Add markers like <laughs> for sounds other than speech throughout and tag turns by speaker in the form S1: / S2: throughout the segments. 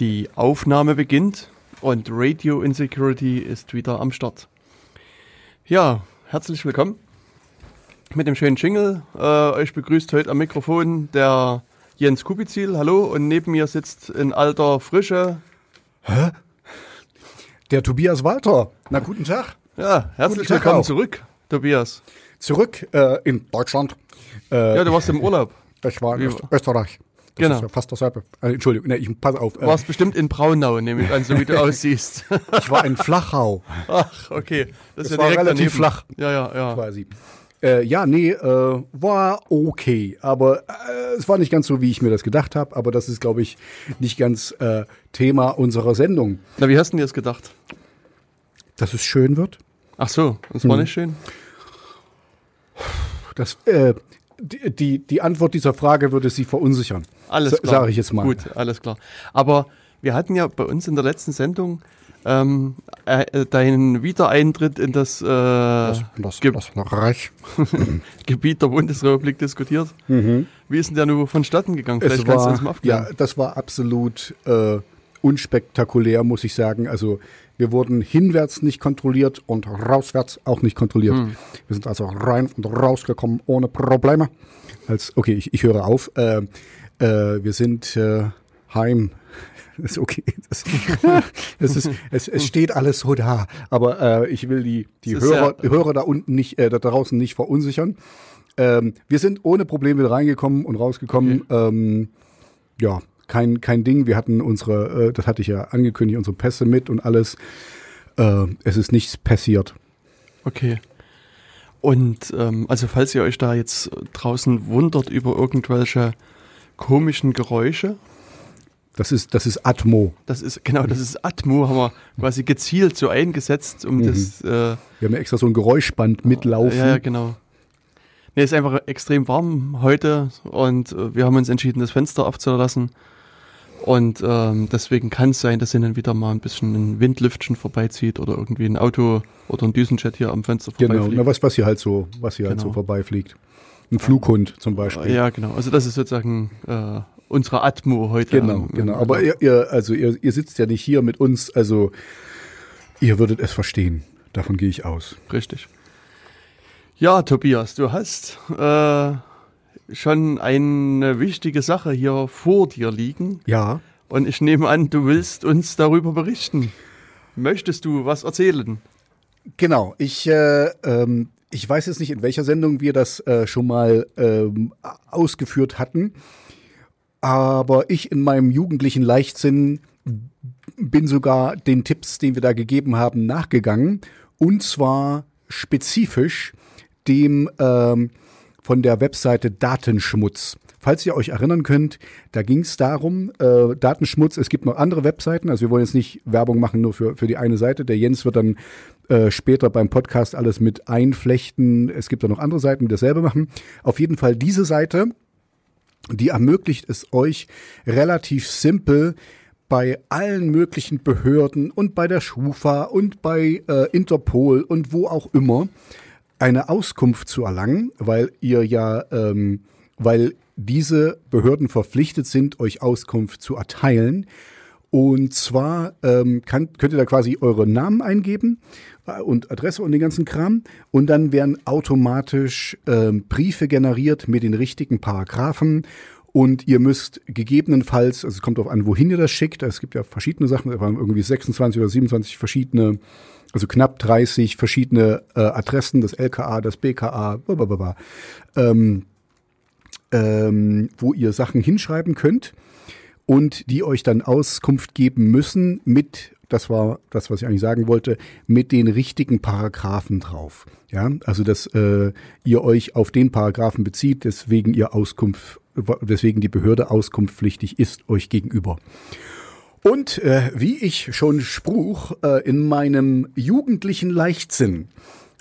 S1: Die Aufnahme beginnt und Radio Insecurity ist wieder am Start. Ja, herzlich willkommen mit dem schönen Jingle. Äh, euch begrüßt heute am Mikrofon der Jens Kubizil. Hallo und neben mir sitzt in alter Frische.
S2: Hä? Der Tobias Walter. Na, guten Tag.
S1: Ja, herzlich
S2: Tag
S1: willkommen
S2: auch.
S1: zurück, Tobias.
S2: Zurück äh, in Deutschland. Äh,
S1: Ja, du warst im Urlaub.
S2: ich war in Österreich. Das
S1: Genau.
S2: ist ja fast dasselbe. Äh, Entschuldigung, nee, ich pass auf.
S1: Du
S2: Äh,
S1: warst bestimmt in Braunau, nehme ich an, so wie du <laughs> aussiehst.
S2: ich war in Flachau
S1: Ach, okay. Das, ist ja
S2: war relativ
S1: daneben.
S2: flach.
S1: Ja, ja, ja.
S2: quasi. Äh, ja, nee, äh, war okay. Aber äh, es war nicht ganz so, wie ich mir das gedacht habe. Aber das ist, glaube ich, nicht ganz äh, Thema unserer Sendung.
S1: Na, wie hast du dir das gedacht?
S2: Dass es schön wird.
S1: Ach so, das
S2: Hm.
S1: war nicht schön.
S2: Das, äh, die, die, die Antwort dieser Frage würde Sie verunsichern.
S1: Alles klar.
S2: Sage ich jetzt mal.
S1: Gut, alles klar. Aber wir hatten ja bei uns in der letzten Sendung ähm, äh, äh, deinen Wiedereintritt in das, äh,
S2: Das, das,
S1: Ge-
S2: das Reich. <laughs>
S1: Gebiet der Bundesrepublik diskutiert. Wie ist denn der nur vonstatten gegangen? Vielleicht
S2: Es
S1: kannst du uns mal aufklären.
S2: ja, das war absolut äh, unspektakulär, muss ich sagen. Also wir wurden hinwärts nicht kontrolliert und rauswärts auch nicht kontrolliert.
S1: Hm.
S2: Wir sind also rein und rausgekommen ohne Probleme. Als, okay, ich, ich höre auf. Äh, äh, wir sind äh, heim. Das <laughs> ist okay. Das, <laughs> das ist, es, es steht alles so da. Aber äh, ich will die, die Hörer,
S1: ja-
S2: Hörer da unten nicht, äh, da draußen nicht verunsichern. Ähm, wir sind ohne Probleme wieder reingekommen und rausgekommen. Ähm, ja, kein, kein Ding. Wir hatten unsere, äh, das hatte ich ja angekündigt, unsere Pässe mit und alles. Äh, es ist nichts passiert.
S1: Okay. Und ähm, also falls ihr euch da jetzt draußen wundert über irgendwelche komischen Geräusche,
S2: Das ist, das ist Atmo.
S1: das ist genau, das ist Atmo, haben wir quasi gezielt so eingesetzt, um das äh,
S2: Wir haben ja extra so ein Geräuschband mitlaufen.
S1: Ja, ja, genau. Nee, ist einfach extrem warm heute und äh, wir haben uns entschieden, das Fenster aufzulassen. Und ähm, deswegen kann es sein, dass und wieder mal ein bisschen ein Windlüftchen vorbeizieht oder irgendwie ein Auto oder ein Düsenjet hier am Fenster
S2: Genau,
S1: vorbeifliegt.
S2: na, was, was hier halt so, was hier halt
S1: Genau.
S2: so vorbeifliegt. Ein Flughund zum Beispiel.
S1: ja, genau. Also das ist sozusagen äh, unsere Atmo heute.
S2: Genau, genau. Aber ihr, ihr, also ihr, ihr sitzt ja nicht hier mit uns, also ihr würdet es verstehen. Davon gehe ich aus.
S1: Richtig. Ja, Tobias, du hast äh, schon eine wichtige Sache hier vor dir liegen.
S2: Ja.
S1: Und ich nehme an, du willst uns darüber berichten. Möchtest du was erzählen?
S2: Genau, ich, äh, ähm, ich weiß jetzt nicht, in welcher Sendung wir das äh, schon mal ähm, ausgeführt hatten, aber ich in meinem jugendlichen Leichtsinn bin sogar den Tipps, den wir da gegeben haben, nachgegangen und zwar spezifisch dem ähm, von der Webseite Datenschmutz. Falls ihr euch erinnern könnt, da ging es darum, äh, Datenschmutz, es gibt noch andere Webseiten, also wir wollen jetzt nicht Werbung machen nur für, für die eine Seite. Der Jens wird dann äh, später beim Podcast alles mit einflechten. Es gibt auch noch andere Seiten, die dasselbe machen. Auf jeden Fall diese Seite, die ermöglicht es euch relativ simpel bei allen möglichen Behörden und bei der Schufa und bei äh, Interpol und wo auch immer eine Auskunft zu erlangen, weil ihr ja, ähm, weil diese Behörden verpflichtet sind, euch Auskunft zu erteilen. Und zwar ähm, kann, könnt ihr da quasi eure Namen eingeben äh, und Adresse und den ganzen Kram. Und dann werden automatisch ähm, Briefe generiert mit den richtigen Paragraphen. Und ihr müsst gegebenenfalls, also es kommt darauf an, wohin ihr das schickt. Es gibt ja verschiedene Sachen, es waren irgendwie 26 oder 27 verschiedene, also knapp 30 verschiedene äh, Adressen, das LKA, das BKA, blablabla, ähm, ähm, wo ihr Sachen hinschreiben könnt und die euch dann Auskunft geben müssen mit, das war das, was ich eigentlich sagen wollte, mit den richtigen Paragraphen drauf. Ja, also dass äh, ihr euch auf den Paragraphen bezieht, deswegen ihr Auskunft, deswegen die Behörde auskunftspflichtig ist euch gegenüber. Und äh, wie ich schon spruch, äh, in meinem jugendlichen Leichtsinn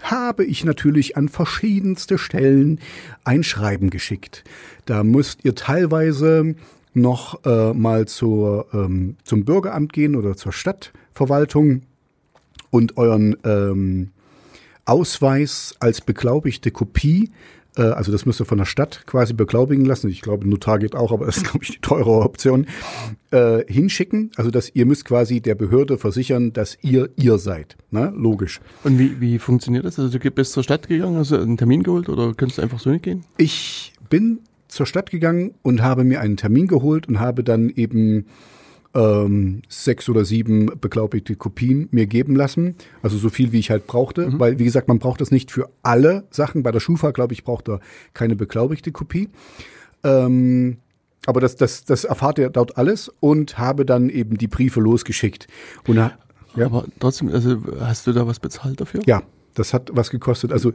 S2: habe ich natürlich an verschiedenste Stellen ein Schreiben geschickt. Da müsst ihr teilweise noch äh, mal zur, ähm, zum Bürgeramt gehen oder zur Stadtverwaltung und euren ähm, Ausweis als beglaubigte Kopie also das müsst ihr von der Stadt quasi beglaubigen lassen. Ich glaube, Notar geht auch, aber das ist, glaube ich, die teure Option. Äh, hinschicken, also dass ihr müsst quasi der Behörde versichern, dass ihr ihr seid. Ne? Logisch.
S1: Und wie, wie funktioniert das? Also du bist zur Stadt gegangen, hast du einen Termin geholt oder könntest du einfach so nicht gehen?
S2: Ich bin zur Stadt gegangen und habe mir einen Termin geholt und habe dann eben ähm, sechs oder sieben beglaubigte Kopien mir geben lassen. Also so viel, wie ich halt brauchte. Mhm. Weil, wie gesagt, man braucht das nicht für alle Sachen. Bei der Schufa, glaube ich, braucht er keine beglaubigte Kopie. Ähm, aber das, das, das erfahrt ihr dort alles und habe dann eben die Briefe losgeschickt. Und
S1: ja. Aber trotzdem, also hast du da was bezahlt dafür?
S2: Ja, das hat was gekostet. Also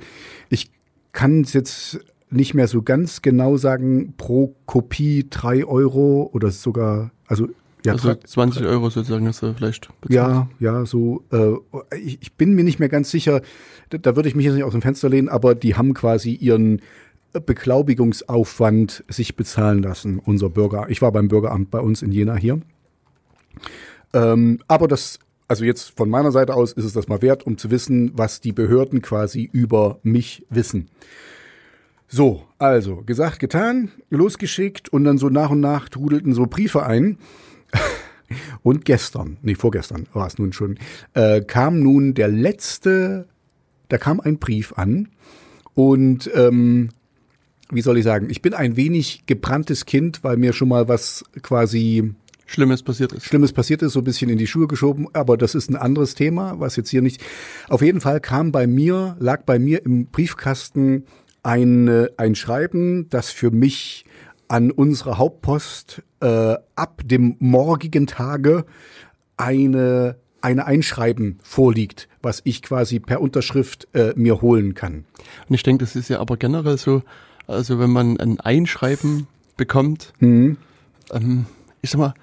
S2: ich kann es jetzt nicht mehr so ganz genau sagen, pro Kopie drei Euro oder sogar, also
S1: ja, also 20 Euro sozusagen hast du vielleicht
S2: bezahlt. Ja, ja, so. Äh, ich, ich, bin mir nicht mehr ganz sicher, da, da würde ich mich jetzt nicht aus dem Fenster lehnen, aber die haben quasi ihren Beglaubigungsaufwand sich bezahlen lassen, unser Bürger. Ich war beim Bürgeramt bei uns in Jena hier. Ähm, aber das, also jetzt von meiner Seite aus ist es das mal wert, um zu wissen, was die Behörden quasi über mich wissen. So, also gesagt, getan, losgeschickt und dann so nach und nach trudelten so Briefe ein. Und gestern, nee, vorgestern war es nun schon, äh, kam nun der letzte, da kam ein Brief an und ähm, wie soll ich sagen, ich bin ein wenig gebranntes Kind, weil mir schon mal was quasi
S1: Schlimmes passiert ist.
S2: Schlimmes passiert ist, so ein bisschen in die Schuhe geschoben, aber das ist ein anderes Thema, was jetzt hier nicht. Auf jeden Fall kam bei mir, lag bei mir im Briefkasten ein, ein Schreiben, das für mich an unsere Hauptpost äh, ab dem morgigen Tage eine eine Einschreiben vorliegt, was ich quasi per Unterschrift äh, mir holen kann.
S1: Und ich denke, das ist ja aber generell so, also wenn man ein Einschreiben bekommt, mhm. ähm, ich sag mal,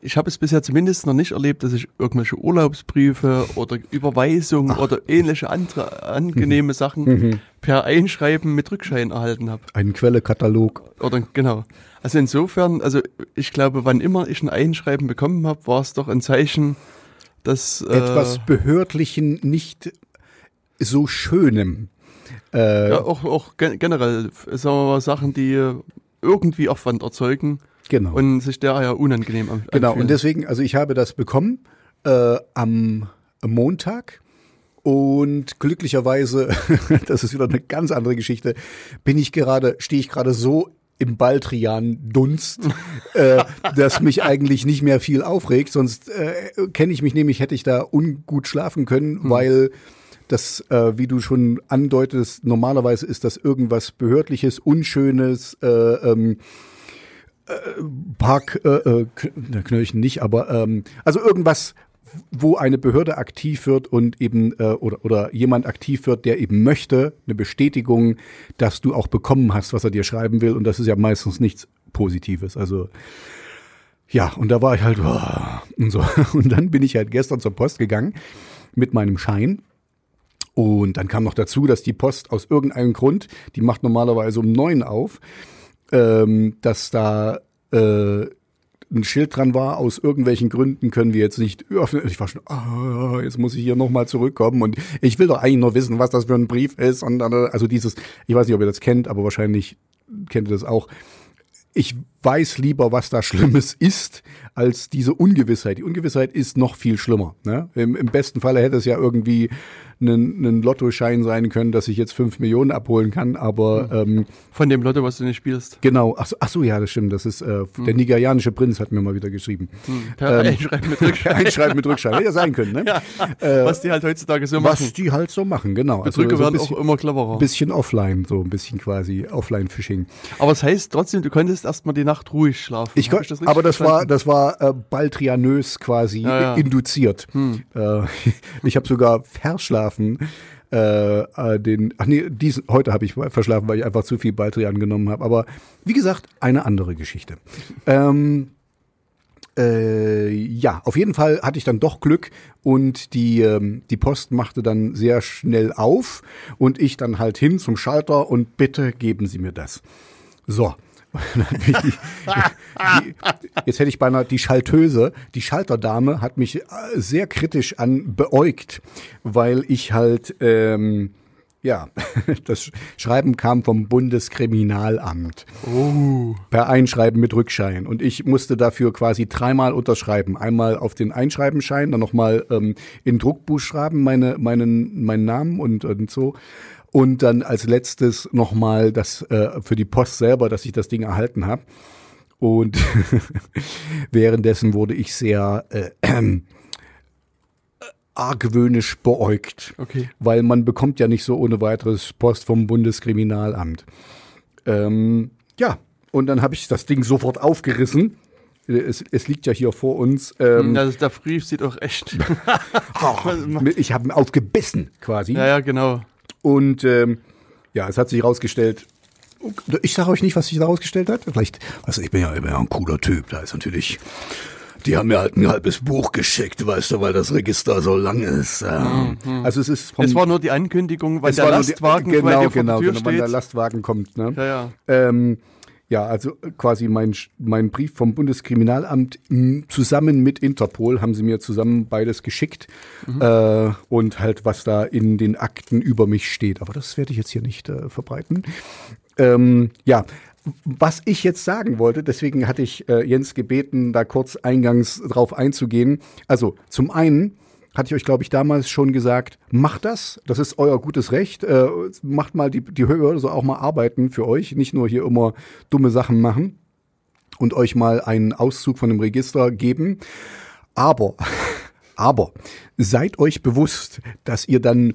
S1: ich habe es bisher zumindest noch nicht erlebt, dass ich irgendwelche Urlaubsbriefe oder Überweisungen Ach. oder ähnliche andere angenehme mhm. Sachen mhm. Per Einschreiben mit Rückschein erhalten habe.
S2: Einen Quellekatalog.
S1: Oder genau. Also insofern, also ich glaube, wann immer ich ein Einschreiben bekommen habe, war es doch ein Zeichen, dass
S2: äh, etwas behördlichen nicht so schönem.
S1: Äh, ja, auch, auch generell, sagen wir mal, Sachen, die irgendwie Aufwand erzeugen
S2: Genau.
S1: Und sich der ja unangenehm anfühlt.
S2: Genau, und deswegen, also ich habe das bekommen äh, am Montag. Und glücklicherweise, <laughs> das ist wieder eine ganz andere Geschichte, bin ich gerade, stehe ich gerade so im Baldrian-Dunst, äh, <laughs> dass mich eigentlich nicht mehr viel aufregt. Sonst äh, kenne ich mich nämlich, hätte ich da ungut schlafen können, hm. weil das, äh, wie du schon andeutest, normalerweise ist das irgendwas Behördliches, Unschönes, äh, ähm, Park, äh, äh, Knöllchen nicht, aber ähm, also irgendwas, wo eine Behörde aktiv wird und eben äh, oder oder jemand aktiv wird, der eben möchte eine Bestätigung, dass du auch bekommen hast, was er dir schreiben will und das ist ja meistens nichts Positives. Also ja, und da war ich halt oh, und so <laughs> und dann bin ich halt gestern zur Post gegangen mit meinem Schein. Und dann kam noch dazu, dass die Post aus irgendeinem Grund, die macht normalerweise um neun auf, ähm, dass da äh, ein Schild dran war, aus irgendwelchen Gründen können wir jetzt nicht öffnen. Ich war schon, oh, jetzt muss ich hier nochmal zurückkommen und ich will doch eigentlich nur wissen, was das für ein Brief ist. Und also dieses, ich weiß nicht, ob ihr das kennt, aber wahrscheinlich kennt ihr das auch. Ich weiß lieber, was da Schlimmes ist, als diese Ungewissheit. Die Ungewissheit ist noch viel schlimmer. Ne? Im, Im besten Falle hätte es ja irgendwie ein, ein Lottoschein sein können, dass ich jetzt fünf Millionen abholen kann, aber
S1: hm. ähm, von dem Lotto, was du nicht spielst.
S2: Genau, ach so, ach so ja, das stimmt. Das ist äh, hm. der nigerianische Prinz hat mir mal wieder geschrieben. Hm.
S1: Ähm, Einschreiben mit <laughs> Rückschein.
S2: Einschreiben mit Rückschein, hätte ja sein können, ne? <laughs> Ja,
S1: äh, was die halt heutzutage so machen.
S2: Was die halt so machen, genau.
S1: Betrüger also, so werden bisschen, auch immer cleverer.
S2: Ein bisschen offline, so ein bisschen quasi Offline-Phishing.
S1: Aber es das heißt trotzdem, du konntest erstmal die Nacht ruhig schlafen.
S2: Ich, kon, ich das aber das verstanden? war, das war äh, baltrianös quasi ja, ja. induziert. Hm. Äh, <laughs> ich habe sogar verschlafen äh, äh, den, ach nee, diesen, heute habe ich verschlafen, weil ich einfach zu viel Baldrian genommen habe. Aber wie gesagt, eine andere Geschichte. Ähm, äh, ja, auf jeden Fall hatte ich dann doch Glück und die, ähm, die Post machte dann sehr schnell auf und ich dann halt hin zum Schalter und bitte geben Sie mir das. So, die, <laughs> die, jetzt hätte ich beinahe die Schaltöse, die Schalterdame hat mich äh, sehr kritisch anbeäugt, weil ich halt ähm, Ja, <laughs> das Schreiben kam vom Bundeskriminalamt.
S1: Oh.
S2: Per Einschreiben mit Rückschein. Und ich musste dafür quasi dreimal unterschreiben. Einmal auf den Einschreibenschein, dann nochmal ähm, in Druckbuchstaben meine, meinen, meinen Namen und, und so. Und dann als letztes nochmal das äh, für die Post selber, dass ich das Ding erhalten habe. Und <laughs> währenddessen wurde ich sehr äh, äh, <clears throat> argwöhnisch beäugt.
S1: Okay.
S2: Weil man bekommt ja nicht so ohne weiteres Post vom Bundeskriminalamt. Ähm, ja, und dann habe ich das Ding sofort aufgerissen. Es, es liegt ja hier vor uns. Ähm,
S1: Also der Brief sieht auch echt. <laughs> <laughs>
S2: ich habe ihn aufgebissen quasi.
S1: ja, ja, genau.
S2: Und ähm, ja, es hat sich herausgestellt, ich sage euch nicht, was sich herausgestellt hat. Vielleicht, also ich bin ja immer ein cooler Typ. Da ist natürlich, die haben mir halt ein halbes Buch geschickt, weißt du, weil das Register so lang ist. Ja. Also es ist vom,
S1: Es war nur die Ankündigung, weil der
S2: die-
S1: Lastwagen bei
S2: genau, genau,
S1: Tür
S2: genau, wann der. Lastwagen kommt. Ne?
S1: Ja, ja.
S2: Ähm, ja, also quasi mein, mein Brief vom Bundeskriminalamt m, zusammen mit Interpol haben sie mir zusammen beides geschickt äh, und halt was da in den Akten über mich steht. Aber das werde ich jetzt hier nicht äh, verbreiten. Ähm, ja, was ich jetzt sagen wollte, deswegen hatte ich äh, Jens gebeten, da kurz eingangs drauf einzugehen. Also zum einen hatte ich euch, glaube ich, damals schon gesagt, macht das, das ist euer gutes Recht, äh, macht mal die, die Hörer so auch mal arbeiten für euch, nicht nur hier immer dumme Sachen machen und euch mal einen Auszug von dem Register geben. Aber, <laughs> aber seid euch bewusst, dass ihr dann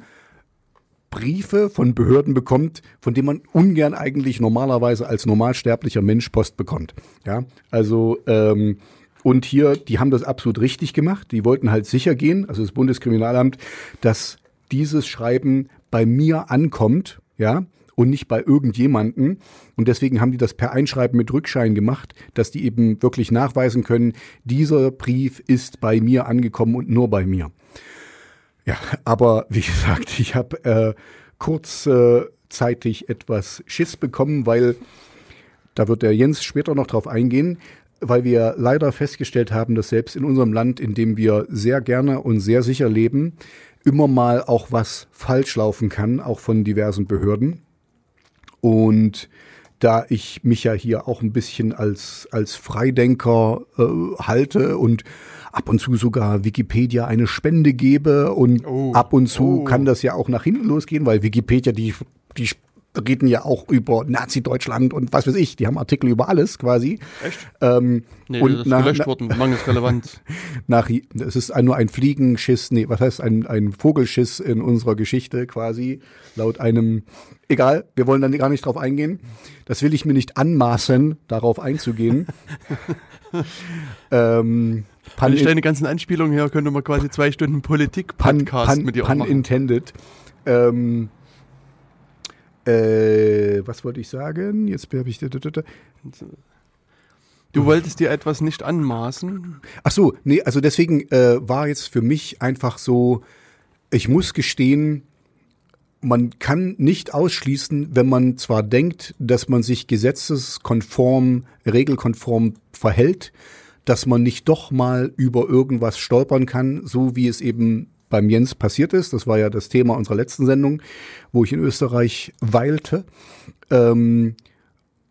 S2: Briefe von Behörden bekommt, von denen man ungern eigentlich normalerweise als normalsterblicher Mensch Post bekommt. Ja, also ähm, und hier, die haben das absolut richtig gemacht. Die wollten halt sicher gehen, also das Bundeskriminalamt, dass dieses Schreiben bei mir ankommt, ja, und nicht bei irgendjemanden. Und deswegen haben die das per Einschreiben mit Rückschein gemacht, dass die eben wirklich nachweisen können, dieser Brief ist bei mir angekommen und nur bei mir. Ja, aber wie <laughs> gesagt, ich habe äh, kurzzeitig etwas Schiss bekommen, weil da wird der Jens später noch drauf eingehen, weil wir leider festgestellt haben, dass selbst in unserem Land, in dem wir sehr gerne und sehr sicher leben, immer mal auch was falsch laufen kann, auch von diversen Behörden. Und da ich mich ja hier auch ein bisschen als, als Freidenker äh, halte und ab und zu sogar Wikipedia eine Spende gebe und
S1: Oh.
S2: ab und zu
S1: Oh.
S2: kann das ja auch nach hinten losgehen, weil Wikipedia, die, die reden ja auch über Nazi-Deutschland und was weiß ich, die haben Artikel über alles quasi.
S1: Echt?
S2: Ähm,
S1: Nee,
S2: und
S1: das ist
S2: nach,
S1: gelöscht worden, mangels Relevanz. <laughs>
S2: nach, es ist nur ein Fliegenschiss, nee, was heißt ein, ein Vogelschiss in unserer Geschichte quasi, laut einem, egal, wir wollen dann gar nicht drauf eingehen. Das will ich mir nicht anmaßen, darauf einzugehen. <laughs> ähm, pun,
S1: Wenn ich deine ganzen Anspielungen her, könnte man quasi zwei Stunden
S2: pun,
S1: Politik-Podcast
S2: pun,
S1: mit dir
S2: pun
S1: machen.
S2: intended. Ähm, äh, was wollte ich sagen? Jetzt habe ich.
S1: Du wolltest dir etwas nicht anmaßen.
S2: Ach so, nee, also deswegen äh, war jetzt für mich einfach so, ich muss gestehen, man kann nicht ausschließen, wenn man zwar denkt, dass man sich gesetzeskonform, regelkonform verhält, dass man nicht doch mal über irgendwas stolpern kann, so wie es eben beim Jens passiert ist. Das war ja das Thema unserer letzten Sendung, wo ich in Österreich weilte. Ähm,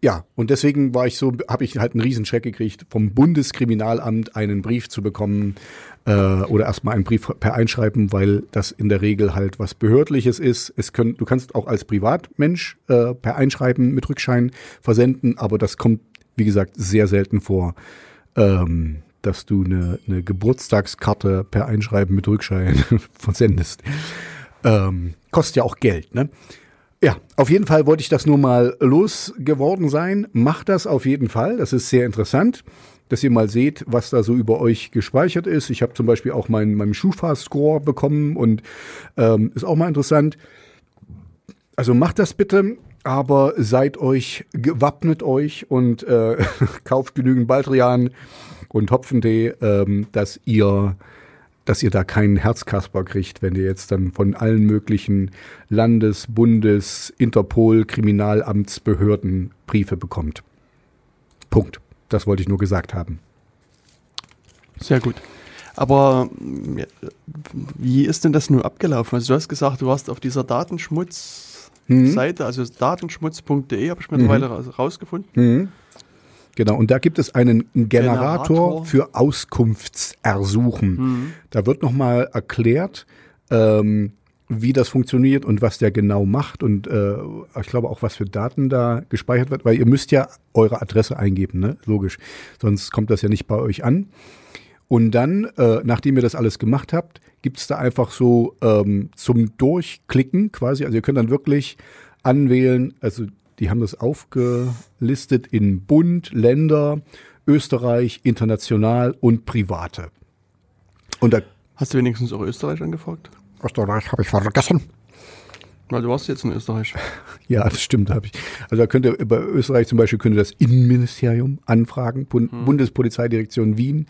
S2: ja, und deswegen war ich so, habe ich halt einen Riesenschreck gekriegt, vom Bundeskriminalamt einen Brief zu bekommen äh, oder erstmal einen Brief per Einschreiben, weil das in der Regel halt was Behördliches ist. Es können, du kannst auch als Privatmensch äh, per Einschreiben mit Rückschein versenden, aber das kommt, wie gesagt, sehr selten vor, ähm, dass du eine, eine Geburtstagskarte per Einschreiben mit Rückschein <laughs> versendest. Ähm, kostet ja auch Geld, ne? Ja, auf jeden Fall wollte ich das nur mal losgeworden sein. Macht das auf jeden Fall. Das ist sehr interessant, dass ihr mal seht, was da so über euch gespeichert ist. Ich habe zum Beispiel auch meinen meinen Schufa-Score bekommen und ähm, ist auch mal interessant. Also macht das bitte, aber seid euch, gewappnet euch und äh, <laughs> kauft genügend Baldrian und Hopfentee, ähm, dass ihr dass ihr da keinen Herzkasper kriegt, wenn ihr jetzt dann von allen möglichen Landes-, Bundes-, Interpol-, Kriminalamtsbehörden Briefe bekommt. Punkt. Das wollte ich nur gesagt haben.
S1: Sehr gut. Aber ja, wie ist denn das nun abgelaufen? Also du hast gesagt, du warst auf dieser Datenschmutz-Seite, also datenschmutz.de, habe ich mittlerweile mhm. rausgefunden.
S2: Mhm. Genau, und da gibt es einen Generator, Generator. für Auskunftsersuchen. Mhm. Da wird nochmal erklärt, ähm, wie das funktioniert und was der genau macht und äh, ich glaube auch, was für Daten da gespeichert wird, weil ihr müsst ja eure Adresse eingeben, ne? Logisch. Sonst kommt das ja nicht bei euch an. Und dann, äh, nachdem ihr das alles gemacht habt, gibt's da einfach so ähm, zum Durchklicken quasi. Also ihr könnt dann wirklich anwählen, also die haben das aufgelistet in Bund, Länder, Österreich, international und private.
S1: Und da Hast du wenigstens auch Österreich angefragt?
S2: Österreich habe ich vergessen.
S1: Weil du warst jetzt in Österreich. <laughs>
S2: Ja, das stimmt, habe ich. Also da könnte bei Österreich zum Beispiel könnte das Innenministerium anfragen, Bund, hm. Bundespolizeidirektion Wien,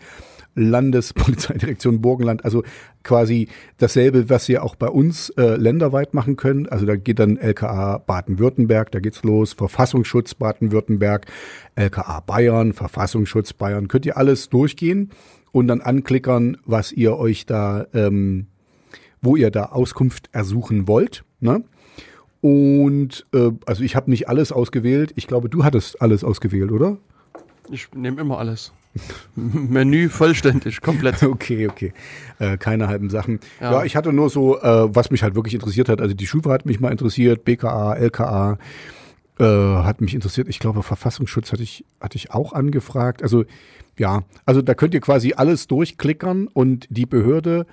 S2: Landespolizeidirektion Burgenland, also quasi dasselbe, was ihr auch bei uns äh, länderweit machen könnt. Also da geht dann LKA Baden-Württemberg, da geht's los, Verfassungsschutz Baden-Württemberg, LKA Bayern, Verfassungsschutz Bayern. Könnt ihr alles durchgehen und dann anklickern, was ihr euch da, ähm, wo ihr da Auskunft ersuchen wollt. Ne? Und äh, also ich habe nicht alles ausgewählt. Ich glaube, du hattest alles ausgewählt, oder?
S1: Ich nehme immer alles. <laughs> Menü vollständig, komplett. <laughs>
S2: Okay, okay. Äh, keine halben Sachen. Ja. ja. ich hatte nur so, äh, was mich halt wirklich interessiert hat. Also die Schufa hat mich mal interessiert, BKA, LKA äh, hat mich interessiert. Ich glaube, Verfassungsschutz hatte ich, hatte ich auch angefragt. Also ja, also da könnt ihr quasi alles durchklickern und die Behörde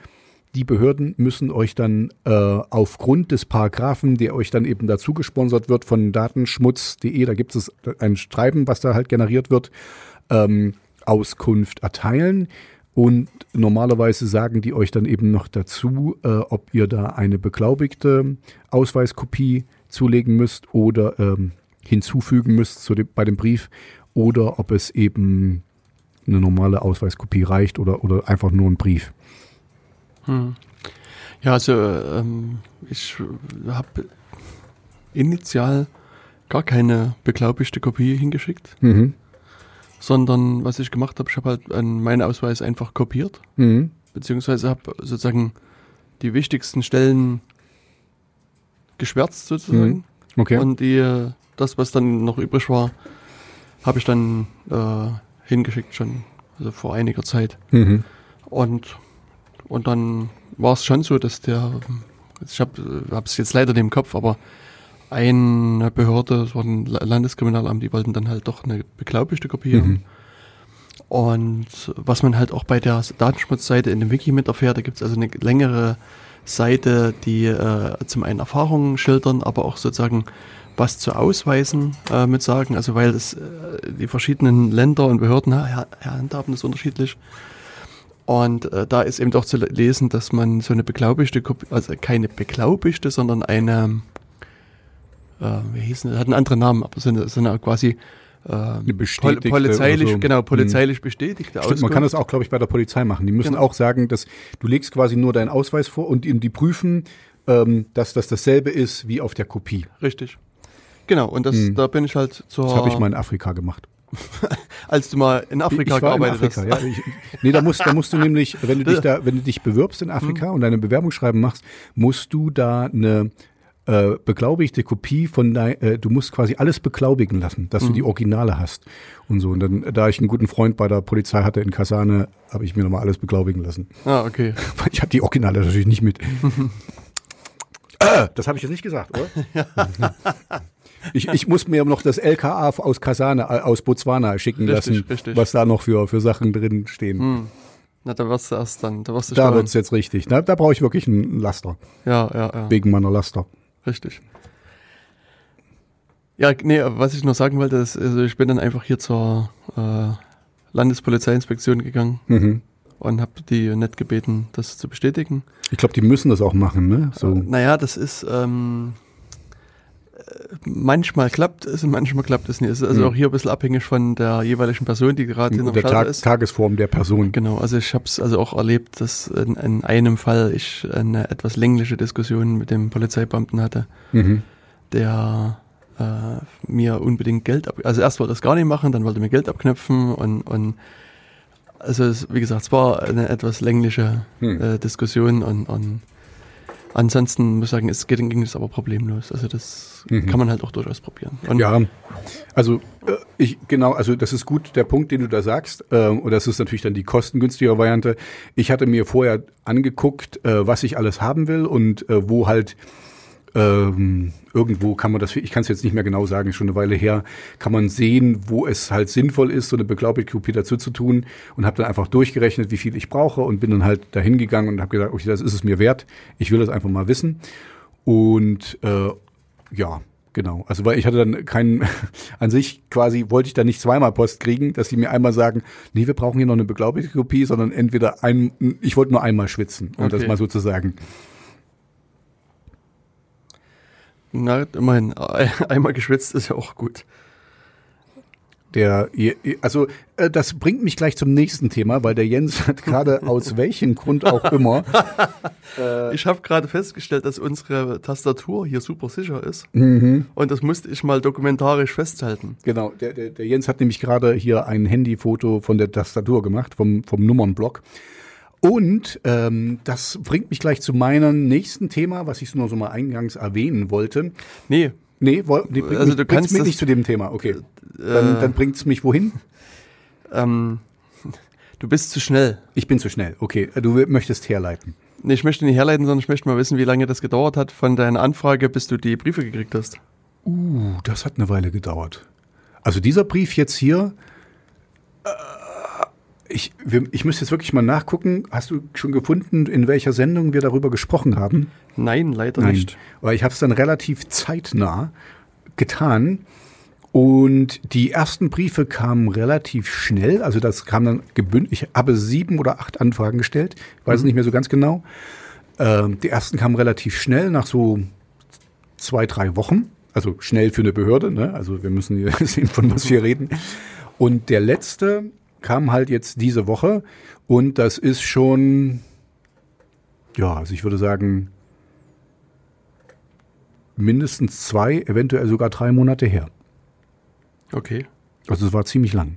S2: die Behörden müssen euch dann äh, aufgrund des Paragraphen, der euch dann eben dazu gesponsert wird von datenschmutz.de, da gibt es ein Schreiben, was da halt generiert wird, ähm, Auskunft erteilen. Und normalerweise sagen die euch dann eben noch dazu, äh, ob ihr da eine beglaubigte Ausweiskopie zulegen müsst oder ähm, hinzufügen müsst zu dem, bei dem Brief oder ob es eben eine normale Ausweiskopie reicht oder, oder einfach nur ein Brief.
S1: Hm. Ja, also ähm, ich habe initial gar keine beglaubigte Kopie hingeschickt. Mhm sondern was ich gemacht habe, ich habe halt meinen Ausweis einfach kopiert, mhm. beziehungsweise habe sozusagen die wichtigsten Stellen geschwärzt sozusagen. Mhm. Okay. Und die, das, was dann noch übrig war, habe ich dann äh, hingeschickt schon, also vor einiger Zeit. Mhm. Und, und dann war es schon so, dass der, ich habe es jetzt leider nicht im Kopf, aber eine Behörde, das war ein Landeskriminalamt, die wollten dann halt doch eine beglaubigte Kopie mhm. haben. Und was man halt auch bei der Datenschutzseite in dem Wiki mit erfährt, da gibt es also eine längere Seite, die äh, zum einen Erfahrungen schildern, aber auch sozusagen was zu ausweisen äh, mit sagen, also weil das, äh, die verschiedenen Länder und Behörden handhaben das unterschiedlich. Und äh, da ist eben doch zu lesen, dass man so eine beglaubigte Kopie, also keine beglaubigte, sondern eine äh, wie hieß das, hat einen anderen Namen, aber so eine, so eine quasi
S2: äh, eine bestätigte
S1: polizeilich, so. genau, polizeilich hm. bestätigte
S2: Stimmt, man kann das auch, glaube ich, bei der Polizei machen. Die müssen genau. auch sagen, dass du legst quasi nur deinen Ausweis vor und die prüfen, ähm, dass das dasselbe ist wie auf der Kopie.
S1: Richtig. Genau, und das, hm. da bin ich halt zur.
S2: Das habe ich mal in Afrika gemacht. <laughs>
S1: Als du mal in Afrika ich war gearbeitet in Afrika, hast. Ja, ich,
S2: nee, da musst, da musst du <laughs> nämlich, wenn du dich da, wenn du dich bewirbst in Afrika hm. und deine Bewerbungsschreiben machst, musst du da eine äh, beglaubigte Kopie von dein, äh, du musst quasi alles beglaubigen lassen, dass mhm. du die Originale hast und so. Und dann, da ich einen guten Freund bei der Polizei hatte in Kasane, habe ich mir nochmal alles beglaubigen lassen.
S1: Ah, okay. <laughs>
S2: Weil ich habe die Originale natürlich nicht mit. äh, das habe ich jetzt nicht gesagt, oder? Ich, ich muss mir noch das LKA aus Kasane, äh, aus Botswana schicken richtig, lassen, richtig. was da noch für, für Sachen drin stehen. Hm.
S1: Na, da wirst du erst dann, da du
S2: Da wird es jetzt richtig. Na, da brauche ich wirklich einen Laster.
S1: Ja, ja, ja.
S2: Wegen meiner Laster.
S1: Richtig. Ja, nee, was ich noch sagen wollte, ist, also ich bin dann einfach hier zur äh, Landespolizeiinspektion gegangen mhm. und habe die nett gebeten, das zu bestätigen.
S2: Ich glaube, die müssen das auch machen, ne?
S1: So. Äh, naja, das ist ähm, manchmal klappt es und manchmal klappt es nicht. Es ist also mhm. auch hier ein bisschen abhängig von der jeweiligen Person, die gerade in
S2: der Tag, ist. Tagesform der Person.
S1: Genau, also ich habe es also auch erlebt, dass in, in, einem Fall ich eine etwas längliche Diskussion mit dem Polizeibeamten hatte, mhm. der äh, mir unbedingt Geld ab... Also erst wollte er es gar nicht machen, dann wollte er mir Geld abknöpfen und, und Also es, wie gesagt, es war eine etwas längliche
S2: Hm.
S1: äh, Diskussion und, und ansonsten muss ich sagen, es geht, ging es aber problemlos. Also das
S2: Mhm.
S1: kann man halt auch durchaus probieren. Und
S2: Ja, also äh, ich genau, also das ist gut der Punkt, den du da sagst. Ähm, und das ist natürlich dann die kostengünstigere Variante. Ich hatte mir vorher angeguckt, äh, was ich alles haben will und äh, wo halt ähm, irgendwo kann man das, ich kann es jetzt nicht mehr genau sagen, schon eine Weile her, kann man sehen, wo es halt sinnvoll ist, so eine beglaubigte Kopie dazu zu tun und habe dann einfach durchgerechnet, wie viel ich brauche und bin dann halt dahin gegangen und habe gesagt, okay, das ist es mir wert, ich will das einfach mal wissen und äh, ja, genau. Also weil ich hatte dann keinen, <laughs> an sich quasi wollte ich da nicht zweimal Post kriegen, dass sie mir einmal sagen, nee, wir brauchen hier noch eine beglaubigte Kopie, sondern entweder ein, ich wollte nur einmal schwitzen, um das
S1: Okay.
S2: mal so zu sagen.
S1: na, immerhin, <laughs> einmal geschwitzt ist ja auch gut.
S2: Der, also äh, das bringt mich gleich zum nächsten Thema, weil der Jens hat <laughs> gerade aus welchem Grund auch immer <laughs>
S1: Ich habe gerade festgestellt, dass unsere Tastatur hier super sicher ist.
S2: Mhm.
S1: Und das musste ich mal dokumentarisch festhalten.
S2: Genau, der, der, der Jens hat nämlich gerade hier ein Handyfoto von der Tastatur gemacht, vom, vom Nummernblock. Und ähm, das bringt mich gleich zu meinem nächsten Thema, was ich nur so mal eingangs erwähnen wollte.
S1: Nee,
S2: Nee, woll, nee bringt
S1: Also
S2: mich,
S1: du
S2: bringt's
S1: kannst
S2: mich nicht zu dem Thema, okay. Dann,
S1: äh,
S2: dann bringt's mich wohin?
S1: ähm, <laughs> du bist zu schnell.
S2: Ich bin zu schnell, okay. Du will- möchtest herleiten.
S1: Nee, ich möchte nicht herleiten, sondern ich möchte mal wissen, wie lange das gedauert hat von deiner Anfrage, bis du die Briefe gekriegt hast.
S2: Uh, das hat eine Weile gedauert. Also dieser Brief jetzt hier, äh, ich, wir, ich müsste jetzt wirklich mal nachgucken. Hast du schon gefunden, in welcher Sendung wir darüber gesprochen haben?
S1: Nein, leider nicht.
S2: Weil ich habe es dann relativ zeitnah getan. Und die ersten Briefe kamen relativ schnell. Also das kam dann gebündelt. Ich habe sieben oder acht Anfragen gestellt. Ich weiß es nicht mehr so ganz genau. Ähm, die ersten kamen relativ schnell, nach so zwei, drei Wochen. Also schnell für eine Behörde. Ne? Also wir müssen hier <laughs> sehen, von was wir reden. Und der letzte kam halt jetzt diese Woche. Und das ist schon, ja, also ich würde sagen, mindestens zwei, eventuell sogar drei Monate her.
S1: Okay.
S2: Also es war ziemlich lang.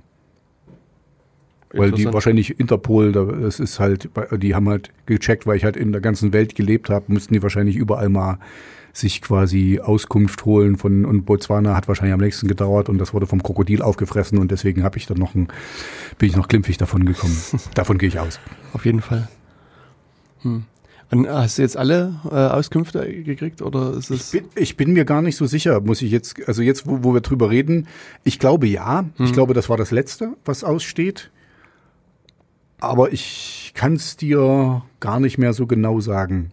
S2: Weil die wahrscheinlich Interpol, da- das ist halt, die haben halt gecheckt, weil ich halt in der ganzen Welt gelebt habe, mussten die wahrscheinlich überall mal sich quasi Auskunft holen von und Botswana hat wahrscheinlich am nächsten gedauert und das wurde vom Krokodil aufgefressen und deswegen habe ich dann noch ein, bin ich noch glimpfig davon gekommen. <laughs> davon gehe ich aus.
S1: Auf jeden Fall. Hm. Und hast du jetzt alle äh, Auskünfte gekriegt oder ist
S2: Ich
S1: es?
S2: bin, ich bin mir gar nicht so sicher, muss ich jetzt, also jetzt, wo, wo wir drüber reden, ich glaube ja. Ich glaube, das war das Letzte, was aussteht. Aber ich kann es dir gar nicht mehr so genau sagen.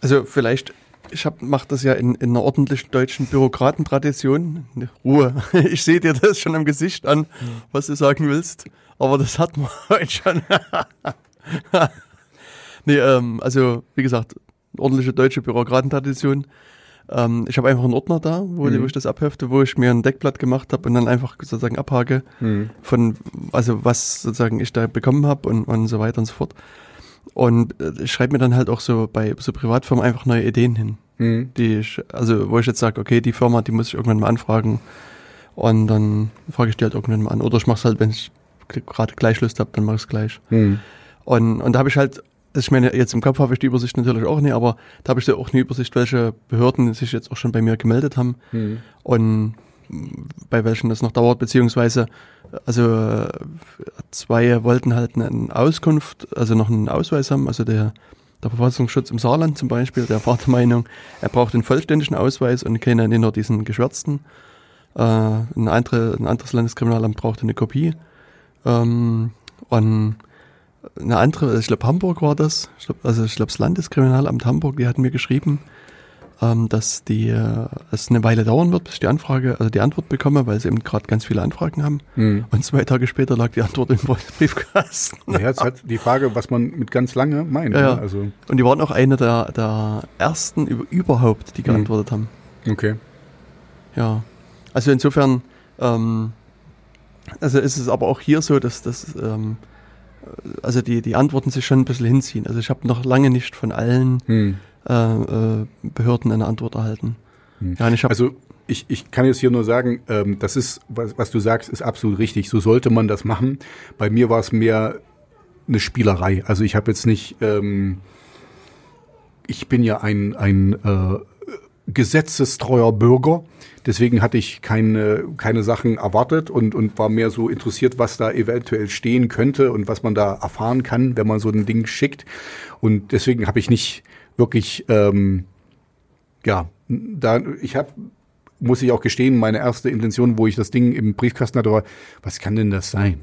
S1: Also vielleicht, ich hab, mach das ja in, in einer ordentlichen deutschen Bürokratentradition. Ruhe. <laughs> Ich sehe dir das schon am Gesicht an, was du sagen willst. Aber das hat man <laughs> heute schon. <laughs> nee, ähm, also wie gesagt, ordentliche deutsche Bürokratentradition. Ähm, ich habe einfach einen Ordner da, wo,
S2: Mhm.
S1: ich das abhefte, wo ich mir ein Deckblatt gemacht habe und dann einfach sozusagen abhake von, also was sozusagen ich da bekommen habe und, und so weiter und so fort. Und äh, ich schreibe mir dann halt auch so bei so Privatfirmen einfach neue Ideen hin.
S2: Mhm.
S1: Die ich, also wo ich jetzt sage, okay, die Firma, die muss ich irgendwann mal anfragen. Und dann frage ich die halt irgendwann mal an. Oder ich mache es halt, wenn ich gerade gleich Lust habe, dann mache ich es gleich.
S2: Mhm.
S1: Und, und da habe ich halt, also ich meine, jetzt im Kopf habe ich die Übersicht natürlich auch nicht, aber da habe ich so auch eine Übersicht, welche Behörden sich jetzt auch schon bei mir gemeldet haben
S2: Mhm.
S1: und bei welchen das noch dauert, beziehungsweise also zwei wollten halt eine Auskunft, also noch einen Ausweis haben, also der, der Verfassungsschutz im Saarland zum Beispiel, der war der Meinung, er braucht einen vollständigen Ausweis und keine nicht nur diesen geschwärzten. Äh, ein, andere, ein anderes Landeskriminalamt brauchte eine Kopie. Ähm, und eine andere, ich glaube Hamburg war das, ich glaub, also ich glaube das Landeskriminalamt Hamburg, die hatten mir geschrieben, ähm, dass die äh, es eine Weile dauern wird, bis ich die Anfrage, also die Antwort bekomme, weil sie eben gerade ganz viele Anfragen haben.
S2: Mhm.
S1: Und zwei Tage später lag die Antwort im Briefkasten.
S2: Ja, jetzt hat die Frage, was man mit ganz lange meint.
S1: Ja, ja.
S2: ne? Also,
S1: Und die waren auch eine der, der ersten über, überhaupt, die
S2: Mhm.
S1: geantwortet haben.
S2: okay.
S1: Ja. Also insofern, ähm, also ist es aber auch hier so, dass das, ähm, also die, die Antworten sich schon ein bisschen hinziehen. Also ich habe noch lange nicht von allen
S2: Mhm.
S1: Äh, äh, Behörden eine Antwort erhalten.
S2: Hm.
S1: Ja, ich
S2: Also, ich, ich kann jetzt hier nur sagen, ähm, das ist, was, was du sagst, ist absolut richtig. So sollte man das machen. Bei mir war es mehr eine Spielerei. Also ich habe jetzt nicht, ähm, ich bin ja ein, ein äh, gesetzestreuer Bürger. Deswegen hatte ich keine, keine Sachen erwartet und, und war mehr so interessiert, was da eventuell stehen könnte und was man da erfahren kann, wenn man so ein Ding schickt. Und deswegen habe ich nicht wirklich, ähm, ja, da ich habe muss ich auch gestehen, meine erste Intention, wo ich das Ding im Briefkasten hatte, war, was kann denn das sein?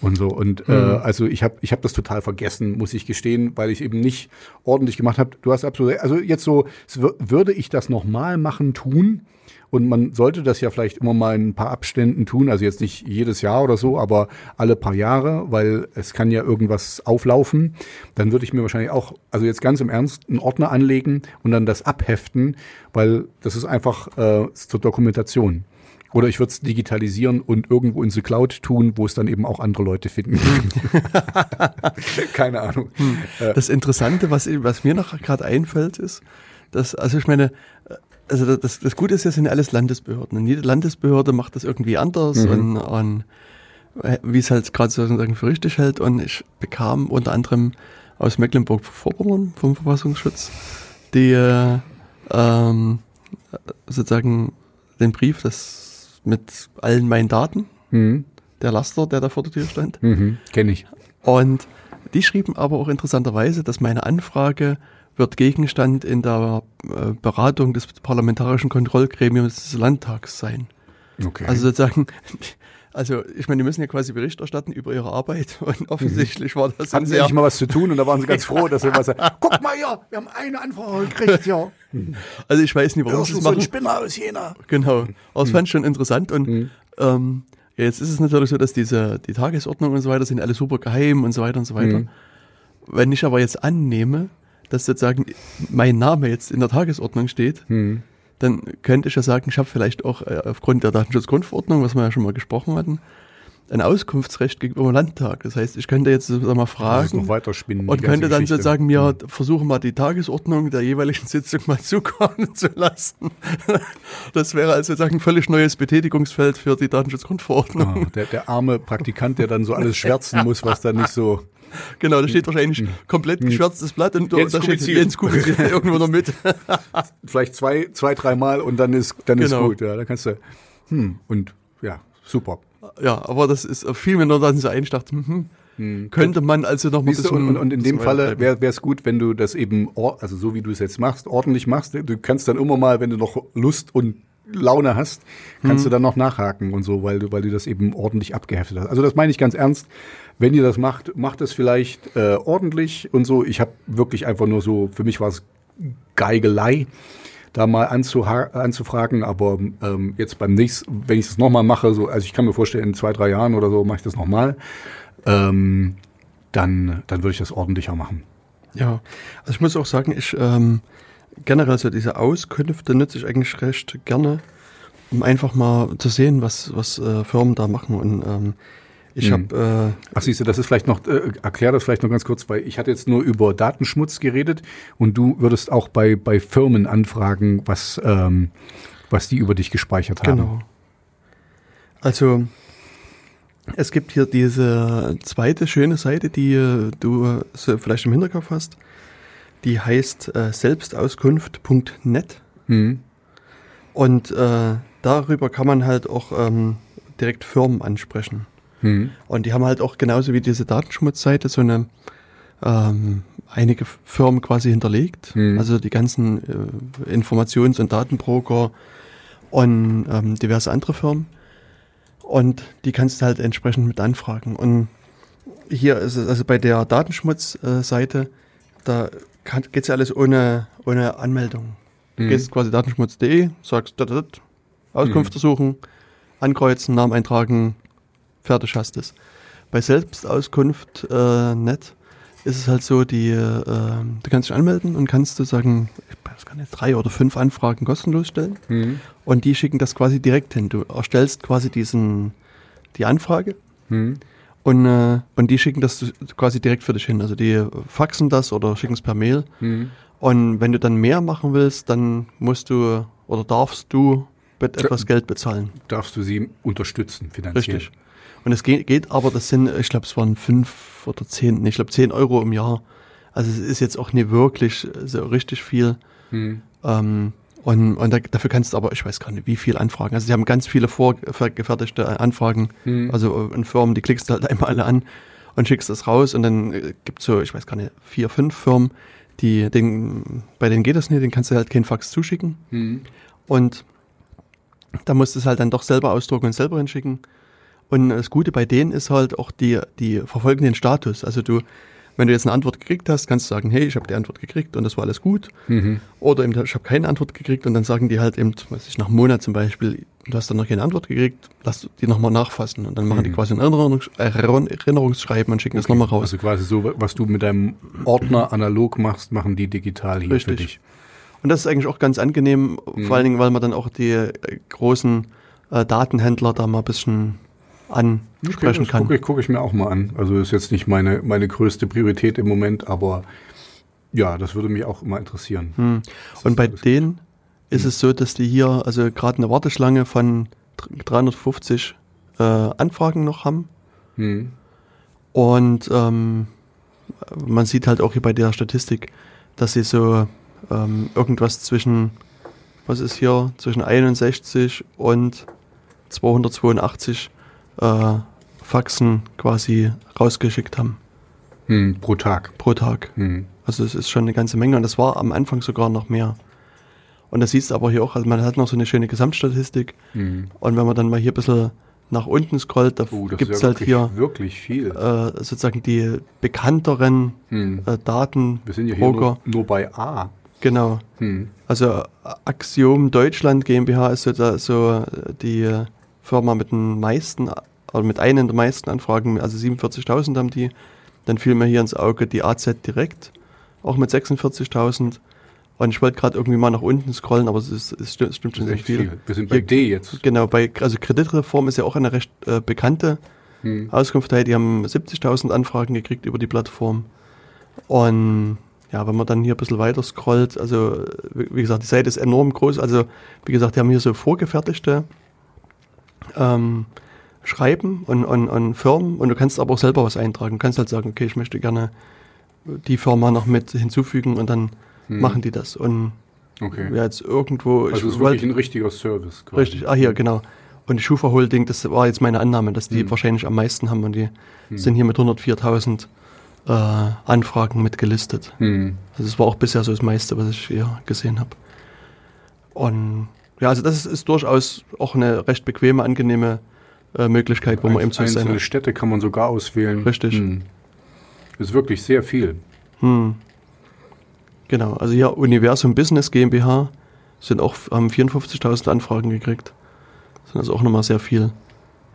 S2: Und so und äh, mhm. äh, also ich habe ich habe das total vergessen, muss ich gestehen, weil ich eben nicht ordentlich gemacht habe. Du hast absolut also jetzt so würde ich das nochmal machen tun, und man sollte das ja vielleicht immer mal in ein paar Abständen tun, also jetzt nicht jedes Jahr oder so, aber alle paar Jahre, weil es kann ja irgendwas auflaufen. Dann würde ich mir wahrscheinlich auch, also jetzt ganz im Ernst, einen Ordner anlegen und dann das abheften, weil das ist einfach äh, zur Dokumentation. Oder ich würde es digitalisieren und irgendwo in the Cloud tun, wo es dann eben auch andere Leute finden. <laughs> Keine Ahnung. Hm.
S1: Das Interessante, was, was mir noch gerade einfällt, ist, dass, also ich meine, also das, das Gute ist ja, sind alles Landesbehörden. Und jede Landesbehörde macht das irgendwie anders mhm. und, und äh, wie es halt gerade sozusagen für richtig hält. Und ich bekam unter anderem aus Mecklenburg-Vorpommern vom Verfassungsschutz die ähm, sozusagen den Brief, das mit allen meinen Daten, mhm. der Laster, der da vor der Tür stand.
S2: Mhm, Kenne ich.
S1: Und die schrieben aber auch interessanterweise, dass meine Anfrage wird Gegenstand in der äh, Beratung des parlamentarischen Kontrollgremiums des Landtags sein. Okay. Also sozusagen, <laughs> also ich meine, die müssen ja quasi Bericht erstatten über ihre Arbeit <laughs> und offensichtlich war das.
S2: Hatten sie nicht mal was zu tun und da waren sie ganz <laughs> froh, dass sie was sagen. Guck mal hier, wir haben eine Anfrage gekriegt, ja.
S1: Also ich weiß nicht, warum
S2: sie das machen. so ein Spinner aus Jena.
S1: Genau, aber es mhm. fand ich schon interessant und mhm. ähm, ja, jetzt ist es natürlich so, dass diese die Tagesordnung und so weiter sind alle super geheim und so weiter und so weiter. Mhm. Wenn ich aber jetzt annehme, dass sozusagen mein Name jetzt in der Tagesordnung steht, hm. dann könnte ich ja sagen, ich habe vielleicht auch äh, aufgrund der Datenschutzgrundverordnung, was wir ja schon mal gesprochen hatten, ein Auskunftsrecht gegenüber dem Landtag. Das heißt, ich könnte jetzt sag mal fragen
S2: weiter spinnen,
S1: und könnte dann sozusagen mir hm. versuchen, mal die Tagesordnung der jeweiligen <laughs> Sitzung mal zukommen <laughs> zu lassen. Das wäre also sozusagen ein völlig neues Betätigungsfeld für die Datenschutzgrundverordnung.
S2: Ah, der, der arme Praktikant, der dann so alles schwärzen muss, was da nicht so <laughs>
S1: Genau, da steht wahrscheinlich hm. komplett hm. geschwärztes Blatt und Jens da steht Jens Kubizil <laughs> irgendwo noch mit. <laughs>
S2: Vielleicht zwei, zwei, dreimal und dann ist, dann genau. ist gut. Ja, dann kannst du, hm, und ja, super.
S1: Ja, aber das ist viel mehr nur dann so dachte, hm, hm. könnte man also noch
S2: mal ein und, und in dem Falle wäre es gut, wenn du das eben, also so wie du es jetzt machst, ordentlich machst. Du kannst dann immer mal, wenn du noch Lust und Laune hast, kannst hm. du dann noch nachhaken und so, weil du, weil du das eben ordentlich abgeheftet hast. Also das meine ich ganz ernst. Wenn ihr das macht, macht es vielleicht äh, ordentlich und so. Ich habe wirklich einfach nur so, für mich war es Geigelei, da mal anzufragen, aber ähm, jetzt beim nächsten, wenn ich das nochmal mache, so, also ich kann mir vorstellen, in zwei, drei Jahren oder so mache ich das nochmal, ähm, dann, dann würde ich das ordentlicher machen.
S1: Ja, also ich muss auch sagen, ich ähm, generell so diese Auskünfte nutze ich eigentlich recht gerne, um einfach mal zu sehen, was, was äh, Firmen da machen und ähm, ich hm. habe.
S2: Äh, Ach siehst du, das ist vielleicht noch. Äh, erklär das vielleicht noch ganz kurz, weil ich hatte jetzt nur über Datenschmutz geredet und du würdest auch bei bei Firmen anfragen, was ähm, was die über dich gespeichert haben. Genau.
S1: Also es gibt hier diese zweite schöne Seite, die äh, du vielleicht im Hinterkopf hast. Die heißt äh, selbstauskunft.net. Hm. Und äh, darüber kann man halt auch ähm, direkt Firmen ansprechen. Mhm. Und die haben halt auch genauso wie diese Datenschmutzseite so eine ähm, einige Firmen quasi hinterlegt. Mhm. Also die ganzen äh, Informations- und Datenbroker und ähm, diverse andere Firmen. Und die kannst du halt entsprechend mit anfragen. Und hier ist es also bei der Datenschmutzseite, da geht es ja alles ohne, ohne Anmeldung. Du mhm. gehst quasi datenschmutz.de, sagst dat, dat, Auskunft mhm. suchen, ankreuzen, Namen eintragen, fertig hast es. Bei Selbstauskunft äh, net ist es halt so, die, äh, du kannst dich anmelden und kannst du sagen, ich weiß gar nicht, drei oder fünf Anfragen kostenlos stellen. Mhm. Und die schicken das quasi direkt hin. Du erstellst quasi diesen, die Anfrage mhm. Und, äh, und die schicken das quasi direkt für dich hin. Also die faxen das oder schicken es per Mail. Mhm. Und wenn du dann mehr machen willst, dann musst du oder darfst du etwas Geld bezahlen.
S2: Darfst du sie unterstützen finanziell?
S1: Richtig. Und es geht, geht aber, das sind, ich glaube, es waren fünf oder zehn, nee, ich glaube zehn Euro im Jahr. Also es ist jetzt auch nie wirklich so richtig viel.
S2: Hm.
S1: Ähm, und und da, dafür kannst du aber, ich weiß gar nicht, wie viel Anfragen. Also sie haben ganz viele vorgefertigte Anfragen.
S2: Hm.
S1: Also in Firmen, die klickst du halt <laughs> einmal alle an und schickst das raus. Und dann äh, gibt es so, ich weiß gar nicht, vier, fünf Firmen, die, den, bei denen geht das nicht, den kannst du halt keinen Fax zuschicken.
S2: Hm.
S1: Und da musst du es halt dann doch selber ausdrucken und selber hinschicken. Und das Gute bei denen ist halt auch die, die verfolgen den Status. Also du, wenn du jetzt eine Antwort gekriegt hast, kannst du sagen, hey, ich habe die Antwort gekriegt und das war alles gut.
S2: Mhm.
S1: Oder eben, ich habe keine Antwort gekriegt und dann sagen die halt eben, weiß ich, nach einem Monat zum Beispiel, du hast dann noch keine Antwort gekriegt, lass die nochmal nachfassen. Und dann machen die
S2: Mhm.
S1: quasi ein Erinnerungs Erinnerungsschreiben und schicken das nochmal raus.
S2: Also quasi so, was du mit deinem Ordner analog machst, machen die digital hier für
S1: Richtig.
S2: dich.
S1: Und das ist eigentlich auch ganz angenehm,
S2: Mhm.
S1: vor allen Dingen, weil man dann auch die äh, großen äh, Datenhändler da mal ein bisschen ansprechen
S2: das
S1: kann.
S2: gucke ich, guck ich mir auch mal an. Also ist jetzt nicht meine, meine größte Priorität im Moment, aber ja, das würde mich auch immer interessieren.
S1: Hm. Und bei denen ist es so, dass die hier also gerade eine Warteschlange von dr- 350 äh, Anfragen noch haben.
S2: Hm.
S1: Und ähm, man sieht halt auch hier bei der Statistik, dass sie so ähm, irgendwas zwischen, was ist hier, zwischen 61 und 282 äh, Faxen quasi rausgeschickt haben
S2: Hm. Pro Tag.
S1: pro Tag.
S2: Hm.
S1: Also es ist schon eine ganze Menge und das war am Anfang sogar noch mehr. Und das siehst du aber hier auch, also man hat noch so eine schöne Gesamtstatistik
S2: Hm.
S1: und wenn man dann mal hier ein bisschen nach unten scrollt, da
S2: Oh,
S1: gibt es
S2: ja
S1: halt
S2: wirklich,
S1: hier
S2: wirklich viel.
S1: äh, sozusagen die bekannteren
S2: Hm.
S1: äh, Daten,
S2: Wir sind ja hier nur, nur bei A.
S1: genau.
S2: Hm.
S1: Also Axiom Deutschland GmbH ist so, da, so äh, die äh, Firma mit den meisten, oder mit einer der meisten Anfragen, also 47.000 haben die. Dann fiel mir hier ins Auge die AZ direkt, auch mit 46.000. Und ich wollte gerade irgendwie mal nach unten scrollen, aber es, ist, es stimmt, stimmt schon
S2: echt
S1: viel.
S2: viel. Wir sind bei
S1: Hier-
S2: D jetzt.
S1: Genau, bei also Kreditreform ist ja auch eine recht äh, bekannte
S2: Hm.
S1: Auskunft. Die haben 70.000 Anfragen gekriegt über die Plattform. Und ja, wenn man dann hier ein bisschen weiter scrollt, also wie gesagt, die Seite ist enorm groß. Also wie gesagt, die haben hier so vorgefertigte ähm, Schreiben und, und, und Firmen und du kannst aber auch selber was eintragen. Du kannst halt sagen, okay, ich möchte gerne die Firma noch mit hinzufügen und dann
S2: Hm.
S1: machen die das. Und
S2: Okay.
S1: jetzt irgendwo,
S2: also es ist
S1: ich
S2: wirklich ein richtiger Service. quasi.
S1: richtig, ah hier, genau. Und die Schufa Holding, das war jetzt meine Annahme, dass die
S2: Hm.
S1: wahrscheinlich am meisten haben und die
S2: Hm.
S1: sind hier mit 104.000 äh, Anfragen mit gelistet.
S2: Hm.
S1: Also das war auch bisher so das meiste, was ich hier gesehen habe. Und ja, also das ist, ist durchaus auch eine recht bequeme, angenehme äh, Möglichkeit, wo man eben so
S2: Einzelne
S1: seine...
S2: Städte kann man sogar auswählen.
S1: Richtig.
S2: Hm. Ist wirklich sehr viel.
S1: Hm. Genau, also hier Universum Business GmbH sind auch, haben 54.000 Anfragen gekriegt. Das sind also auch nochmal sehr viel.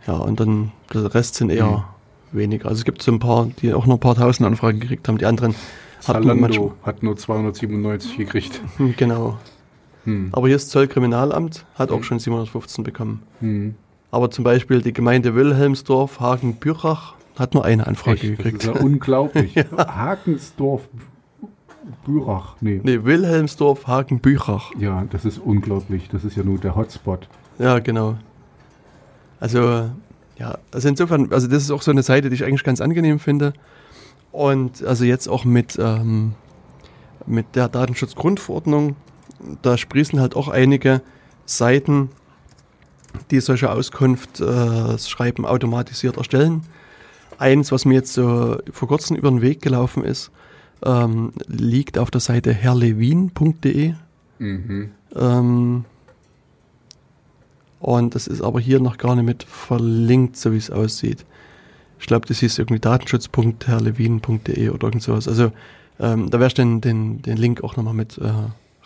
S1: Ja, und dann der Rest sind eher
S2: Mhm.
S1: weniger. Also es gibt so ein paar, die auch noch ein paar tausend Anfragen gekriegt haben. Die anderen hatten
S2: Zalando hat nur 297 gekriegt.
S1: Hm, <laughs> Genau.
S2: Hm.
S1: Aber hier ist Zollkriminalamt, hat auch
S2: Mhm.
S1: schon 715 bekommen.
S2: Hm.
S1: Aber zum Beispiel die Gemeinde Wilhelmsdorf, Hagen-Bürach hat nur eine Anfrage
S2: Echt, das
S1: gekriegt.
S2: ist ja unglaublich. <laughs> Hakensdorf, Bürach. Nee.
S1: nee, Wilhelmsdorf, Hagen-Bürach.
S2: Ja, das ist unglaublich. Das ist ja nur der Hotspot.
S1: Ja, genau. Also, ja, also insofern, also das ist auch so eine Seite, die ich eigentlich ganz angenehm finde. Und also jetzt auch mit, ähm, mit der Datenschutzgrundverordnung, da sprießen halt auch einige Seiten, die solche Auskunft äh, automatisiert erstellen. Eins, was mir jetzt so vor kurzem über den Weg gelaufen ist, ähm, liegt auf der Seite herrlewin.de.
S2: Mhm.
S1: Ähm, und das ist aber hier noch gar nicht mit verlinkt, so wie es aussieht. Ich glaube, das hieß irgendwie datenschutz.herrlewin.de oder irgend sowas. Also ähm, da werde ich den, den, den Link auch nochmal mit äh,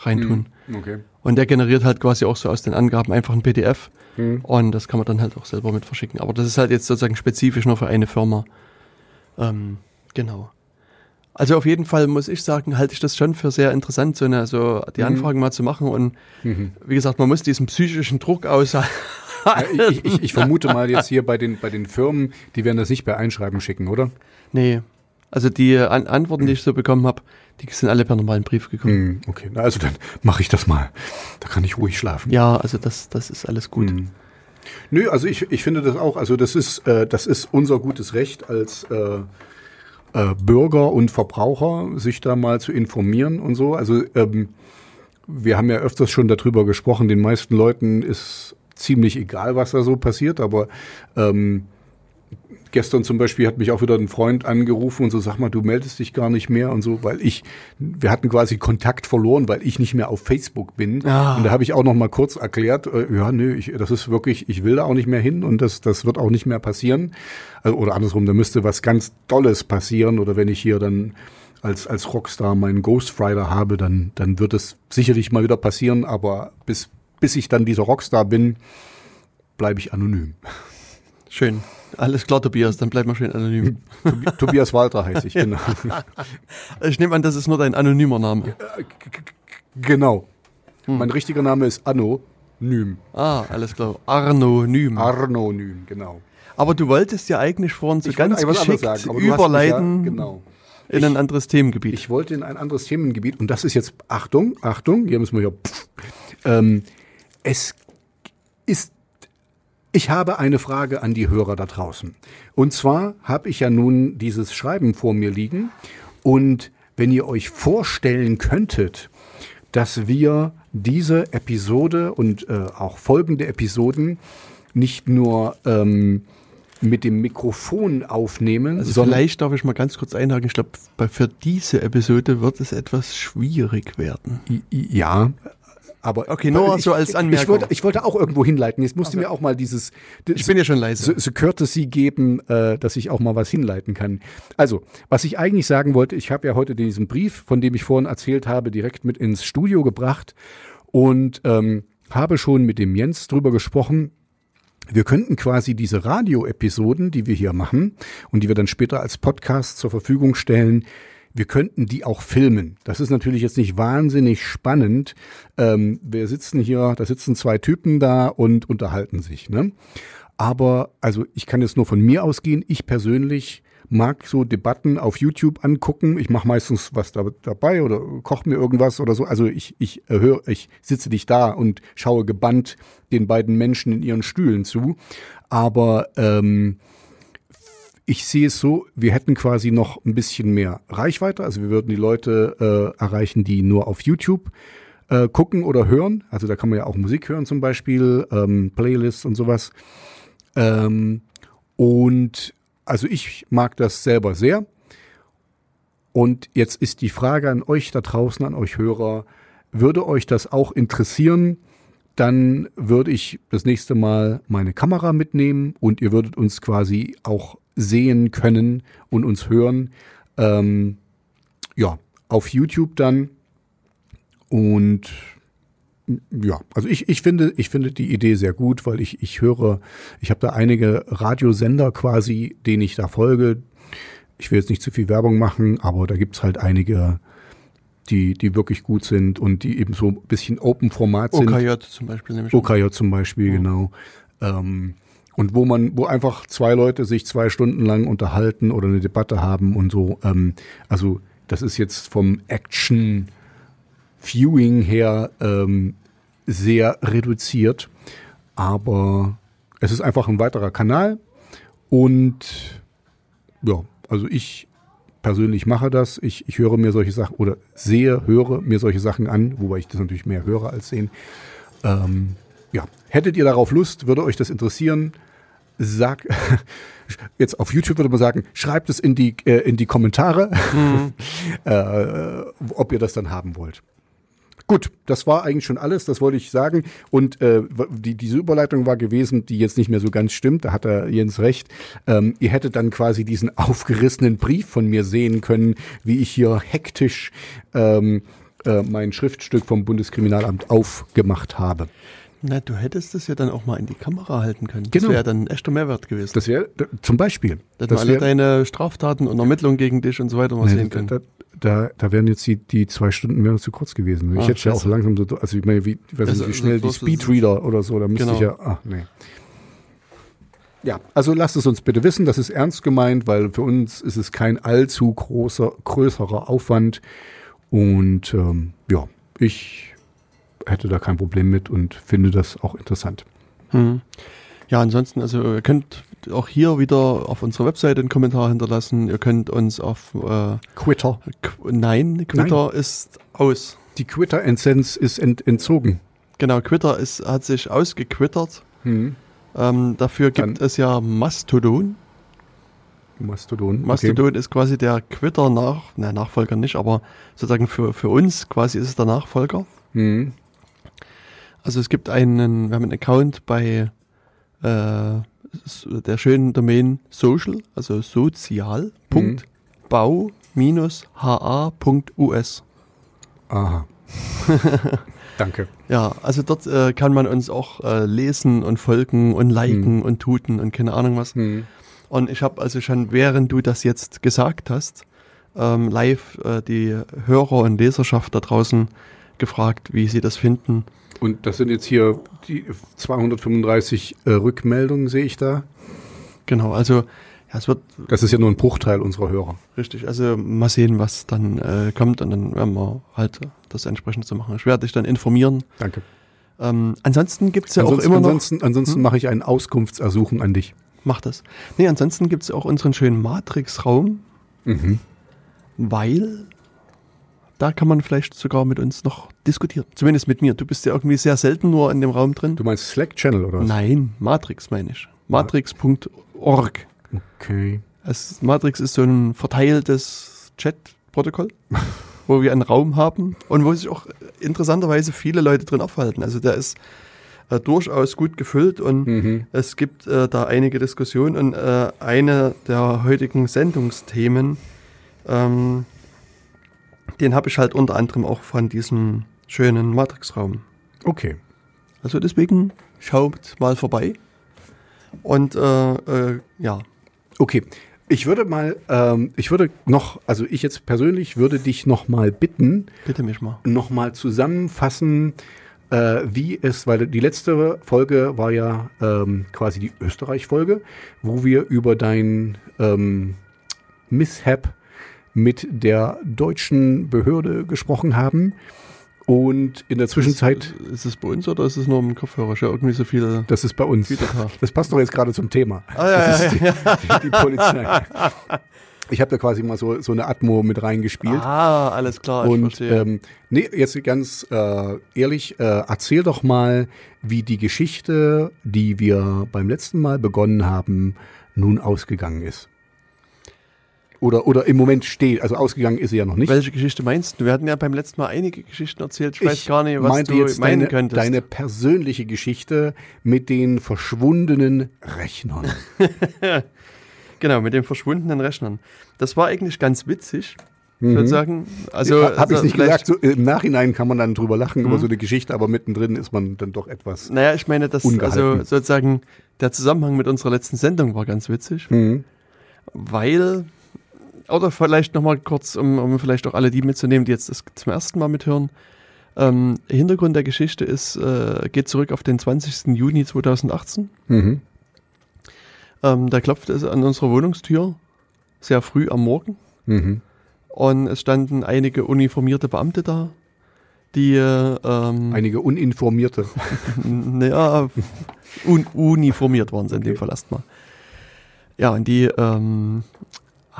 S1: reintun.
S2: Hm. Okay.
S1: Und der generiert halt quasi auch so aus den Angaben einfach ein PDF.
S2: Hm.
S1: Und das kann man dann halt auch selber mit verschicken. Aber das ist halt jetzt sozusagen spezifisch nur für eine Firma. Ähm, genau. Also auf jeden Fall muss ich sagen, halte ich das schon für sehr interessant, so eine, so die
S2: Mhm.
S1: Anfragen mal zu machen. Und
S2: Mhm.
S1: wie gesagt, man muss diesen psychischen Druck aushalten.
S2: Ja, ich, ich, ich vermute mal jetzt hier bei den, bei den Firmen, die werden das nicht per Einschreiben schicken, oder?
S1: Nee. Also die An Antworten, die ich so bekommen habe, die sind alle per normalen Brief gekommen.
S2: Hm, okay, na, also dann mache ich das mal. Da kann ich ruhig schlafen.
S1: Ja, also das, das ist alles gut.
S2: Hm. Nö, also ich, ich finde das auch, also das ist, äh, das ist unser gutes Recht als äh, äh, Bürger und Verbraucher, sich da mal zu informieren und so. Also ähm, wir haben ja öfters schon darüber gesprochen, den meisten Leuten ist ziemlich egal, was da so passiert, aber ähm, gestern zum Beispiel hat mich auch wieder ein Freund angerufen und so, sag mal, du meldest dich gar nicht mehr und so, weil ich, wir hatten quasi Kontakt verloren, weil ich nicht mehr auf Facebook bin.
S1: Ah.
S2: Und da habe ich auch noch mal kurz erklärt, äh, ja, nö, ich, das ist wirklich, ich will da auch nicht mehr hin und das, das wird auch nicht mehr passieren. Also, oder andersrum, da müsste was ganz Dolles passieren oder wenn ich hier dann als, als Rockstar meinen Ghost Rider habe, dann, dann wird es sicherlich mal wieder passieren, aber bis, bis ich dann dieser Rockstar bin, bleibe ich anonym.
S1: Schön. Alles klar, Tobias, dann bleib mal schön anonym.
S2: Tobi- Tobias Walter heiße ich, genau. <laughs>
S1: Ich nehme an, das ist nur dein anonymer Name.
S2: genau. Mein richtiger Name ist Anno Nym.
S1: Ah, alles klar. Arno Nym.
S2: Arno Nym, genau.
S1: Aber du wolltest ja eigentlich vorhin so
S2: Ich
S1: ganz geschickt
S2: sagen,
S1: überleiten
S2: Ja, genau.
S1: in ein anderes Themengebiet.
S2: Ich wollte in ein anderes Themengebiet und das ist jetzt, Achtung, Achtung, hier müssen wir hier, ähm, es ist, ich habe eine Frage an die Hörer da draußen. Und zwar habe ich ja nun dieses Schreiben vor mir liegen und wenn ihr euch vorstellen könntet, dass wir diese Episode und äh, auch folgende Episoden nicht nur ähm, mit dem Mikrofon aufnehmen,
S1: also vielleicht darf ich mal ganz kurz einhaken. Ich glaube, für diese Episode wird es etwas schwierig werden.
S2: Ja, aber
S1: Okay, nur so als Anmerkung.
S2: Ich wollte, ich wollte auch irgendwo hinleiten. Jetzt musste mir auch mal dieses
S1: Ich bin ja schon leise.
S2: so, so Courtesy geben, äh, dass ich auch mal was hinleiten kann. Also, was ich eigentlich sagen wollte, ich habe ja heute diesen Brief, von dem ich vorhin erzählt habe, direkt mit ins Studio gebracht und ähm, habe schon mit dem Jens drüber gesprochen. Wir könnten quasi diese Radio-Episoden, die wir hier machen und die wir dann später als Podcast zur Verfügung stellen, wir könnten die auch filmen. Das ist natürlich jetzt nicht wahnsinnig spannend. Ähm, wir sitzen hier, da sitzen zwei Typen da und unterhalten sich. Ne? Aber also ich kann jetzt nur von mir ausgehen. Ich persönlich mag so Debatten auf YouTube angucken. Ich mache meistens was da, dabei oder koche mir irgendwas oder so. Also ich, ich höre, ich sitze nicht da und schaue gebannt den beiden Menschen in ihren Stühlen zu. Aber ähm, ich sehe es so, wir hätten quasi noch ein bisschen mehr Reichweite. Also wir würden die Leute äh, erreichen, die nur auf YouTube äh, gucken oder hören. Also da kann man ja auch Musik hören zum Beispiel, ähm, Playlists und sowas. Ähm, und also ich mag das selber sehr. Und jetzt ist die Frage an euch da draußen, an euch Hörer, würde euch das auch interessieren? Dann würde ich das nächste Mal meine Kamera mitnehmen und ihr würdet uns quasi auch sehen können und uns hören. Ähm, ja, auf YouTube dann. Und ja, also ich, ich finde, ich finde die Idee sehr gut, weil ich, ich höre, ich habe da einige Radiosender quasi, denen ich da folge. Ich will jetzt nicht zu viel Werbung machen, aber da gibt's halt einige, die, die wirklich gut sind und die eben so ein bisschen Open-Format sind.
S1: OKJ zum Beispiel nämlich.
S2: OKJ zum Beispiel, genau. Ähm, und wo man, wo einfach zwei Leute sich zwei Stunden lang unterhalten oder eine Debatte haben und so. Ähm, also das ist jetzt vom Action Viewing her ähm, sehr reduziert, aber es ist einfach ein weiterer Kanal und ja, also ich persönlich mache das. Ich, ich höre mir solche Sachen oder sehe, höre mir solche Sachen an, wobei ich das natürlich mehr höre als sehen. Ähm, ja, hättet ihr darauf Lust, würde euch das interessieren? Sag, <laughs> jetzt auf YouTube würde man sagen, schreibt es in die, äh, in die Kommentare, <laughs> äh, ob ihr das dann haben wollt. Gut, das war eigentlich schon alles, das wollte ich sagen. Und äh, die, diese Überleitung war gewesen, die jetzt nicht mehr so ganz stimmt, da hat er Jens recht. Ähm, ihr hättet dann quasi diesen aufgerissenen Brief von mir sehen können, wie ich hier hektisch ähm, äh, mein Schriftstück vom Bundeskriminalamt aufgemacht habe.
S1: Na, du hättest es ja dann auch mal in die Kamera halten können. Das
S2: Genau.
S1: wäre dann ein echter Mehrwert gewesen.
S2: Das wäre zum Beispiel.
S1: Dass man alle
S2: wär-
S1: deine Straftaten und Ermittlungen gegen dich und so weiter mal
S2: Nee,
S1: sehen
S2: da,
S1: können.
S2: da, da, da wären jetzt die, die zwei Stunden wären zu kurz gewesen. Ich
S1: Ach,
S2: hätte ja auch langsam so, also ich meine, wie, ich weiß
S1: Also,
S2: nicht, wie schnell die
S1: also, das ist-
S2: Speedreader oder so, da müsste
S1: Genau.
S2: ich ja, ach nee. Ja, also lasst es uns bitte wissen, das ist ernst gemeint, weil für uns ist es kein allzu großer, größerer Aufwand. Und ähm, ja, ich hätte da kein Problem mit und finde das auch interessant.
S1: Hm. Ja, ansonsten, also ihr könnt auch hier wieder auf unserer Webseite einen Kommentar hinterlassen. Ihr könnt uns auf äh,
S2: Quitter.
S1: Qu Nein, Twitter ist aus.
S2: Die Twitter-Essenz ist ent entzogen.
S1: Genau, Twitter ist, hat sich ausgequittert.
S2: Hm.
S1: Ähm, dafür gibt
S2: Dann-
S1: es ja Mastodon.
S2: Mastodon.
S1: Mastodon ist quasi der Twitter nach, na, Nachfolger nicht, aber sozusagen für, für uns quasi ist es der Nachfolger.
S2: Okay.
S1: Also es gibt einen, wir haben einen Account bei äh, der schönen Domain social, also sozial. Punkt, Bau minus ha.us.
S2: Aha. <laughs> Danke.
S1: Ja, also dort äh, kann man uns auch äh, lesen und folgen und liken und tuten und keine Ahnung was.
S2: Hm.
S1: Und ich habe also schon, während du das jetzt gesagt hast, ähm, live äh, die Hörer und Leserschaft da draußen gefragt, wie sie das finden.
S2: Und das sind jetzt hier die 235 äh, Rückmeldungen, sehe ich da.
S1: Genau, also ja, es wird
S2: Das ist ja nur ein Bruchteil unserer Hörer.
S1: richtig. Also mal sehen, was dann äh, kommt und dann werden wir halt das entsprechend zu machen. Ich werde dich dann informieren.
S2: Danke.
S1: Ähm, ansonsten gibt's ja
S2: ansonsten
S1: auch immer noch.
S2: ansonsten, ansonsten
S1: Hm?
S2: mache ich einen Auskunftsersuchen an dich.
S1: Mach das. Nee, ansonsten gibt's ja auch unseren schönen Matrix-Raum,
S2: Mhm.
S1: weil da kann man vielleicht sogar mit uns noch diskutieren. Zumindest mit mir. Du bist ja irgendwie sehr selten nur in dem Raum drin.
S2: Du meinst Slack-Channel oder was?
S1: Nein, Matrix meine ich. Matrix.org.
S2: Okay.
S1: Es, Matrix ist so ein verteiltes Chat-Protokoll, <laughs> wo wir einen Raum haben und wo sich auch interessanterweise viele Leute drin aufhalten. Also der ist äh, durchaus gut gefüllt und
S2: Mhm.
S1: es gibt äh, da einige Diskussionen und äh, eine der heutigen Sendungsthemen, ähm, den habe ich halt unter anderem auch von diesem schönen Matrix-Raum.
S2: Okay.
S1: Also deswegen schaut mal vorbei. Und äh, äh, ja,
S2: Okay. Ich würde mal, ähm, ich würde noch, also ich jetzt persönlich würde dich noch mal bitten,
S1: bitte mich mal.
S2: noch mal zusammenfassen, äh, wie es, weil die letzte Folge war ja ähm, quasi die Österreich-Folge, wo wir über dein ähm, Mishap mit der deutschen Behörde gesprochen haben. Und in der Zwischenzeit,
S1: Ist, ist es bei uns oder ist es nur im Kopfhörer? Ich irgendwie so viele.
S2: das ist bei uns. Das passt doch jetzt gerade zum Thema.
S1: Ah, ja,
S2: das
S1: ja,
S2: ist die, die Polizei. Ich habe da quasi mal so, so eine Atmo mit reingespielt.
S1: Ah, alles klar, ich
S2: Und
S1: verstehe.
S2: ähm, nee, jetzt ganz äh, ehrlich, äh, erzähl doch mal, wie die Geschichte, die wir beim letzten Mal begonnen haben, nun ausgegangen ist. Oder, oder im Moment steht, also ausgegangen ist sie ja noch nicht.
S1: Welche Geschichte meinst du? Wir hatten ja beim letzten Mal einige Geschichten erzählt. Ich, weiß
S2: Ich
S1: gar nicht, was du
S2: jetzt
S1: meinen
S2: deine,
S1: könntest.
S2: deine persönliche Geschichte mit den verschwundenen Rechnern. <laughs>
S1: Genau, mit den verschwundenen Rechnern. Das war eigentlich ganz witzig. Ich würde sagen, also.
S2: Habe ich
S1: also
S2: nicht
S1: vielleicht-
S2: gesagt, so, im Nachhinein kann man dann drüber lachen über
S1: Mhm.
S2: so eine Geschichte, aber mittendrin ist man dann doch etwas.
S1: Naja, ich meine, das, also sozusagen, der Zusammenhang mit unserer letzten Sendung war ganz witzig,
S2: Mhm.
S1: weil, oder vielleicht nochmal kurz, um, um vielleicht auch alle die mitzunehmen, die jetzt das zum ersten Mal mithören. Ähm, Hintergrund der Geschichte ist, äh, geht zurück auf den 20. Juni 2018.
S2: Mhm.
S1: Ähm, da klopfte es an unserer Wohnungstür, sehr früh am Morgen.
S2: Mhm.
S1: Und es standen einige uniformierte Beamte da, die äh, ähm,
S2: Einige Uninformierte. <laughs>
S1: naja, un uniformiert waren sie in dem
S2: Okay.
S1: Fall erstmal. Ja, und die ähm,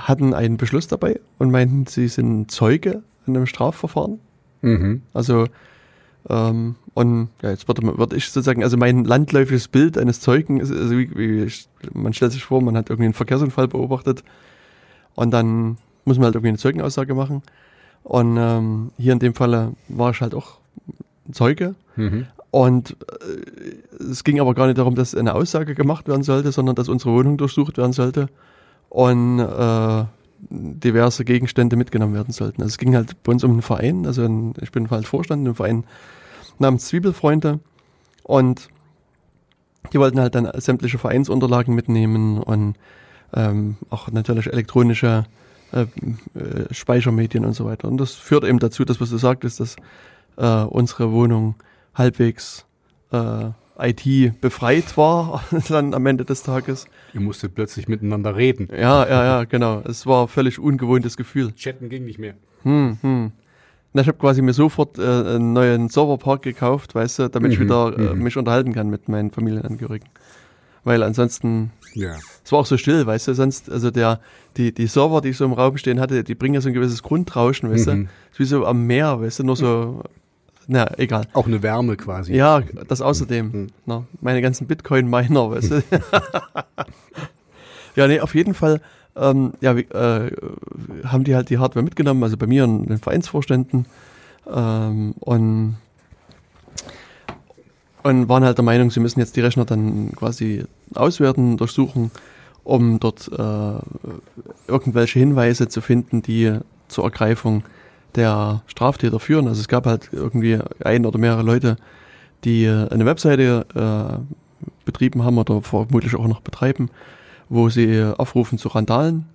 S1: hatten einen Beschluss dabei und meinten, sie sind Zeuge in einem Strafverfahren.
S2: Mhm.
S1: Also, ähm, und ja, jetzt würde, würde ich sozusagen, also mein landläufiges Bild eines Zeugen ist, also wie, wie ich, man stellt sich vor, man hat irgendwie einen Verkehrsunfall beobachtet und dann muss man halt irgendwie eine Zeugenaussage machen. Und ähm, hier in dem Falle war ich halt auch Zeuge.
S2: Mhm.
S1: Und äh, es ging aber gar nicht darum, dass eine Aussage gemacht werden sollte, sondern dass unsere Wohnung durchsucht werden sollte und äh, diverse Gegenstände mitgenommen werden sollten. Also es ging halt bei uns um einen Verein, also ein, ich bin halt Vorstand einem Verein namens Zwiebelfreunde und die wollten halt dann sämtliche Vereinsunterlagen mitnehmen und ähm, auch natürlich elektronische äh, äh, Speichermedien und so weiter. Und das führt eben dazu, dass was du sagtest, dass äh, unsere Wohnung halbwegs äh, IT befreit war <laughs> dann am Ende des Tages.
S2: Ihr musstet plötzlich miteinander reden.
S1: Ja, ja, ja, genau. Es war ein völlig ungewohntes Gefühl.
S2: Chatten ging nicht mehr.
S1: Hm, hm. Na, ich habe quasi mir sofort äh, einen neuen Serverpark gekauft, weißt du, damit ich
S2: Mhm,
S1: wieder äh,
S2: mhm.
S1: mich unterhalten kann mit meinen Familienangehörigen. Weil ansonsten,
S2: Ja.
S1: es war auch so still, weißt du, sonst, also der, die, die Server, die ich so im Raum stehen hatte, die bringen ja so ein gewisses Grundrauschen, weißt du.
S2: Mhm.
S1: Ist wie so am Meer, weißt du, nur so, na, egal.
S2: Auch eine Wärme quasi.
S1: Ja, das außerdem.
S2: Mhm.
S1: Na, meine ganzen Bitcoin-Miner, weißt du. <laughs> ja, nee, auf jeden Fall ähm, ja, äh, haben die halt die Hardware mitgenommen, also bei mir und den Vereinsvorständen. Ähm, und, und waren halt der Meinung, sie müssen jetzt die Rechner dann quasi auswerten, durchsuchen, um dort äh, irgendwelche Hinweise zu finden, die zur Ergreifung der Straftäter führen. Also es gab halt irgendwie ein oder mehrere Leute, die äh, eine Webseite äh, betrieben haben oder vermutlich auch noch betreiben, wo sie äh, aufrufen zu Randalen.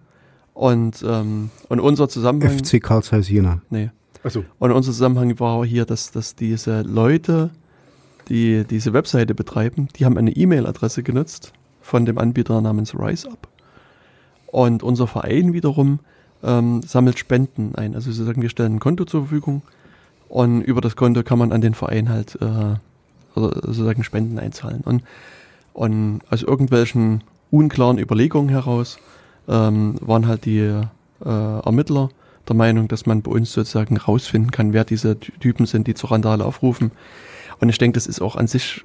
S1: Und, ähm, und unser Zusammenhang.
S2: FC Karl Zeiss Jena.
S1: Nee.
S2: Achso.
S1: Und unser Zusammenhang war hier, dass, dass diese Leute, die diese Webseite betreiben, die haben eine E-Mail-Adresse genutzt von dem Anbieter namens RiseUp. Und unser Verein wiederum ähm, sammelt Spenden ein. Also sie sagen, wir stellen ein Konto zur Verfügung und über das Konto kann man an den Verein halt äh, sozusagen Spenden einzahlen. Und, und aus irgendwelchen unklaren Überlegungen heraus ähm, waren halt die äh, Ermittler der Meinung, dass man bei uns sozusagen rausfinden kann, wer diese Ty- Typen sind, die zur Randale aufrufen. Und ich denke, das ist auch an sich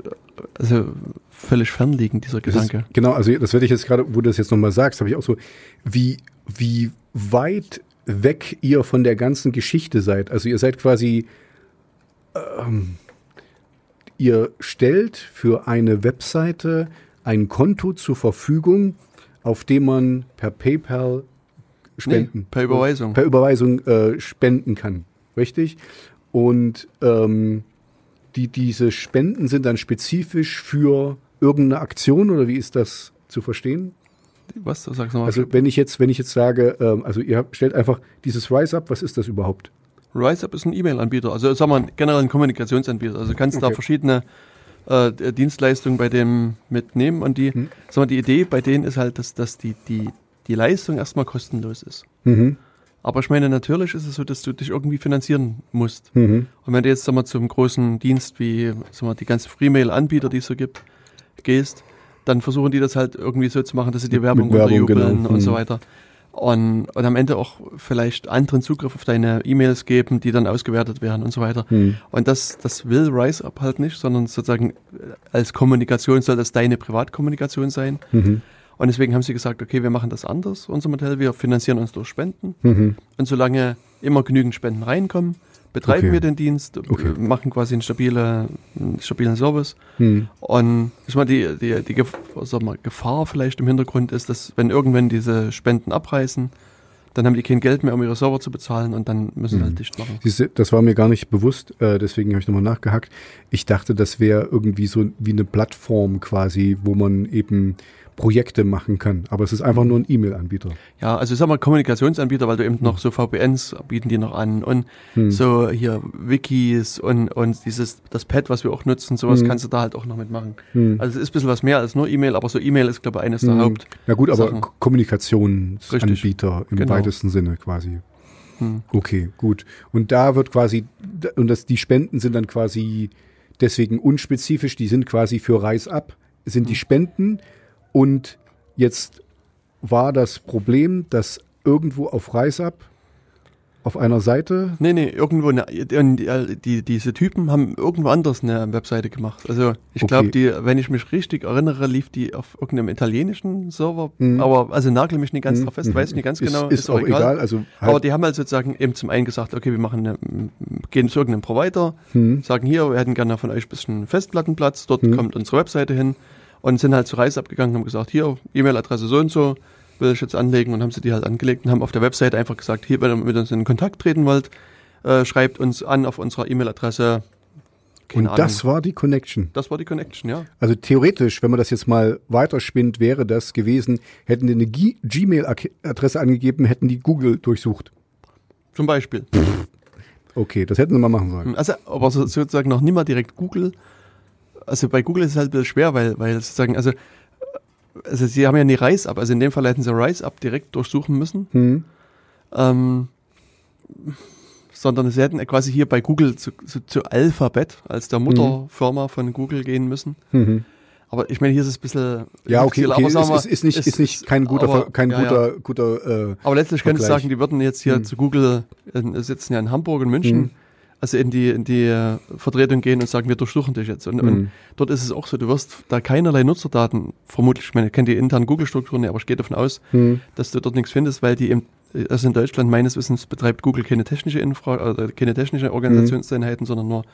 S1: also völlig fernliegend, dieser
S2: Das ist,
S1: Gedanke.
S2: genau, also das werde ich jetzt gerade, wo du das jetzt nochmal sagst, habe ich auch so, wie, wie weit weg ihr von der ganzen Geschichte seid. Also ihr seid quasi, ähm, ihr stellt für eine Webseite ein Konto zur Verfügung, auf dem man per PayPal spenden.
S1: Nee, per Überweisung.
S2: Per Überweisung äh, spenden kann. Richtig? Und ähm, die, diese Spenden sind dann spezifisch für irgendeine Aktion oder wie ist das zu verstehen?
S1: Was? Sag's nochmal.
S2: Also wenn ich jetzt, wenn ich jetzt sage, ähm, also ihr stellt einfach dieses Rise up, was ist das überhaupt?
S1: RiseUp ist ein E-Mail-Anbieter, also sagen wir generell ein Kommunikationsanbieter. Also du kannst da
S2: Okay.
S1: verschiedene äh, d- Dienstleistungen bei dem mitnehmen und die,
S2: Hm.
S1: sagen wir, die Idee bei denen ist halt, dass, dass die, die, die Leistung erstmal kostenlos ist.
S2: Mhm.
S1: Aber ich meine, natürlich ist es so, dass du dich irgendwie finanzieren musst.
S2: Mhm.
S1: Und wenn du jetzt sag mal, zum großen Dienst wie sag mal, die ganzen Freemail-Anbieter, die es so gibt, gehst, dann versuchen die das halt irgendwie so zu machen, dass sie
S2: Mit-
S1: Werbung
S2: Werbung,
S1: unterjubeln
S2: genau.
S1: und so
S2: Mhm.
S1: weiter. Und, und am Ende auch vielleicht anderen Zugriff auf deine E-Mails geben, die dann ausgewertet werden und so weiter.
S2: Mhm.
S1: Und das, das will RiseUp halt nicht, sondern sozusagen als Kommunikation soll das deine Privatkommunikation sein.
S2: Mhm.
S1: Und deswegen haben sie gesagt, okay, wir machen das anders, unser Modell. Wir finanzieren uns durch Spenden.
S2: Mhm.
S1: Und solange immer genügend Spenden reinkommen, betreiben
S2: Okay.
S1: wir den Dienst,
S2: Okay.
S1: machen quasi einen, stabile, einen stabilen Service.
S2: Mhm.
S1: Und ich meine, die, die, die mal, Gefahr vielleicht im Hintergrund ist, dass wenn irgendwann diese Spenden abreißen, dann haben die kein Geld mehr, um ihre Server zu bezahlen und dann müssen sie halt dicht machen.
S2: Siehste, das war mir gar nicht bewusst, äh, deswegen habe ich nochmal nachgehakt. Ich dachte, das wäre irgendwie so wie eine Plattform quasi, wo man eben Projekte machen kann. Aber es ist einfach nur ein E-Mail-Anbieter.
S1: Ja, also ich sag mal Kommunikationsanbieter, weil du eben noch so VPNs bieten die noch an und
S2: Hm.
S1: so hier Wikis und, und dieses, das Pad, was wir auch nutzen, sowas
S2: Hm.
S1: kannst du da halt auch noch mitmachen.
S2: Hm.
S1: Also es ist ein bisschen was mehr als nur E-Mail, aber so E-Mail ist, glaube ich, eines der
S2: Hm.
S1: Haupt.
S2: Na gut, aber
S1: Sachen.
S2: Kommunikationsanbieter im
S1: Genau.
S2: weitesten Sinne quasi.
S1: Hm.
S2: Okay, gut. Und da wird quasi, und das, die Spenden sind dann quasi deswegen unspezifisch, die sind quasi für Reis ab, sind
S1: Hm.
S2: die Spenden. Und jetzt war das Problem, dass irgendwo auf Reis ab, auf einer Seite,
S1: Nee, nee, irgendwo, ne, die, die, diese Typen haben irgendwo anders eine Webseite gemacht. Also ich glaube,
S2: Okay.
S1: die, wenn ich mich richtig erinnere, lief die auf irgendeinem italienischen Server.
S2: Mhm.
S1: Aber also nagel mich nicht ganz
S2: Hm,
S1: drauf fest, weiß nicht ganz
S2: ist,
S1: genau,
S2: ist, auch egal. Also halt,
S1: Aber die haben halt sozusagen eben zum einen gesagt, okay, wir machen eine, gehen zu irgendeinem Provider,
S2: hm,
S1: sagen hier, wir hätten gerne von euch ein bisschen Festplattenplatz, dort
S2: Hm.
S1: kommt unsere Webseite hin und sind halt zur Reise abgegangen und haben gesagt, hier, E-Mail-Adresse so und so, will ich jetzt anlegen und haben sie die halt angelegt und haben auf der Webseite einfach gesagt, hier, wenn ihr mit uns in Kontakt treten wollt, äh, schreibt uns an auf unserer E-Mail-Adresse.
S2: Und das war die Connection.
S1: das war die Connection, ja.
S2: Also theoretisch, wenn man das jetzt mal weiterspinnt, wäre das gewesen, hätten die eine Gmail-Adresse angegeben, hätten die Google durchsucht.
S1: Zum Beispiel.
S2: Okay, das hätten sie mal machen sollen.
S1: Also, aber so, sozusagen noch nicht mal direkt Google, also bei Google ist es halt ein bisschen schwer, weil, weil sozusagen, also, also sie haben ja eine Rise Up, also in dem Fall hätten sie Rise Up direkt durchsuchen müssen.
S2: Hm.
S1: Ähm, sondern sie hätten quasi hier bei Google zu, zu, zu Alphabet als der Mutterfirma von Google gehen müssen.
S2: Mhm.
S1: Aber ich meine, hier ist es ein bisschen.
S2: Ja, okay, okay.
S1: aber sagen
S2: ist,
S1: wir,
S2: ist, ist nicht,
S1: es
S2: ist nicht kein guter,
S1: aber-
S2: kein
S1: ja,
S2: guter,
S1: ja.
S2: guter. Äh,
S1: Aber letztlich könnte ich
S2: Vergleich.
S1: sagen, die würden jetzt hier
S2: Hm.
S1: zu Google, äh, sitzen ja in Hamburg und München,
S2: Hm.
S1: Also in die, in die äh, Vertretung gehen und sagen, wir durchsuchen dich jetzt. Und,
S2: Hm.
S1: und dort ist es auch so, du wirst da keinerlei Nutzerdaten, vermutlich, ich meine, ich kenne die internen Google-Strukturen, nicht, aber ich gehe davon aus,
S2: hm.
S1: dass du dort nichts findest, weil die eben, also in Deutschland meines Wissens betreibt Google keine technische Infra, oder keine technische Organisationseinheiten, sondern nur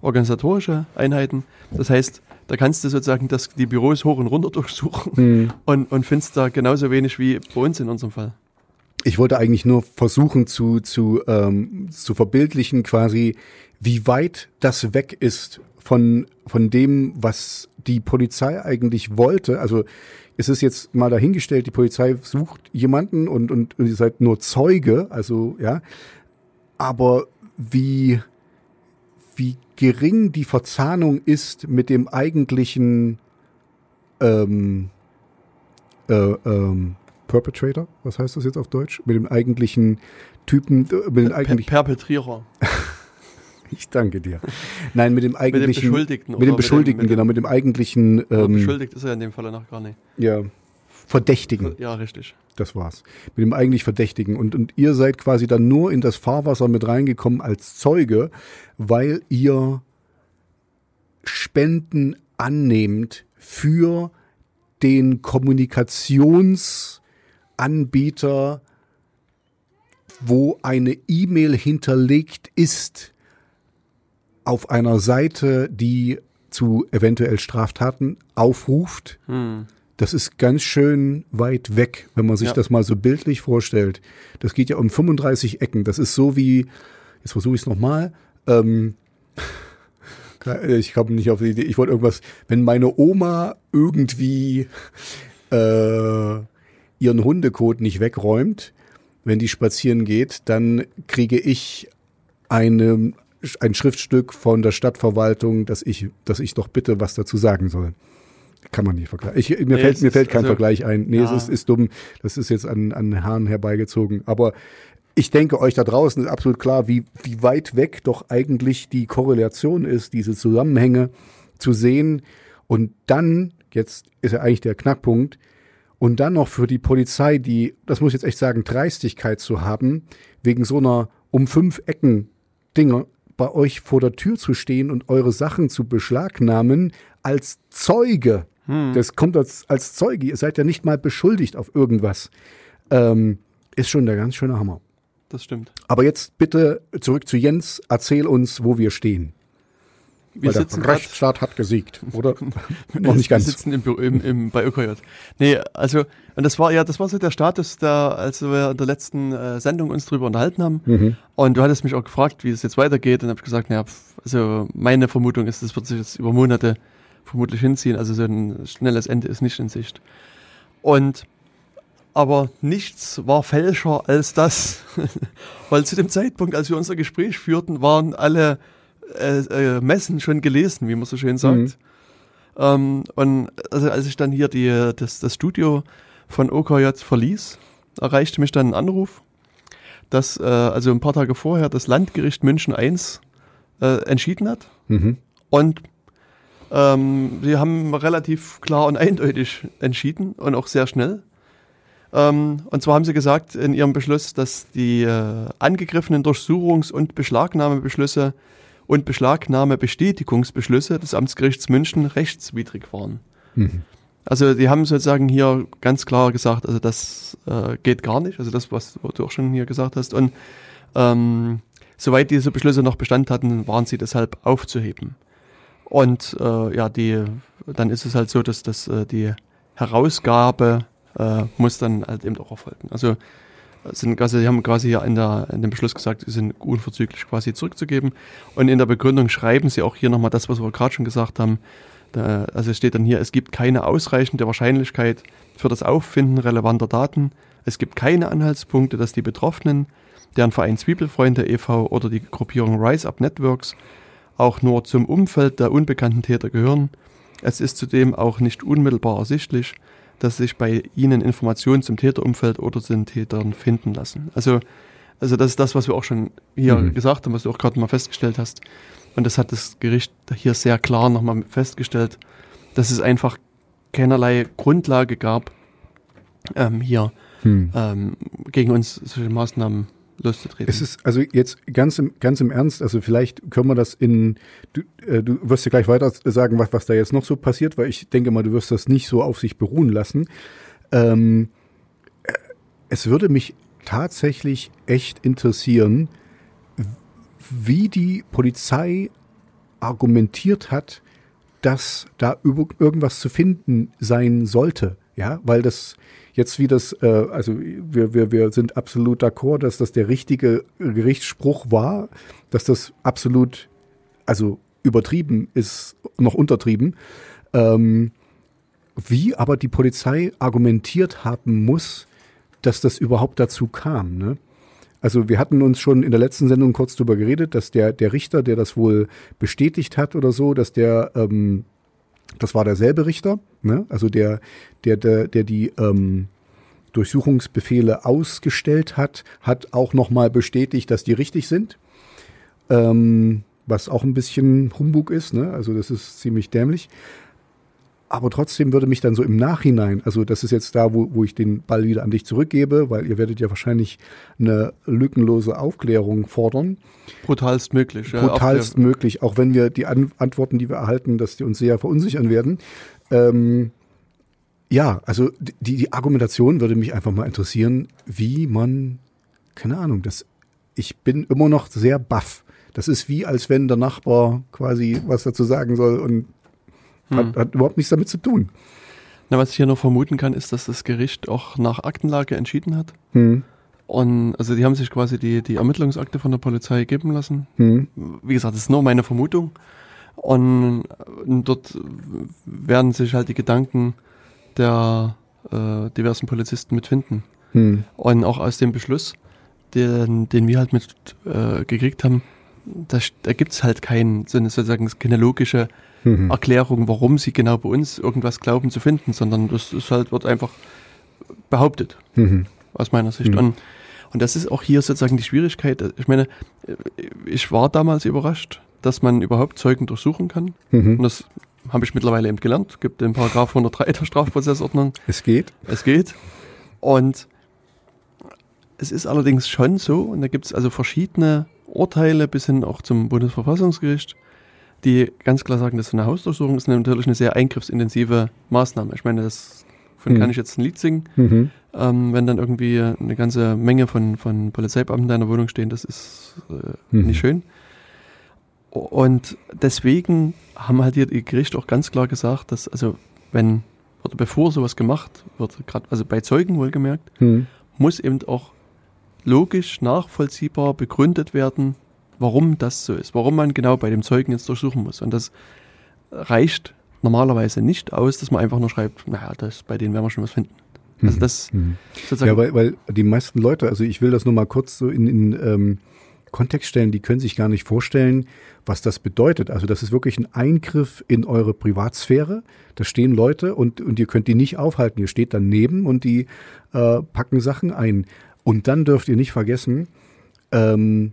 S1: organisatorische Einheiten. Das heißt, da kannst du sozusagen das, die Büros hoch und runter <laughs> durchsuchen
S2: Hm.
S1: und, und findest da genauso wenig wie bei uns in unserem Fall.
S2: Ich wollte eigentlich nur versuchen zu, zu, ähm, zu verbildlichen quasi, wie weit das weg ist von, von dem, was die Polizei eigentlich wollte. Also es ist jetzt mal dahingestellt, die Polizei sucht jemanden und, und, und ihr seid nur Zeuge, also ja. Aber wie, wie gering die Verzahnung ist mit dem eigentlichen ähm, äh, ähm, Perpetrator, was heißt das jetzt auf Deutsch? Mit dem eigentlichen Typen, äh, mit dem
S1: Per
S2: eigentlichen,
S1: Perpetrierer. <laughs>
S2: ich danke dir. Nein, mit dem eigentlichen,
S1: Beschuldigten
S2: mit dem
S1: mit dem-
S2: Beschuldigten,
S1: mit dem-
S2: genau, mit dem eigentlichen, ähm,
S1: beschuldigt ist er in dem Fall noch gar nicht.
S2: ja, Verdächtigen.
S1: Ja, richtig.
S2: Das war's. Mit dem eigentlich Verdächtigen. Und, und ihr seid quasi dann nur in das Fahrwasser mit reingekommen als Zeuge, weil ihr Spenden annehmt für den Kommunikationsanbieter, wo eine E-Mail hinterlegt ist auf einer Seite, die zu eventuell Straftaten aufruft.
S1: Hm.
S2: Das ist ganz schön weit weg, wenn man sich
S1: Ja.
S2: das mal so bildlich vorstellt. Das geht ja um 35 Ecken. Das ist so wie, jetzt versuche ich es nochmal. Ähm, <laughs> ich komme nicht auf die Idee. Ich wollte irgendwas, wenn meine Oma irgendwie äh, ihren Hundekot nicht wegräumt, wenn die spazieren geht, dann kriege ich eine, ein Schriftstück von der Stadtverwaltung, dass ich, dass ich doch bitte was dazu sagen soll. Kann man nicht vergleichen. Ich, mir
S1: Nee,
S2: fällt, mir fällt kein
S1: also-
S2: Vergleich ein. Nee,
S1: Ja.
S2: es ist, ist dumm. Das ist jetzt an, an Haaren herbeigezogen. Aber ich denke, euch da draußen ist absolut klar, wie, wie weit weg doch eigentlich die Korrelation ist, diese Zusammenhänge zu sehen. Und dann, jetzt ist ja eigentlich der Knackpunkt, und dann noch für die Polizei, die, das muss ich jetzt echt sagen, Dreistigkeit zu haben, wegen so einer um fünf Ecken Dinger bei euch vor der Tür zu stehen und eure Sachen zu beschlagnahmen als Zeuge. Das kommt als, als Zeuge. Ihr seid ja nicht mal beschuldigt auf irgendwas. Ähm, ist schon der ganz schöne Hammer.
S1: Das stimmt.
S2: Aber jetzt bitte zurück zu Jens. Erzähl uns, wo wir stehen.
S1: Wir
S2: Weil
S1: sitzen
S2: der Rechtsstaat hat gesiegt, oder? <laughs>
S1: Wir
S2: Noch nicht ganz.
S1: Wir sitzen im, Büro- im, im, bei ÖKJ. Nee, also, und das war ja, das war so der Status, da, als wir in der letzten äh, Sendung uns drüber unterhalten haben.
S2: Mhm.
S1: Und du hattest mich auch gefragt, wie es jetzt weitergeht. Und habe ich gesagt, naja, also meine Vermutung ist, das wird sich jetzt über Monate vermutlich hinziehen. Also so ein schnelles Ende ist nicht in Sicht. Und aber nichts war fälscher als das, <laughs> weil zu dem Zeitpunkt, als wir unser Gespräch führten, waren alle äh, äh, Messen schon gelesen, wie man so schön sagt.
S2: Mhm.
S1: Ähm, und also als ich dann hier die, das, das Studio von OKJ verließ, erreichte mich dann ein Anruf, dass äh, also ein paar Tage vorher das Landgericht München I äh, entschieden hat.
S2: Mhm.
S1: Und ähm, sie haben relativ klar und <laughs> eindeutig entschieden und auch sehr schnell. Ähm, und zwar haben sie gesagt in ihrem Beschluss, dass die äh, angegriffenen Durchsuchungs- und Beschlagnahmebeschlüsse und Beschlagnahmebestätigungsbeschlüsse des Amtsgerichts München rechtswidrig waren.
S2: Mhm.
S1: Also die haben sozusagen hier ganz klar gesagt, also das äh, geht gar nicht, also das, was du auch schon hier gesagt hast. Und ähm, soweit diese Beschlüsse noch Bestand hatten, waren sie deshalb aufzuheben. Und äh, ja, die, dann ist es halt so, dass, dass äh, die Herausgabe äh, muss dann halt eben auch erfolgen. Also sind quasi, sie haben quasi hier in, der, in dem Beschluss gesagt, sie sind unverzüglich quasi zurückzugeben. Und in der Begründung schreiben sie auch hier nochmal das, was wir gerade schon gesagt haben. Da, also es steht dann hier, es gibt keine ausreichende Wahrscheinlichkeit für das Auffinden relevanter Daten. Es gibt keine Anhaltspunkte, dass die Betroffenen, deren Verein Zwiebelfreunde e.V. oder die Gruppierung Rise Up Networks auch nur zum Umfeld der unbekannten Täter gehören. Es ist zudem auch nicht unmittelbar ersichtlich, dass sich bei ihnen Informationen zum Täterumfeld oder den Tätern finden lassen. Also, also das ist das, was wir auch schon hier mhm. gesagt haben, was du auch gerade mal festgestellt hast. Und das hat das Gericht hier sehr klar nochmal festgestellt, dass es einfach keinerlei Grundlage gab, ähm, hier hm. ähm, gegen uns solche Maßnahmen loszutreten.
S2: Es ist also jetzt ganz im, ganz im Ernst, also vielleicht können wir das in, du, äh, du wirst ja gleich weiter sagen, was, was da jetzt noch so passiert, weil ich denke mal, du wirst das nicht so auf sich beruhen lassen. Ähm, äh, es würde mich tatsächlich echt interessieren, wie die Polizei argumentiert hat, dass da irgendwas zu finden sein sollte. Ja, weil das jetzt wie das, äh, also wir, wir, wir sind absolut d'accord, dass das der richtige Gerichtsspruch war, dass das absolut, also übertrieben ist, noch untertrieben. Ähm, wie aber die Polizei argumentiert haben muss, dass das überhaupt dazu kam. Ne? Also wir hatten uns schon in der letzten Sendung kurz darüber geredet, dass der, der Richter, der das wohl bestätigt hat oder so, dass der, ähm, das war derselbe Richter, ne? also der, der, der, der die ähm, Durchsuchungsbefehle ausgestellt hat, hat auch nochmal bestätigt, dass die richtig sind. Ähm, was auch ein bisschen Humbug ist, ne? also das ist ziemlich dämlich aber trotzdem würde mich dann so im Nachhinein, also das ist jetzt da, wo, wo ich den Ball wieder an dich zurückgebe, weil ihr werdet ja wahrscheinlich eine lückenlose Aufklärung fordern.
S1: Brutalst möglich.
S2: Ja, Brutalst möglich, auch wenn wir die an Antworten, die wir erhalten, dass die uns sehr verunsichern werden. Ähm, ja, also die, die Argumentation würde mich einfach mal interessieren, wie man, keine Ahnung, das, ich bin immer noch sehr baff. Das ist wie, als wenn der Nachbar quasi was dazu sagen soll und hat, hm. hat überhaupt nichts damit zu tun.
S1: Na, was ich hier noch vermuten kann, ist, dass das Gericht auch nach Aktenlage entschieden hat. Hm. Und also die haben sich quasi die, die Ermittlungsakte von der Polizei geben lassen. Hm. Wie gesagt, das ist nur meine Vermutung. Und, und dort werden sich halt die Gedanken der äh, diversen Polizisten mitfinden. Hm. Und auch aus dem Beschluss, den, den wir halt mit äh, gekriegt haben, da, da gibt es halt keinen, sozusagen keine logische mhm. Erklärung, warum sie genau bei uns irgendwas glauben zu finden, sondern das ist halt, wird einfach behauptet, mhm. aus meiner Sicht. Mhm. Und, und das ist auch hier sozusagen die Schwierigkeit. Ich meine, ich war damals überrascht, dass man überhaupt Zeugen durchsuchen kann. Mhm. Und das habe ich mittlerweile eben gelernt. Es gibt den Paragraph 103 der Strafprozessordnung.
S2: Es geht.
S1: Es geht. Und es ist allerdings schon so, und da gibt es also verschiedene Urteile bis hin auch zum Bundesverfassungsgericht, die ganz klar sagen, dass eine Hausdurchsuchung ist natürlich eine sehr eingriffsintensive Maßnahme. Ich meine, das von mhm. kann ich jetzt ein Lied singen. Mhm. Ähm, wenn dann irgendwie eine ganze Menge von, von Polizeibeamten in deiner Wohnung stehen, das ist äh, mhm. nicht schön. Und deswegen haben halt hier die Gerichte auch ganz klar gesagt, dass also wenn oder bevor sowas gemacht wird, gerade also bei Zeugen wohlgemerkt, mhm. muss eben auch logisch nachvollziehbar begründet werden, warum das so ist, warum man genau bei dem Zeugen jetzt durchsuchen muss. Und das reicht normalerweise nicht aus, dass man einfach nur schreibt, naja, das, bei denen werden wir schon was finden.
S2: Also mhm. das mhm. Ja, weil, weil die meisten Leute, also ich will das nur mal kurz so in, in ähm, Kontext stellen, die können sich gar nicht vorstellen, was das bedeutet. Also das ist wirklich ein Eingriff in eure Privatsphäre. Da stehen Leute und, und ihr könnt die nicht aufhalten. Ihr steht daneben und die äh, packen Sachen ein. Und dann dürft ihr nicht vergessen, ähm,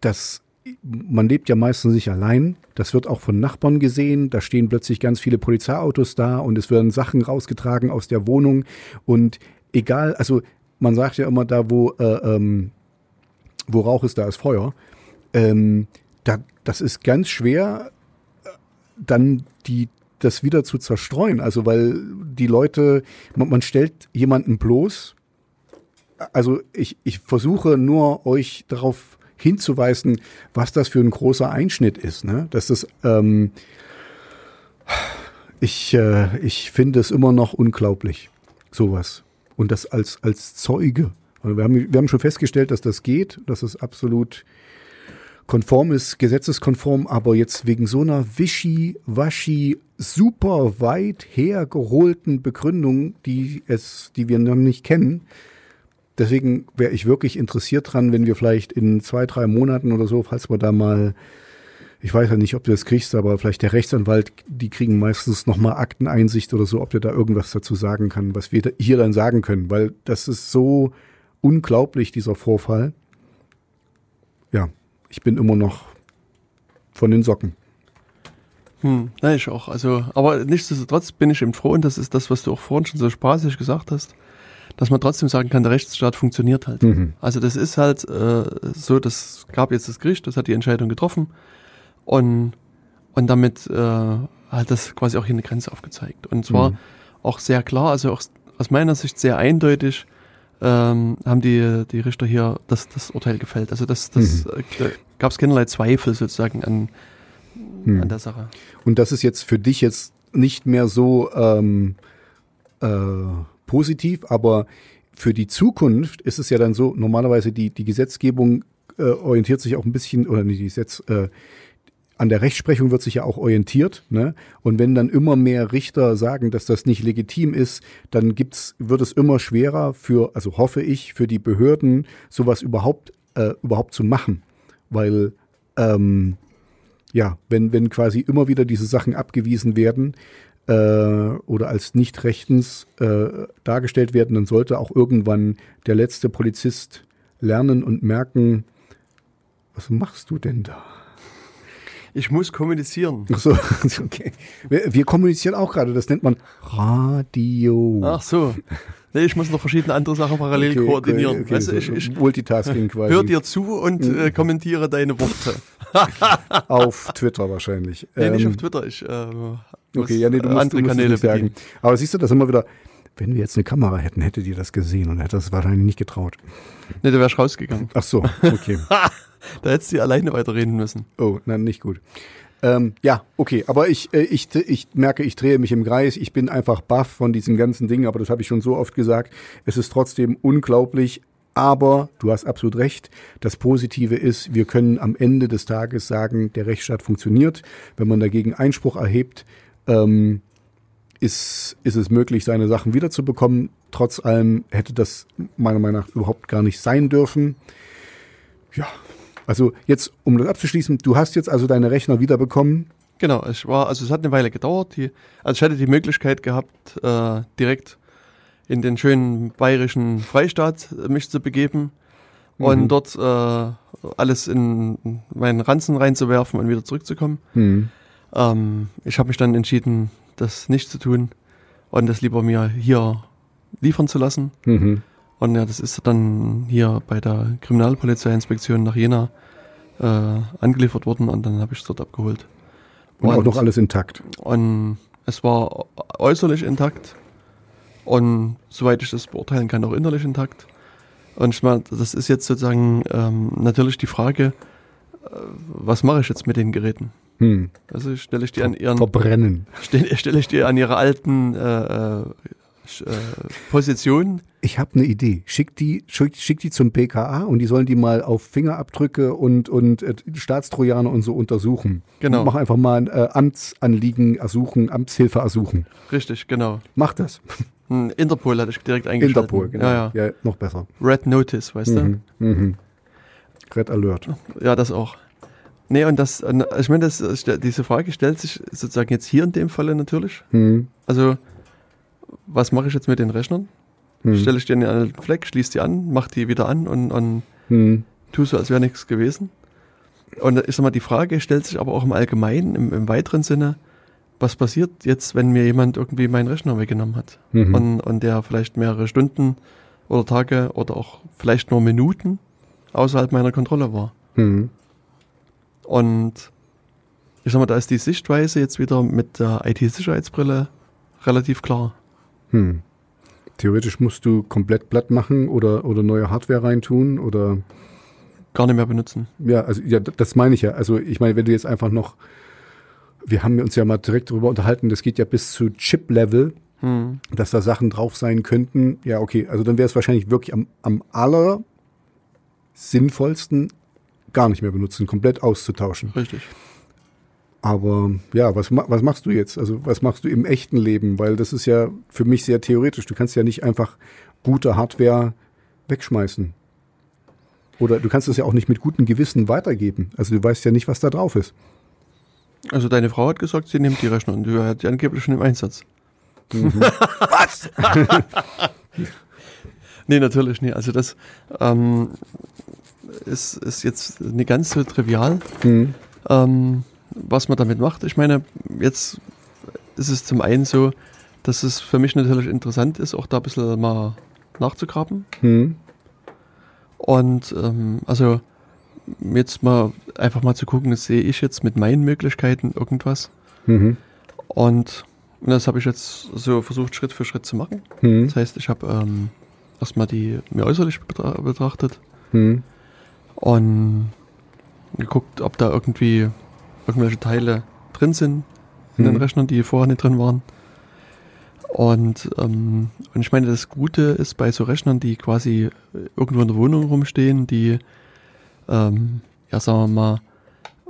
S2: dass man lebt ja meistens nicht allein. Das wird auch von Nachbarn gesehen. Da stehen plötzlich ganz viele Polizeiautos da und es werden Sachen rausgetragen aus der Wohnung. Und egal, also man sagt ja immer da, wo, äh, ähm, wo Rauch ist, da ist Feuer. Ähm, da, das ist ganz schwer, dann die, das wieder zu zerstreuen. Also weil die Leute, man, man stellt jemanden bloß. Also ich, ich versuche nur euch darauf hinzuweisen, was das für ein großer Einschnitt ist. Ne? Dass das, ähm, ich, äh, ich finde es immer noch unglaublich, sowas. Und das als, als Zeuge. Wir haben, wir haben schon festgestellt, dass das geht, dass es absolut konform ist, gesetzeskonform, aber jetzt wegen so einer wischi-waschi, super weit hergeholten Begründung, die es, die wir noch nicht kennen, Deswegen wäre ich wirklich interessiert dran, wenn wir vielleicht in zwei, drei Monaten oder so, falls wir da mal ich weiß ja nicht, ob du das kriegst, aber vielleicht der Rechtsanwalt, die kriegen meistens nochmal Akteneinsicht oder so, ob der da irgendwas dazu sagen kann, was wir hier dann sagen können, weil das ist so unglaublich, dieser Vorfall. Ja, ich bin immer noch von den Socken.
S1: Hm, na, ich auch. Also, aber nichtsdestotrotz bin ich eben froh, und das ist das, was du auch vorhin schon so spaßig gesagt hast, dass man trotzdem sagen kann, der Rechtsstaat funktioniert halt.
S2: Mhm.
S1: Also das ist halt äh, so, das gab jetzt das Gericht, das hat die Entscheidung getroffen und, und damit äh, hat das quasi auch hier eine Grenze aufgezeigt. Und zwar
S2: Mhm.
S1: auch sehr klar, also auch aus meiner Sicht sehr eindeutig ähm, haben die, die Richter hier das, das Urteil gefällt. Also das, das
S2: Mhm.
S1: äh, gab es keinerlei Zweifel sozusagen an,
S2: Mhm.
S1: an der Sache.
S2: Und das ist jetzt für dich jetzt nicht mehr so ähm, äh, positiv, aber für die Zukunft ist es ja dann so, normalerweise die, die Gesetzgebung äh, orientiert sich auch ein bisschen, oder nicht die Gesetz, äh, an der Rechtsprechung wird sich ja auch orientiert. Ne? Und wenn dann immer mehr Richter sagen, dass das nicht legitim ist, dann gibt's, wird es immer schwerer für, also hoffe ich, für die Behörden, sowas überhaupt, äh, überhaupt zu machen. Weil ähm, ja, wenn, wenn quasi immer wieder diese Sachen abgewiesen werden äh, oder als nicht rechtens äh, dargestellt werden, dann sollte auch irgendwann der letzte Polizist lernen und merken, was machst du denn da?
S1: Ich muss kommunizieren.
S2: Ach so, <laughs> okay. Wir, wir kommunizieren auch gerade, das nennt man Radio.
S1: Ach so. Nee, ich muss noch verschiedene andere Sachen parallel
S2: Okay,
S1: koordinieren.
S2: okay, okay,
S1: weißt
S2: so
S1: ich, ich
S2: Multitasking <laughs> quasi.
S1: hör dir zu und äh, kommentiere deine Worte. <laughs>
S2: auf Twitter wahrscheinlich.
S1: Nee, nicht
S2: Ähm,
S1: auf Twitter. Ich äh,
S2: Okay, ja, nee, du
S1: äh,
S2: musst,
S1: andere
S2: du musst
S1: Kanäle
S2: nicht sagen.
S1: bedienen.
S2: Aber siehst du, das immer wieder, wenn wir jetzt eine Kamera hätten, hättet ihr das gesehen und hättet das wahrscheinlich nicht getraut.
S1: Nee, da wärst rausgegangen.
S2: Ach so, okay. <laughs>
S1: Da hättest du alleine weiterreden müssen.
S2: Oh, nein, nicht gut. Ähm, ja, okay, aber ich, äh, ich, ich merke, ich drehe mich im Kreis. Ich bin einfach baff von diesen ganzen Dingen, aber das habe ich schon so oft gesagt. Es ist trotzdem unglaublich. Aber du hast absolut recht. Das Positive ist, wir können am Ende des Tages sagen, der Rechtsstaat funktioniert. Wenn man dagegen Einspruch erhebt, ähm, ist, ist es möglich, seine Sachen wiederzubekommen. Trotz allem hätte das meiner Meinung nach überhaupt gar nicht sein dürfen. Ja, also jetzt, um das abzuschließen, du hast jetzt also deine Rechner wiederbekommen.
S1: Genau, ich war, also es hat eine Weile gedauert. Die, also ich hatte die Möglichkeit gehabt, äh, direkt in den schönen bayerischen Freistaat äh, mich zu begeben und
S2: Mhm.
S1: dort äh, alles in meinen Ranzen reinzuwerfen und wieder zurückzukommen.
S2: Hm.
S1: Ähm, ich habe mich dann entschieden, das nicht zu tun und das lieber mir hier liefern zu lassen.
S2: Mhm.
S1: Und ja, das ist dann hier bei der Kriminalpolizeiinspektion nach Jena äh, angeliefert worden und dann habe ich es dort abgeholt.
S2: Und, auch
S1: Und-
S2: noch alles intakt.
S1: Und es war äußerlich intakt und soweit ich das beurteilen kann, auch innerlich intakt. Und ich meine, das ist jetzt sozusagen ähm, natürlich die Frage, äh, was mache ich jetzt mit den Geräten?
S2: Hm.
S1: Also stelle ich die an ihren
S2: Verbrennen.
S1: stelle stell ich die an ihre alten äh, äh, äh, Position.
S2: Ich habe eine Idee. Schick die, schick, schick die zum PKA und die sollen die mal auf Fingerabdrücke und, und äh, Staatstrojaner und so untersuchen.
S1: Genau.
S2: Mach einfach mal ein äh, Amtsanliegen ersuchen, Amtshilfe ersuchen.
S1: Richtig, genau.
S2: Mach das.
S1: Hm, Interpol hatte ich direkt eingeschaltet.
S2: Interpol, genau.
S1: Ja, ja.
S2: ja noch besser.
S1: Red Notice, weißt
S2: Mhm. Mhm. Red Alert.
S1: du? Ja, das auch. Nee, und das, ich meine, das, diese Frage stellt sich sozusagen jetzt hier in dem Falle natürlich.
S2: Hm.
S1: Also, was mache ich jetzt mit den Rechnern?
S2: Hm.
S1: Stelle ich die in alten Fleck, schließe die an, mache die wieder an und, und
S2: Hm.
S1: tu so, als wäre nichts gewesen. Und ich sag mal, die Frage stellt sich aber auch im Allgemeinen, im, im weiteren Sinne, was passiert jetzt, wenn mir jemand irgendwie meinen Rechner weggenommen hat?
S2: Mhm.
S1: Und, und der vielleicht mehrere Stunden oder Tage oder auch vielleicht nur Minuten außerhalb meiner Kontrolle war.
S2: Hm.
S1: Und ich sag mal, da ist die Sichtweise jetzt wieder mit der IT-Sicherheitsbrille relativ klar.
S2: Hm. Theoretisch musst du komplett platt machen oder, oder neue Hardware reintun oder
S1: Gar nicht mehr benutzen.
S2: Ja, also ja, das meine ich ja. Also ich meine, wenn du jetzt einfach noch, wir haben uns ja mal direkt darüber unterhalten, das geht ja bis zu Chip-Level,
S1: Hm.
S2: dass da Sachen drauf sein könnten. Ja, okay, also dann wäre es wahrscheinlich wirklich am, am aller sinnvollsten, gar nicht mehr benutzen, komplett auszutauschen.
S1: Richtig.
S2: Aber ja, was, was machst du jetzt? Also was machst du im echten Leben? Weil das ist ja für mich sehr theoretisch. Du kannst ja nicht einfach gute Hardware wegschmeißen. Oder du kannst es ja auch nicht mit gutem Gewissen weitergeben. Also du weißt ja nicht, was da drauf ist.
S1: Also deine Frau hat gesagt, sie nimmt die Rechner und du hat die angeblich schon im Einsatz. <laughs>
S2: Was? <laughs>
S1: Nee, natürlich nicht. Also das ähm, ist, ist jetzt nicht ganz so trivial,
S2: Mhm.
S1: ähm, was man damit macht. Ich meine, jetzt ist es zum einen so, dass es für mich natürlich interessant ist, auch da ein bisschen mal nachzugraben.
S2: Mhm.
S1: Und ähm, also jetzt mal einfach mal zu gucken, sehe ich jetzt mit meinen Möglichkeiten irgendwas.
S2: Mhm.
S1: Und das habe ich jetzt so versucht, Schritt für Schritt zu machen.
S2: Mhm.
S1: Das heißt, ich habe ähm, erstmal die mir äußerlich betra betrachtet
S2: Mhm.
S1: Und geguckt, ob da irgendwie irgendwelche Teile drin sind in den
S2: Mhm.
S1: Rechnern, die vorher nicht drin waren. Und, ähm, und ich meine, das Gute ist bei so Rechnern, die quasi irgendwo in der Wohnung rumstehen, die, ähm, ja, sagen wir mal,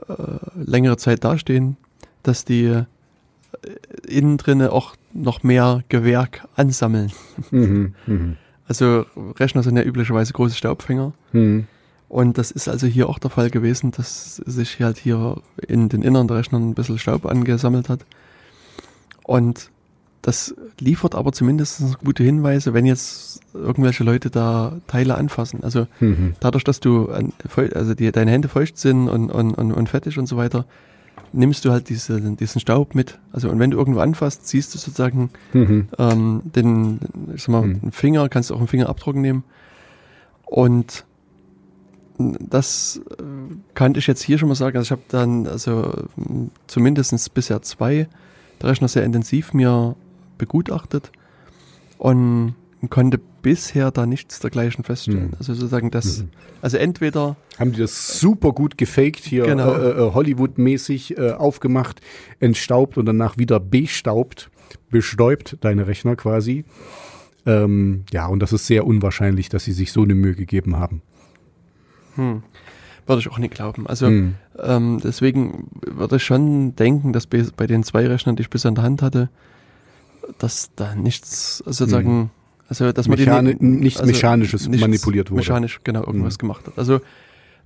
S1: äh, längere Zeit dastehen, dass die äh, innen drinne auch noch mehr Gewerk ansammeln.
S2: Mhm. Mhm.
S1: Also Rechner sind ja üblicherweise große Staubfänger.
S2: Mhm.
S1: Und das ist also hier auch der Fall gewesen, dass sich halt hier in den Inneren der Rechner ein bisschen Staub angesammelt hat. Und das liefert aber zumindest gute Hinweise, wenn jetzt irgendwelche Leute da Teile anfassen. Also
S2: Mhm.
S1: dadurch, dass du an, also die, deine Hände feucht sind und, und, und, und fettig und so weiter, nimmst du halt diese, diesen Staub mit. Also und wenn du irgendwo anfasst, siehst du sozusagen
S2: Mhm.
S1: ähm, den, ich sag mal,
S2: Mhm.
S1: Finger, kannst du auch einen Fingerabdruck nehmen. Und das äh, kannte ich jetzt hier schon mal sagen. Also ich habe dann also m, zumindest bisher zwei Rechner sehr intensiv mir begutachtet und konnte bisher da nichts dergleichen feststellen.
S2: Mhm.
S1: Also sozusagen das,
S2: Mhm.
S1: also entweder
S2: Haben die das super gut gefaked hier,
S1: Genau.
S2: äh, äh, Hollywood-mäßig äh, aufgemacht, entstaubt und danach wieder bestaubt, bestäubt, deine Rechner quasi. Ähm, ja, und das ist sehr unwahrscheinlich, dass sie sich so eine Mühe gegeben haben.
S1: Hm, würde ich auch nicht glauben. Also
S2: Hm.
S1: Ähm, deswegen würde ich schon denken, dass bei, den zwei Rechnern, die ich bisher in der Hand hatte, dass da nichts, also sozusagen, also dass man die
S2: Mechani
S1: nicht-
S2: nichts
S1: also
S2: Mechanisches
S1: nichts
S2: manipuliert wurde.
S1: Mechanisch, genau, irgendwas
S2: Mhm.
S1: gemacht hat. Also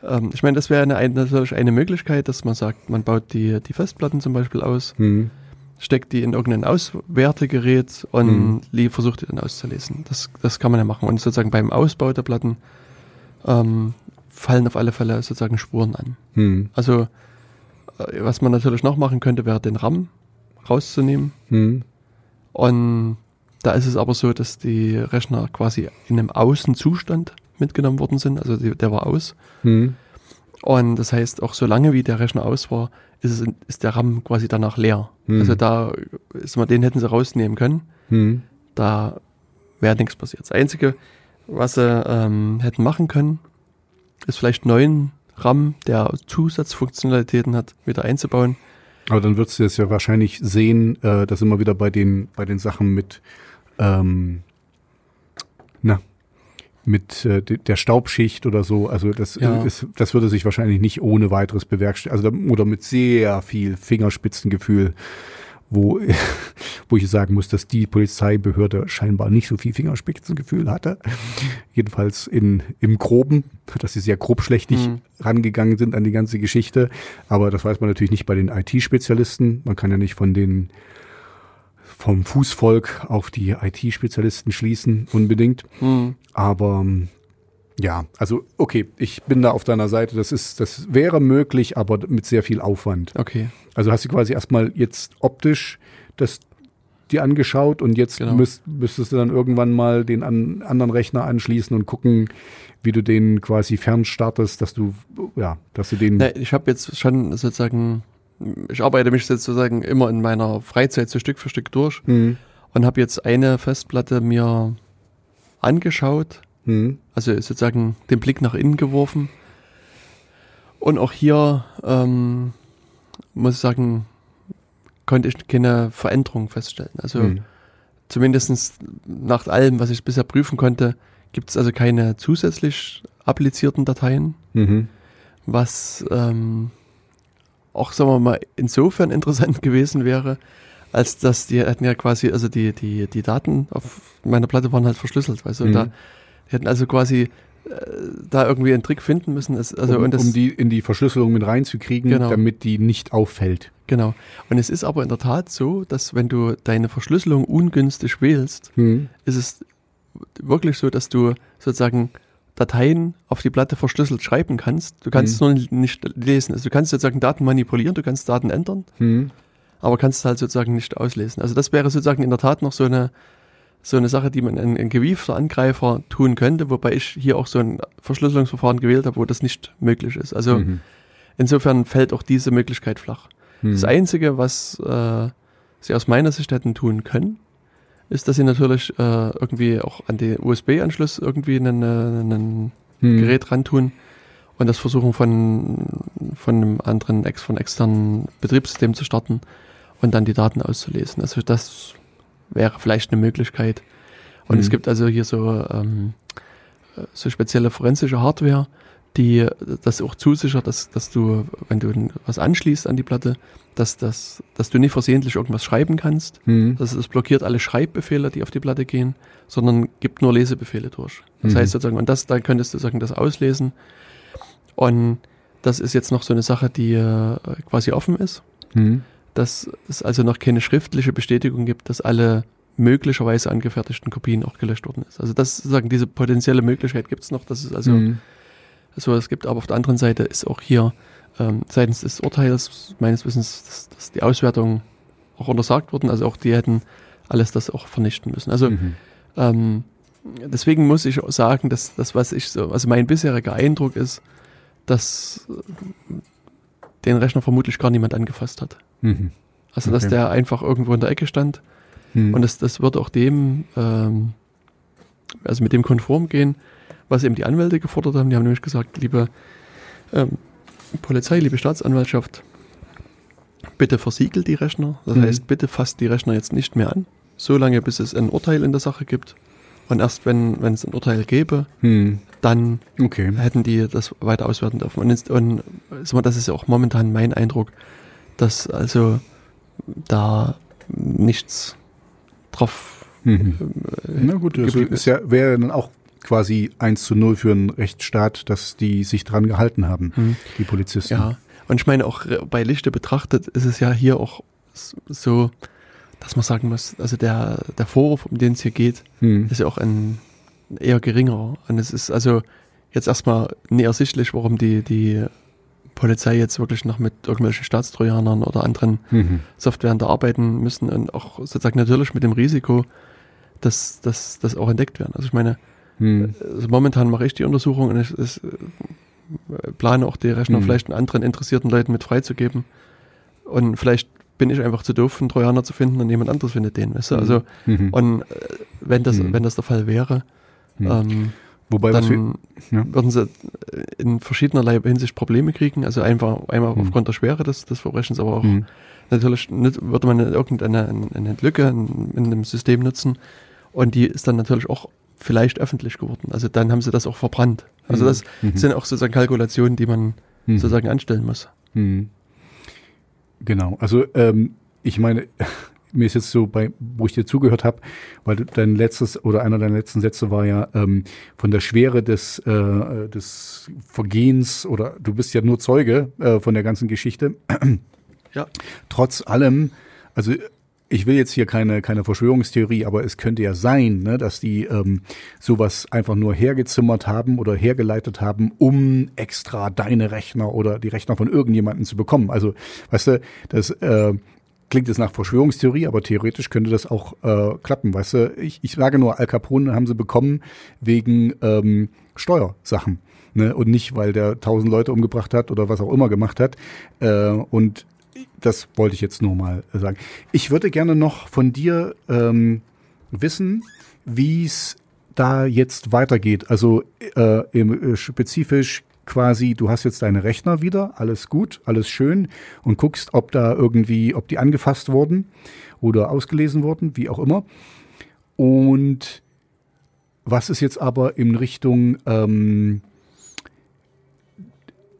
S1: ähm, ich meine, das wäre eine, natürlich eine Möglichkeit, dass man sagt, man baut die, die Festplatten zum Beispiel aus,
S2: Hm.
S1: steckt die in irgendein Auswertegerät und
S2: Mhm.
S1: versucht die dann auszulesen. Das, das kann man ja machen. Und sozusagen beim Ausbau der Platten ähm, fallen auf alle Fälle sozusagen Spuren an.
S2: Hm.
S1: Also, äh, was man natürlich noch machen könnte, wäre den RAM rauszunehmen.
S2: Hm.
S1: Und da ist es aber so, dass die Rechner quasi in einem Außenzustand mitgenommen worden sind. Also die, der war aus.
S2: Hm.
S1: Und das heißt, auch solange wie der Rechner aus war, ist, es ist der RAM quasi danach leer.
S2: Hm.
S1: Also da ist man, den hätten sie rausnehmen können.
S2: Hm.
S1: Da wäre nichts passiert. Das Einzige, was sie ähm, hätten machen können, ist vielleicht neuen RAM, der Zusatzfunktionalitäten hat, wieder einzubauen.
S2: Aber dann würdest du es ja wahrscheinlich sehen, äh, dass immer wieder bei den, bei den Sachen mit, ähm, na, mit äh, de- der Staubschicht oder so. Also das,
S1: Ja.
S2: ist, das würde sich wahrscheinlich nicht ohne weiteres bewerkstelligen. Also oder mit sehr viel Fingerspitzengefühl, wo, <laughs> wo ich sagen muss, dass die Polizeibehörde scheinbar nicht so viel Fingerspitzengefühl hatte. Jedenfalls in, im Groben, dass sie sehr grobschlächtig
S1: Mhm.
S2: rangegangen sind an die ganze Geschichte. Aber das weiß man natürlich nicht bei den IT-Spezialisten. Man kann ja nicht von den vom Fußvolk auf die IT-Spezialisten schließen, unbedingt.
S1: Hm.
S2: Aber ja, also okay, ich bin da auf deiner Seite. Das ist, das wäre möglich, aber mit sehr viel Aufwand.
S1: Okay.
S2: Also hast du quasi erstmal jetzt optisch das dir angeschaut und jetzt
S1: Genau.
S2: müsst, müsstest du dann irgendwann mal den an, anderen Rechner anschließen und gucken, wie du den quasi fernstartest, dass du, ja, dass du den.
S1: Ne, ich habe jetzt schon sozusagen, ich arbeite mich sozusagen immer in meiner Freizeit so Stück für Stück durch
S2: Hm,
S1: und habe jetzt eine Festplatte mir angeschaut,
S2: hm,
S1: also sozusagen den Blick nach innen geworfen. Und auch hier ähm, muss ich sagen, konnte ich keine Veränderung feststellen. Also
S2: hm,
S1: zumindest nach allem, was ich bisher prüfen konnte, gibt es also keine zusätzlich applizierten Dateien,
S2: mhm,
S1: was ähm, auch, sagen wir mal, insofern interessant <laughs> gewesen wäre, als dass die hatten ja quasi, also die, die, die Daten auf meiner Platte waren halt verschlüsselt, weißt du,
S2: Mhm.
S1: da die hätten also quasi da irgendwie einen Trick finden müssen. Es, also,
S2: um, um die in die Verschlüsselung mit reinzukriegen,
S1: Genau.
S2: damit die nicht auffällt.
S1: Genau. Und es ist aber in der Tat so, dass wenn du deine Verschlüsselung ungünstig wählst,
S2: Hm.
S1: ist es wirklich so, dass du sozusagen Dateien auf die Platte verschlüsselt schreiben kannst. Du kannst
S2: Mhm.
S1: es nur nicht lesen. Also du kannst sozusagen Daten manipulieren, du kannst Daten ändern,
S2: Hm.
S1: aber kannst halt sozusagen nicht auslesen. Also das wäre sozusagen in der Tat noch so eine so eine Sache, die man ein, ein gewiefter Angreifer tun könnte, wobei ich hier auch so ein Verschlüsselungsverfahren gewählt habe, wo das nicht möglich ist. Also
S2: Mhm.
S1: insofern fällt auch diese Möglichkeit flach.
S2: Hm.
S1: Das Einzige, was äh, sie aus meiner Sicht hätten tun können, ist, dass sie natürlich äh, irgendwie auch an den USB-Anschluss irgendwie einen, äh, einen
S2: Hm.
S1: Gerät rantun und das versuchen von, von einem anderen von externen Betriebssystem zu starten und dann die Daten auszulesen. Also das wäre vielleicht eine Möglichkeit. Und
S2: Mhm.
S1: es gibt also hier so, ähm, äh, so spezielle forensische Hardware, die das auch zusichert, dass, dass du, wenn du was anschließt an die Platte, dass, das, dass du nicht versehentlich irgendwas schreiben kannst.
S2: Hm.
S1: Das, das blockiert alle Schreibbefehle, die auf die Platte gehen, sondern gibt nur Lesebefehle durch. Das
S2: Mhm.
S1: heißt sozusagen, und das, da könntest du sagen, das auslesen. Und das ist jetzt noch so eine Sache, die äh, quasi offen ist,
S2: Hm.
S1: Dass es also noch keine schriftliche Bestätigung gibt, dass alle möglicherweise angefertigten Kopien auch gelöscht worden ist. Also das sozusagen diese potenzielle Möglichkeit gibt es noch, dass es also
S2: Hm.
S1: so es gibt, aber auf der anderen Seite ist auch hier ähm, seitens des Urteils meines Wissens dass, dass die Auswertung auch untersagt worden. Also auch die hätten alles das auch vernichten müssen. Also
S2: Mhm.
S1: ähm, deswegen muss ich sagen, dass das, was ich so, also mein bisheriger Eindruck ist, dass den Rechner vermutlich gar niemand angefasst hat.
S2: Mhm.
S1: Also dass
S2: Okay.
S1: der einfach irgendwo in der Ecke stand
S2: Hm.
S1: und das, das wird auch dem, ähm, also mit dem konform gehen, was eben die Anwälte gefordert haben. Die haben nämlich gesagt, liebe ähm, Polizei, liebe Staatsanwaltschaft, bitte versiegelt die Rechner. Das
S2: Mhm.
S1: heißt, bitte fasst die Rechner jetzt nicht mehr an, solange bis es ein Urteil in der Sache gibt. Und erst wenn, wenn es ein Urteil gäbe,
S2: Hm.
S1: dann
S2: Okay.
S1: hätten die das weiter auswerten dürfen. Und, jetzt, und das ist ja auch momentan mein Eindruck, dass also da nichts drauf
S2: Mhm.
S1: äh,
S2: Na gut, das
S1: geblieben
S2: ist ja, wäre dann auch quasi 1 zu 0 für einen Rechtsstaat, dass die sich dran gehalten haben,
S1: Hm.
S2: die Polizisten.
S1: Ja, und ich meine auch bei Lichte betrachtet ist es ja hier auch so, dass man sagen muss, also der, der Vorwurf, um den es hier geht,
S2: Hm.
S1: ist ja auch ein eher geringerer. Und es ist also jetzt erstmal nicht ersichtlich, warum die, die Polizei jetzt wirklich noch mit irgendwelchen Staatstrojanern oder anderen
S2: Mhm.
S1: Softwaren da arbeiten müssen und auch sozusagen natürlich mit dem Risiko, dass das auch entdeckt werden. Also ich meine,
S2: Hm.
S1: also momentan mache ich die Untersuchung und ich, ich äh, plane auch die Rechner
S2: Mhm.
S1: vielleicht anderen interessierten Leuten mit freizugeben. Und vielleicht bin ich einfach zu doof, einen Trojaner zu finden und jemand anderes findet den. Weißt du? Also,
S2: Mhm.
S1: und äh, wenn das,
S2: Mhm.
S1: wenn das der Fall wäre,
S2: Mhm.
S1: ähm,
S2: Wobei, was wir,
S1: dann
S2: ja.
S1: würden sie äh, in verschiedenerlei Hinsicht Probleme kriegen. Also einfach einmal
S2: Mhm.
S1: aufgrund der Schwere des, des Verbrechens, aber auch
S2: Hm.
S1: natürlich nicht, würde man irgendeine eine Lücke in, in einem System nutzen und die ist dann natürlich auch vielleicht öffentlich geworden. Also dann haben sie das auch verbrannt. Also das
S2: Mhm.
S1: sind auch sozusagen Kalkulationen, die man
S2: Mhm.
S1: sozusagen anstellen muss.
S2: Genau, also ähm, ich meine, <laughs> mir ist jetzt so bei, wo ich dir zugehört habe, weil du- dein letztes oder einer deiner letzten Sätze war ja ähm, von der Schwere des, äh, des Vergehens oder du bist ja nur Zeuge äh, von der ganzen Geschichte.
S1: Ja.
S2: Trotz allem, also ich will jetzt hier keine, keine Verschwörungstheorie, aber es könnte ja sein, ne, dass die ähm, sowas einfach nur hergezimmert haben oder hergeleitet haben, um extra deine Rechner oder die Rechner von irgendjemandem zu bekommen. Also, weißt du, das äh, klingt jetzt nach Verschwörungstheorie, aber theoretisch könnte das auch äh, klappen. Weißt du, ich, ich sage nur, Al Capone haben sie bekommen wegen ähm, Steuersachen. Ne? Und nicht, weil der tausend Leute umgebracht hat oder was auch immer gemacht hat. Äh, und das wollte ich jetzt nur mal sagen. Ich würde gerne noch von dir ähm, wissen, wie es da jetzt weitergeht. Also äh, im, äh, spezifisch quasi, du hast jetzt deine Rechner wieder, alles gut, alles schön und guckst, ob da irgendwie, ob die angefasst wurden oder ausgelesen wurden, wie auch immer. Und was ist jetzt aber in Richtung ähm,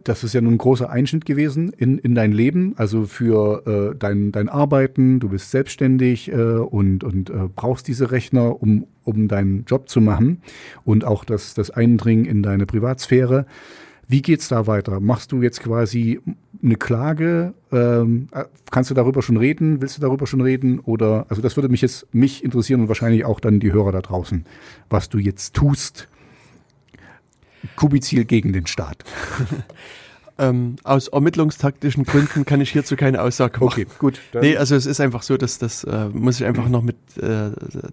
S2: das ist ja nun ein großer Einschnitt gewesen in, in dein Leben, also für äh, dein, dein Arbeiten. Du bist selbstständig äh, und, und äh, brauchst diese Rechner, um, um deinen Job zu machen und auch das, das Eindringen in deine Privatsphäre. Wie geht's da weiter? Machst du jetzt quasi eine Klage? Ähm, äh, kannst du darüber schon reden? Willst du darüber schon reden? Oder also das würde mich jetzt mich interessieren und wahrscheinlich auch dann die Hörer da draußen, was du jetzt tust. Kubizil gegen den Staat. <laughs>
S1: Ähm, aus ermittlungstaktischen Gründen kann ich hierzu keine Aussage machen.
S2: Okay, gut.
S1: Nee, also es ist einfach so, dass das äh, muss ich einfach noch mit äh,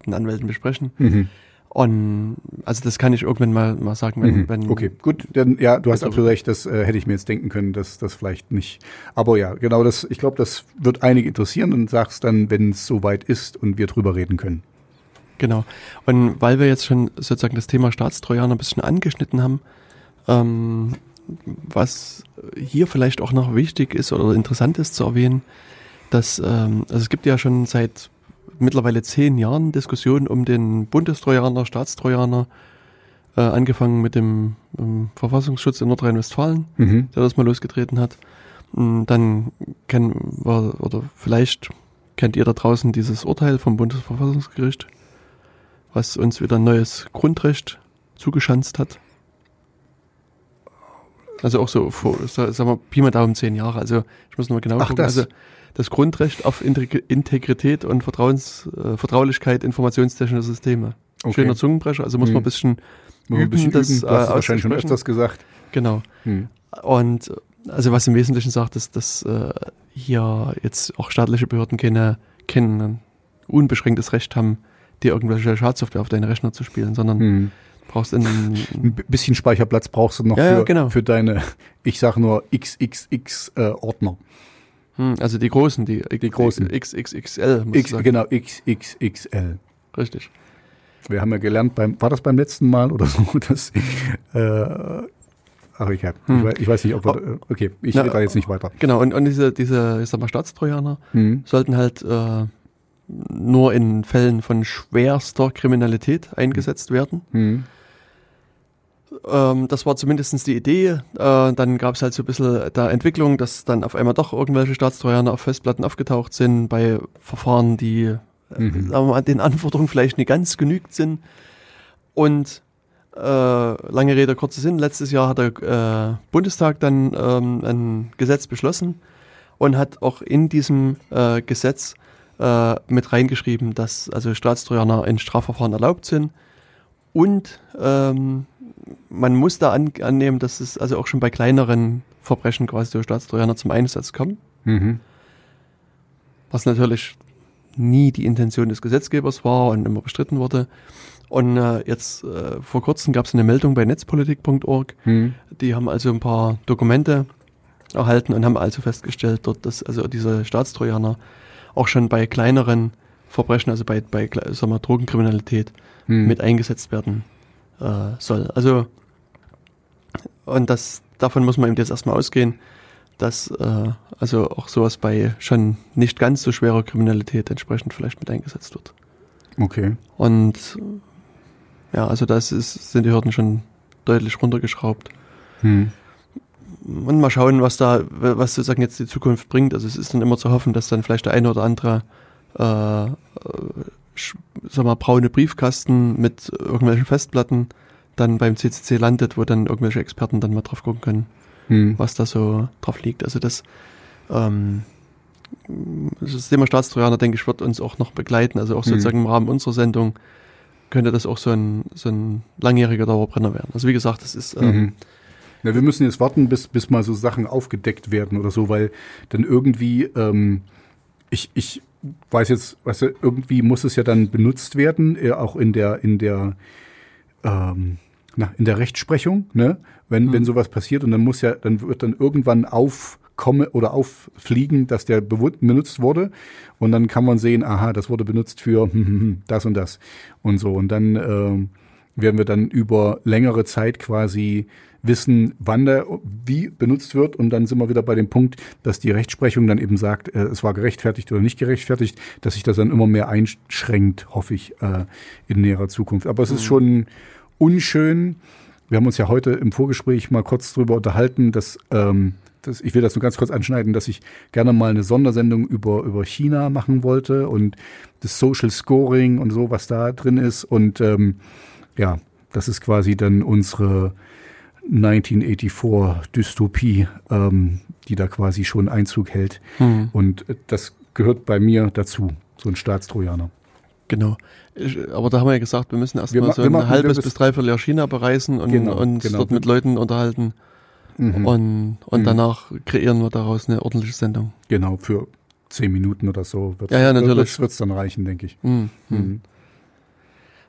S1: den Anwälten besprechen. Mhm. Und also das kann ich irgendwann mal, mal sagen,
S2: wenn, mhm. wenn Okay, gut, dann ja, du hast absolut recht, das äh, hätte ich mir jetzt denken können, dass das vielleicht nicht. Aber ja, genau das, ich glaube, das wird einige interessieren und sagst dann, wenn es soweit ist und wir drüber reden können.
S1: Genau. Und weil wir jetzt schon sozusagen das Thema Staatstrojaner ein bisschen angeschnitten haben, ähm, was hier vielleicht auch noch wichtig ist oder interessant ist zu erwähnen, dass ähm, also es gibt ja schon seit mittlerweile zehn Jahren Diskussionen um den Bundestrojaner, Staatstrojaner, äh, angefangen mit dem ähm, Verfassungsschutz in Nordrhein-Westfalen, mhm. der das mal losgetreten hat. Und dann kennen wir, oder vielleicht kennt ihr da draußen dieses Urteil vom Bundesverfassungsgericht, was uns wieder ein neues Grundrecht zugeschanzt hat. Also auch so vor, sagen wir, Pi mal Daumen zehn Jahre. Also ich muss nochmal genau
S2: Ach, gucken.
S1: Das. Also das Grundrecht auf Integrität und Vertrauens, äh, Vertraulichkeit informationstechnischer Systeme. Okay. Schöner Zungenbrecher, also muss hm. man ein bisschen
S2: üben, ein bisschen das üben. Du hast äh, wahrscheinlich schon öfters gesagt.
S1: Genau. Hm. Und also was im Wesentlichen sagt, ist, dass äh, hier jetzt auch staatliche Behörden keine, kein unbeschränktes Recht haben, dir irgendwelche Schadsoftware auf deine Rechner zu spielen, sondern hm
S2: brauchst ein, ein bisschen Speicherplatz brauchst du noch
S1: ja,
S2: für,
S1: ja, genau.
S2: für deine, ich sage nur XXX äh, Ordner.
S1: Hm, also die großen, die,
S2: die großen
S1: XXXL.
S2: X, genau XXXL.
S1: Richtig.
S2: Wir haben ja gelernt beim, war das beim letzten Mal oder so, <laughs> dass äh, Ach, ich, hab, hm. ich, weiß, ich, weiß, nicht, ob wir, oh. okay, ich rede da jetzt nicht weiter.
S1: Genau, und, und diese, diese, ich sag mal, Staatstrojaner hm. sollten halt äh, nur in Fällen von schwerster Kriminalität eingesetzt werden. Hm. Ähm, das war zumindest die Idee. Äh, dann gab es halt so ein bisschen der Entwicklung, dass dann auf einmal doch irgendwelche Staatstrojaner auf Festplatten aufgetaucht sind bei Verfahren, die äh, mhm. mal, den Anforderungen vielleicht nicht ganz genügt sind. Und äh, lange Rede, kurzer Sinn, letztes Jahr hat der äh, Bundestag dann ähm, ein Gesetz beschlossen und hat auch in diesem äh, Gesetz äh, mit reingeschrieben, dass also Staatstrojaner in Strafverfahren erlaubt sind und ähm, man muss da an, annehmen, dass es also auch schon bei kleineren Verbrechen quasi durch Staatstrojaner zum Einsatz kommt. Mhm. Was natürlich nie die Intention des Gesetzgebers war und immer bestritten wurde. Und äh, jetzt äh, vor kurzem gab es eine Meldung bei netzpolitik.org. Mhm. Die haben also ein paar Dokumente erhalten und haben also festgestellt, dort, dass also diese Staatstrojaner auch schon bei kleineren Verbrechen, also bei, bei sagen wir, Drogenkriminalität, mhm. mit eingesetzt werden äh, soll. Also, und das, davon muss man eben jetzt erstmal ausgehen, dass äh, also auch sowas bei schon nicht ganz so schwerer Kriminalität entsprechend vielleicht mit eingesetzt wird.
S2: Okay.
S1: Und ja, also das ist, sind die Hürden schon deutlich runtergeschraubt. Hm. Und mal schauen, was da, was sozusagen jetzt die Zukunft bringt. Also es ist dann immer zu hoffen, dass dann vielleicht der eine oder andere äh, sag mal, braune Briefkasten mit irgendwelchen Festplatten dann beim CCC landet, wo dann irgendwelche Experten dann mal drauf gucken können, hm. was da so drauf liegt. Also das, ähm, das Thema Staatstrojaner, denke ich, wird uns auch noch begleiten. Also auch hm. sozusagen hm. im Rahmen unserer Sendung könnte das auch so ein, so ein langjähriger Dauerbrenner werden. Also wie gesagt, das ist... Ähm, mhm.
S2: Ja, wir müssen jetzt warten, bis, bis mal so Sachen aufgedeckt werden oder so, weil dann irgendwie, ähm, ich, ich weiß jetzt, weißt du, irgendwie muss es ja dann benutzt werden, äh, auch in der, in der, ähm, na, in der Rechtsprechung, ne? Wenn, mhm. wenn sowas passiert und dann muss ja, dann wird dann irgendwann aufkommen oder auffliegen, dass der benutzt wurde und dann kann man sehen, aha, das wurde benutzt für <laughs> das und das und so und dann äh, werden wir dann über längere Zeit quasi wissen, wann der wie benutzt wird. Und dann sind wir wieder bei dem Punkt, dass die Rechtsprechung dann eben sagt, äh, es war gerechtfertigt oder nicht gerechtfertigt, dass sich das dann immer mehr einschränkt, hoffe ich, äh, in näherer Zukunft. Aber es mhm. ist schon unschön, wir haben uns ja heute im Vorgespräch mal kurz drüber unterhalten, dass, ähm, dass ich will das nur ganz kurz anschneiden, dass ich gerne mal eine Sondersendung über, über China machen wollte und das Social Scoring und so, was da drin ist. Und ähm, ja, das ist quasi dann unsere 1984-Dystopie, ähm, die da quasi schon Einzug hält. Mhm. Und das gehört bei mir dazu, so ein Staatstrojaner.
S1: Genau. Aber da haben wir ja gesagt, wir müssen erstmal so ein machen, halbes bis dreiviertel Jahr China bereisen und genau, uns genau. dort mit Leuten unterhalten. Mhm. Und, und mhm. danach kreieren wir daraus eine ordentliche Sendung.
S2: Genau, für zehn Minuten oder so
S1: wird es ja, ja,
S2: dann reichen, denke ich.
S1: Mhm.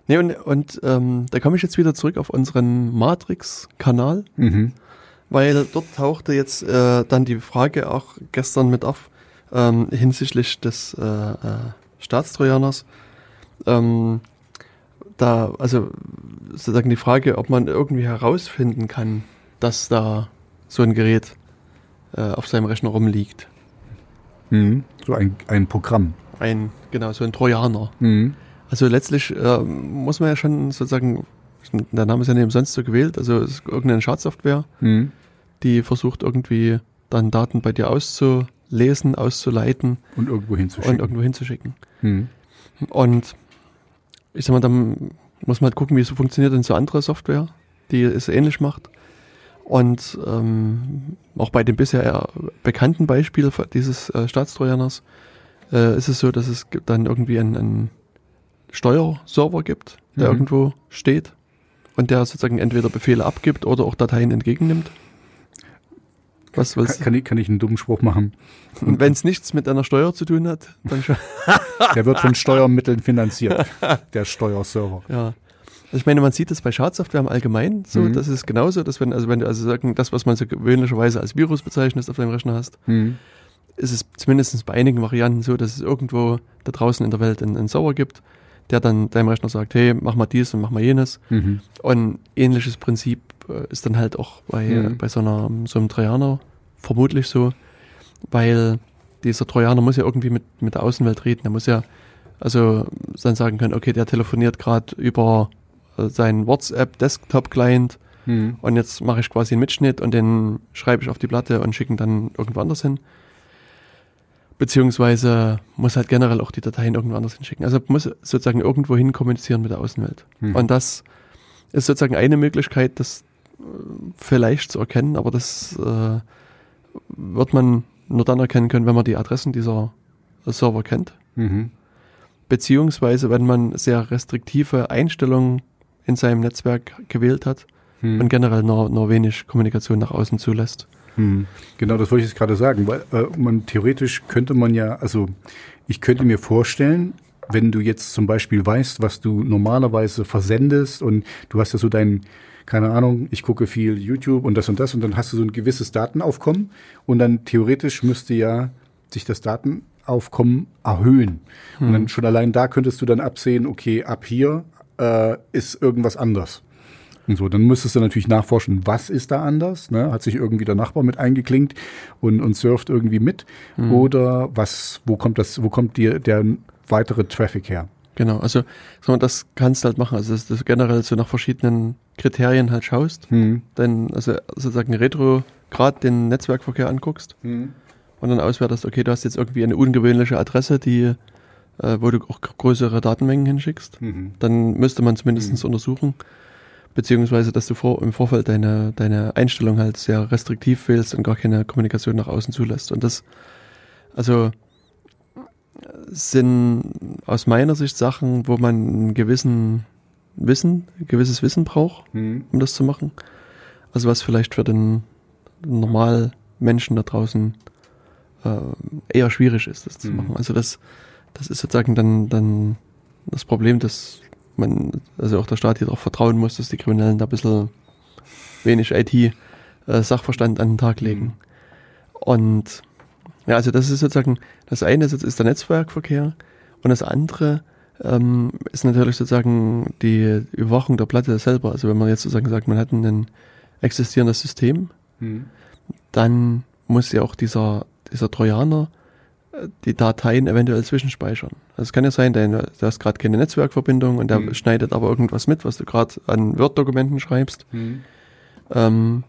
S1: Nee, und, und ähm, da komme ich jetzt wieder zurück auf unseren Matrix-Kanal, mhm. weil dort tauchte jetzt äh, dann die Frage auch gestern mit auf ähm, hinsichtlich des äh, äh, Staatstrojaners. Ähm, da, also sozusagen die Frage, ob man irgendwie herausfinden kann, dass da so ein Gerät äh, auf seinem Rechner rumliegt.
S2: Mhm. So ein, ein Programm.
S1: Ein, genau, so ein Trojaner. Mhm. Also letztlich äh, muss man ja schon sozusagen, der Name ist ja nicht umsonst so gewählt, also es ist irgendeine Schadsoftware, mhm. die versucht irgendwie dann Daten bei dir auszulesen, auszuleiten.
S2: Und irgendwo hinzuschicken.
S1: Und irgendwo hinzuschicken. Mhm. Und ich sag mal, dann muss man halt gucken, wie so funktioniert denn so andere Software, die es ähnlich macht. Und ähm, auch bei dem bisher bekannten Beispiel dieses äh, Staatstrojaners äh, ist es so, dass es dann irgendwie ein, ein Steuerserver gibt, der mhm. irgendwo steht und der sozusagen entweder Befehle abgibt oder auch Dateien entgegennimmt.
S2: Was, was kann, kann, ich, kann ich einen dummen Spruch machen?
S1: Wenn es nichts mit einer Steuer zu tun hat, dann schon. <laughs>
S2: der wird von Steuermitteln finanziert, <laughs> der Steuerserver.
S1: Ja. Also ich meine, man sieht das bei Schadsoftware im Allgemeinen so, mhm. das ist genauso, dass wenn, also wenn du also sagen, das, was man so gewöhnlicherweise als Virus bezeichnet, auf deinem Rechner hast, mhm. ist es zumindest bei einigen Varianten so, dass es irgendwo da draußen in der Welt einen, einen Server gibt, der dann deinem Rechner sagt, hey, mach mal dies und mach mal jenes. Mhm. Und ähnliches Prinzip äh, ist dann halt auch bei, mhm. bei so, einer, so einem Trojaner vermutlich so, weil dieser Trojaner muss ja irgendwie mit, mit der Außenwelt reden. Er muss ja also dann sagen können, okay, der telefoniert gerade über äh, seinen WhatsApp-Desktop-Client mhm. und jetzt mache ich quasi einen Mitschnitt und den schreibe ich auf die Platte und schicke ihn dann irgendwo anders hin beziehungsweise muss halt generell auch die Dateien irgendwo anders hinschicken. Also muss sozusagen irgendwo hin kommunizieren mit der Außenwelt. Mhm. Und das ist sozusagen eine Möglichkeit, das äh, vielleicht zu erkennen, aber das äh, wird man nur dann erkennen können, wenn man die Adressen dieser Server kennt. Mhm. Beziehungsweise wenn man sehr restriktive Einstellungen in seinem Netzwerk gewählt hat mhm. und generell nur, nur wenig Kommunikation nach außen zulässt.
S2: Hm. Genau, das wollte ich jetzt gerade sagen, weil äh, man theoretisch könnte man ja, also ich könnte mir vorstellen, wenn du jetzt zum Beispiel weißt, was du normalerweise versendest und du hast ja so dein, keine Ahnung, ich gucke viel YouTube und das und das und dann hast du so ein gewisses Datenaufkommen und dann theoretisch müsste ja sich das Datenaufkommen erhöhen. Hm. Und dann schon allein da könntest du dann absehen, okay, ab hier äh, ist irgendwas anders. Und so, dann müsstest du natürlich nachforschen, was ist da anders? Ne? Hat sich irgendwie der Nachbar mit eingeklinkt und, und surft irgendwie mit? Mhm. Oder was, wo kommt das, wo kommt dir der weitere Traffic her?
S1: Genau, also das kannst du halt machen, also dass du generell so nach verschiedenen Kriterien halt schaust, mhm. dann also sozusagen retro gerade den Netzwerkverkehr anguckst mhm. und dann auswertest, okay, du hast jetzt irgendwie eine ungewöhnliche Adresse, die äh, wo du auch größere Datenmengen hinschickst, mhm. dann müsste man zumindest mhm. untersuchen, beziehungsweise dass du vor, im Vorfeld deine, deine Einstellung halt sehr restriktiv wählst und gar keine Kommunikation nach außen zulässt. Und das, also sind aus meiner Sicht Sachen, wo man einen gewissen Wissen, ein gewisses Wissen braucht, mhm. um das zu machen. Also was vielleicht für den normalen Menschen da draußen äh, eher schwierig ist, das mhm. zu machen. Also das, das ist sozusagen dann, dann das Problem, dass man, also auch der Staat hier darauf vertrauen muss, dass die Kriminellen da ein bisschen wenig IT-Sachverstand äh, an den Tag legen. Mhm. Und ja, also das ist sozusagen, das eine ist, ist der Netzwerkverkehr und das andere ähm, ist natürlich sozusagen die Überwachung der Platte selber. Also wenn man jetzt sozusagen sagt, man hat ein existierendes System, mhm. dann muss ja auch dieser, dieser Trojaner die Dateien eventuell zwischenspeichern. Also es kann ja sein, denn du hast gerade keine Netzwerkverbindung und der
S2: Mhm.
S1: schneidet aber irgendwas mit, was du gerade an Word-Dokumenten schreibst.
S2: Hm.
S1: Ähm,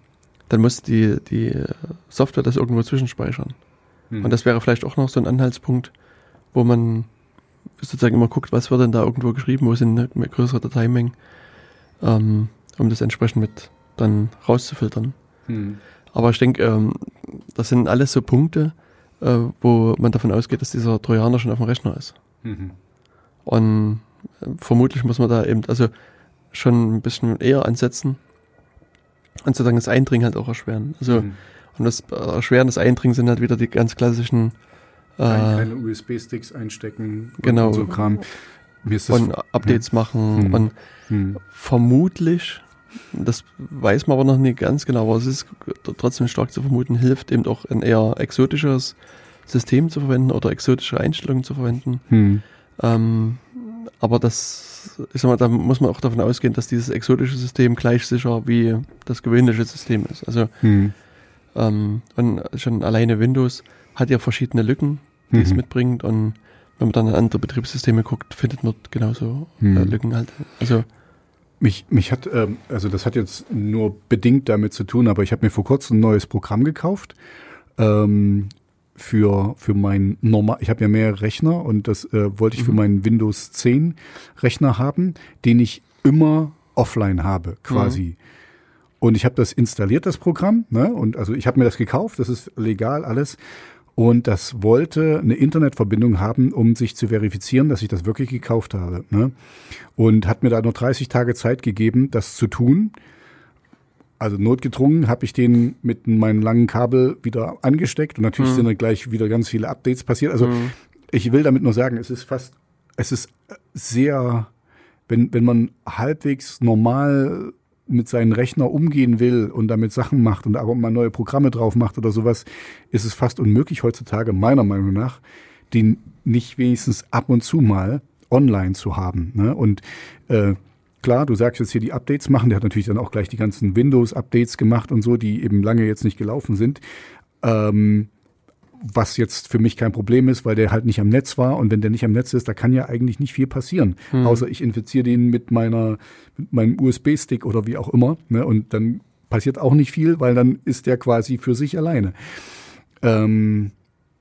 S1: dann muss die, die Software das irgendwo zwischenspeichern.
S2: Hm.
S1: Und das wäre vielleicht auch noch so ein Anhaltspunkt, wo man sozusagen immer guckt, was wird denn da irgendwo geschrieben, wo sind größere Dateimengen, ähm, um das entsprechend mit dann rauszufiltern.
S2: Hm.
S1: Aber ich denke, ähm, das sind alles so Punkte, äh, wo man davon ausgeht, dass dieser Trojaner schon auf dem Rechner ist.
S2: Mhm.
S1: Und äh, vermutlich muss man da eben also schon ein bisschen eher ansetzen und sozusagen das Eindringen halt auch erschweren. Also
S2: Hm.
S1: und das äh, Erschweren des Eindringens sind halt wieder die ganz klassischen äh,
S2: keine USB-Sticks einstecken
S1: genau.
S2: und so Kram.
S1: Und Updates machen
S2: Hm.
S1: und
S2: hm.
S1: vermutlich, das weiß man aber noch nicht ganz genau, aber es ist trotzdem stark zu vermuten, hilft eben auch ein eher exotischeres System zu verwenden oder exotische Einstellungen zu verwenden.
S2: Hm.
S1: Ähm, aber das, ich sag mal, da muss man auch davon ausgehen, dass dieses exotische System gleich sicher wie das gewöhnliche System ist. Also
S2: Hm.
S1: ähm, und schon alleine Windows hat ja verschiedene Lücken, die es
S2: Mhm.
S1: mitbringt und wenn man dann an andere Betriebssysteme guckt, findet man genauso äh, Lücken halt. Also
S2: Mich, mich hat, ähm, also das hat jetzt nur bedingt damit zu tun, aber ich habe mir vor kurzem ein neues Programm gekauft ähm, für für mein normal. Ich habe ja mehrere Rechner und das äh, wollte ich für
S1: Mhm.
S2: meinen Windows 10 Rechner haben, den ich immer offline habe, quasi. Und ich habe das installiert, das Programm, ne? Und also ich habe mir das gekauft, das ist legal alles. Und das wollte eine Internetverbindung haben, um sich zu verifizieren, dass ich das wirklich gekauft habe. Ne? Und hat mir da nur 30 Tage Zeit gegeben, das zu tun. Also notgedrungen habe ich den mit meinem langen Kabel wieder angesteckt und natürlich
S1: Mhm.
S2: sind dann gleich wieder ganz viele Updates passiert. Also
S1: Mhm.
S2: ich will damit nur sagen, es ist fast, es ist sehr, wenn, wenn man halbwegs normal mit seinem Rechner umgehen will und damit Sachen macht und aber mal neue Programme drauf macht oder sowas, ist es fast unmöglich heutzutage, meiner Meinung nach, den nicht wenigstens ab und zu mal online zu haben. Ne? Und äh, klar, du sagst jetzt hier die Updates machen, der hat natürlich dann auch gleich die ganzen Windows-Updates gemacht und so, die eben lange jetzt nicht gelaufen sind. Ähm, was jetzt für mich kein Problem ist, weil der halt nicht am Netz war. Und wenn der nicht am Netz ist, da kann ja eigentlich nicht viel passieren.
S1: Hm.
S2: Außer ich infiziere den mit meiner, mit meinem USB-Stick oder wie auch immer. Ne? Und dann passiert auch nicht viel, weil dann ist der quasi für sich alleine. Ähm,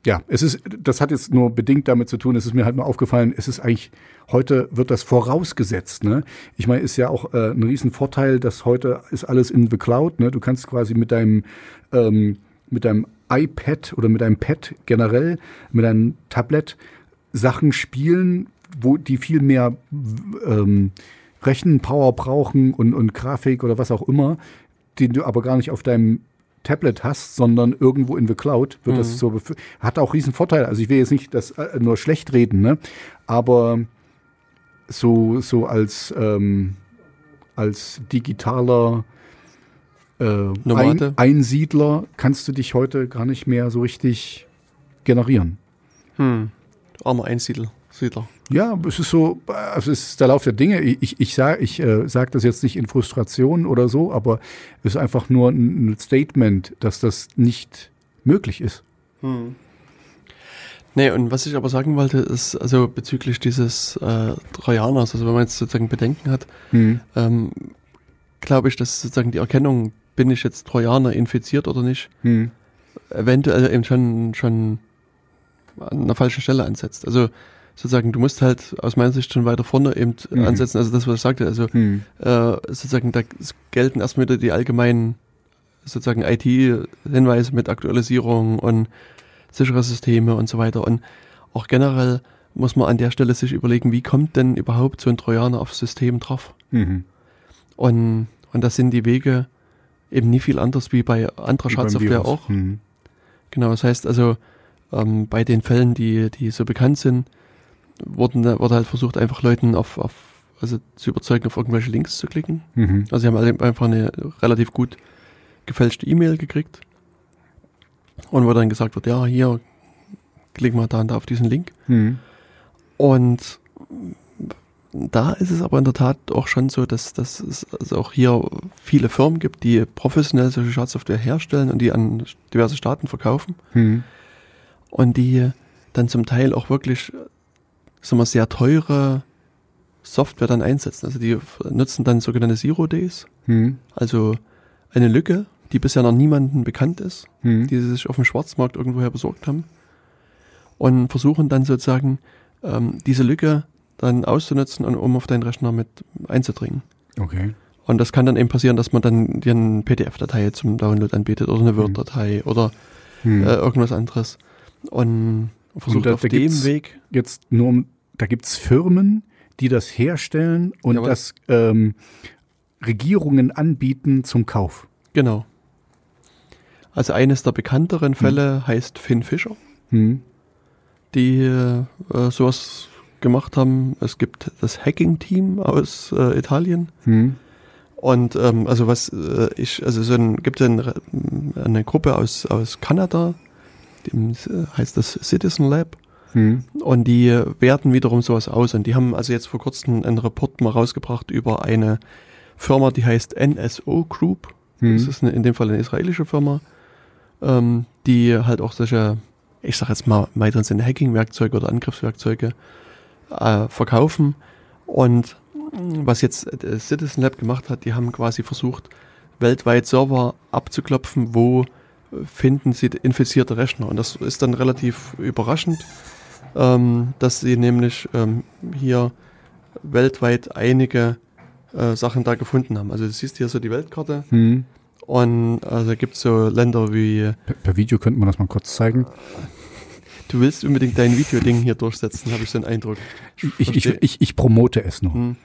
S2: ja, es ist, das hat jetzt nur bedingt damit zu tun, es ist mir halt nur aufgefallen, es ist eigentlich, heute wird das vorausgesetzt, ne? Ich meine, ist ja auch äh, ein Riesenvorteil, dass heute ist alles in the Cloud, ne? Du kannst quasi mit deinem, ähm, mit deinem iPad oder mit deinem Pad generell, mit deinem Tablet Sachen spielen, wo die viel mehr ähm, Rechenpower brauchen und, und Grafik oder was auch immer, den du aber gar nicht auf deinem Tablet hast, sondern irgendwo in the Cloud wird das
S1: Mhm.
S2: so bef- hat auch riesen Vorteile. Also ich will jetzt nicht das äh, nur schlecht reden, ne? Aber so so als ähm, als digitaler? Ein, Einsiedler kannst du dich heute gar nicht mehr so richtig generieren.
S1: Hm. Armer Einsiedler. Siedler.
S2: Ja, es ist so, also es ist der Lauf der Dinge. Ich, ich, ich sage ich, äh, sag das jetzt nicht in Frustration oder so, aber es ist einfach nur ein, ein Statement, dass das nicht möglich ist.
S1: Hm. Nee, und was ich aber sagen wollte, ist also bezüglich dieses äh, Trojaners, also wenn man jetzt sozusagen Bedenken hat,
S2: Hm.
S1: ähm, glaube ich, dass sozusagen die Erkennung, bin ich jetzt Trojaner infiziert oder nicht,
S2: Hm.
S1: eventuell eben schon, schon an der falschen Stelle ansetzt. Also sozusagen, du musst halt aus meiner Sicht schon weiter vorne eben
S2: Mhm.
S1: ansetzen, also das, was ich sagte, also
S2: Hm.
S1: äh, sozusagen, da gelten erstmal wieder die allgemeinen sozusagen IT-Hinweise mit Aktualisierung und sichere Systeme und so weiter. Und auch generell muss man an der Stelle sich überlegen, wie kommt denn überhaupt so ein Trojaner aufs System drauf?
S2: Mhm.
S1: Und, und das sind die Wege eben nie viel anders wie bei anderer Schadsoftware auch.
S2: Hm.
S1: Genau, das heißt also, ähm, bei den Fällen, die, die so bekannt sind, wurden, wurde halt versucht, einfach Leuten auf, auf, also zu überzeugen, auf irgendwelche Links zu klicken.
S2: Mhm.
S1: Also sie haben alle einfach eine relativ gut gefälschte E-Mail gekriegt. Und wo dann gesagt wird, ja, hier, klick mal da und da auf diesen Link.
S2: Hm.
S1: Und da ist es aber in der Tat auch schon so, dass, dass es also auch hier viele Firmen gibt, die professionell solche Schadsoftware herstellen und die an diverse Staaten verkaufen.
S2: Hm.
S1: Und die dann zum Teil auch wirklich, sagen wir, sehr teure Software dann einsetzen. Also die nutzen dann sogenannte Zero Days,
S2: Hm.
S1: also eine Lücke, die bisher noch niemandem bekannt ist,
S2: Hm.
S1: die sie sich auf dem Schwarzmarkt irgendwoher besorgt haben und versuchen dann sozusagen ähm, diese Lücke dann auszunutzen und um auf deinen Rechner mit einzudringen.
S2: Okay.
S1: Und das kann dann eben passieren, dass man dann dir eine PDF-Datei zum Download anbietet oder eine Word-Datei oder
S2: Hm.
S1: äh, irgendwas anderes. Und versucht
S2: da-
S1: auf
S2: da
S1: dem Weg,
S2: Jetzt nur, um- da gibt's Firmen, die das herstellen und
S1: Jawohl.
S2: das ähm, Regierungen anbieten zum Kauf.
S1: genau. Also eines der bekannteren Fälle heißt Finn Fischer,
S2: Hm.
S1: die äh, sowas gemacht haben. Es gibt das Hacking-Team aus äh, Italien.
S2: Hm.
S1: Und ähm, also was äh, ich, also so ein, gibt ein, eine Gruppe aus, aus Kanada, dem äh, heißt das Citizen Lab.
S2: Hm.
S1: Und die werten wiederum sowas aus. Und die haben also jetzt vor kurzem einen Report mal rausgebracht über eine Firma, die heißt NSO Group.
S2: Hm.
S1: Das ist eine, in dem Fall eine israelische Firma, ähm, die halt auch solche, ich sag jetzt mal, weiteren Sinne Hacking-Werkzeuge oder Angriffswerkzeuge äh, verkaufen. Und was jetzt das Citizen Lab gemacht hat, die haben quasi versucht, weltweit Server abzuklopfen, wo äh, finden sie infizierte Rechner. Und das ist dann relativ überraschend, ähm, dass sie nämlich ähm, hier weltweit einige äh, Sachen da gefunden haben. Also du siehst hier so die Weltkarte
S2: Hm.
S1: und also gibt es so Länder wie,
S2: Per, per Video könnte man das mal kurz zeigen.
S1: Du willst unbedingt dein Videoding hier durchsetzen, habe ich so einen Eindruck.
S2: Ich, ich, ich, ich promote es noch.
S1: Hm.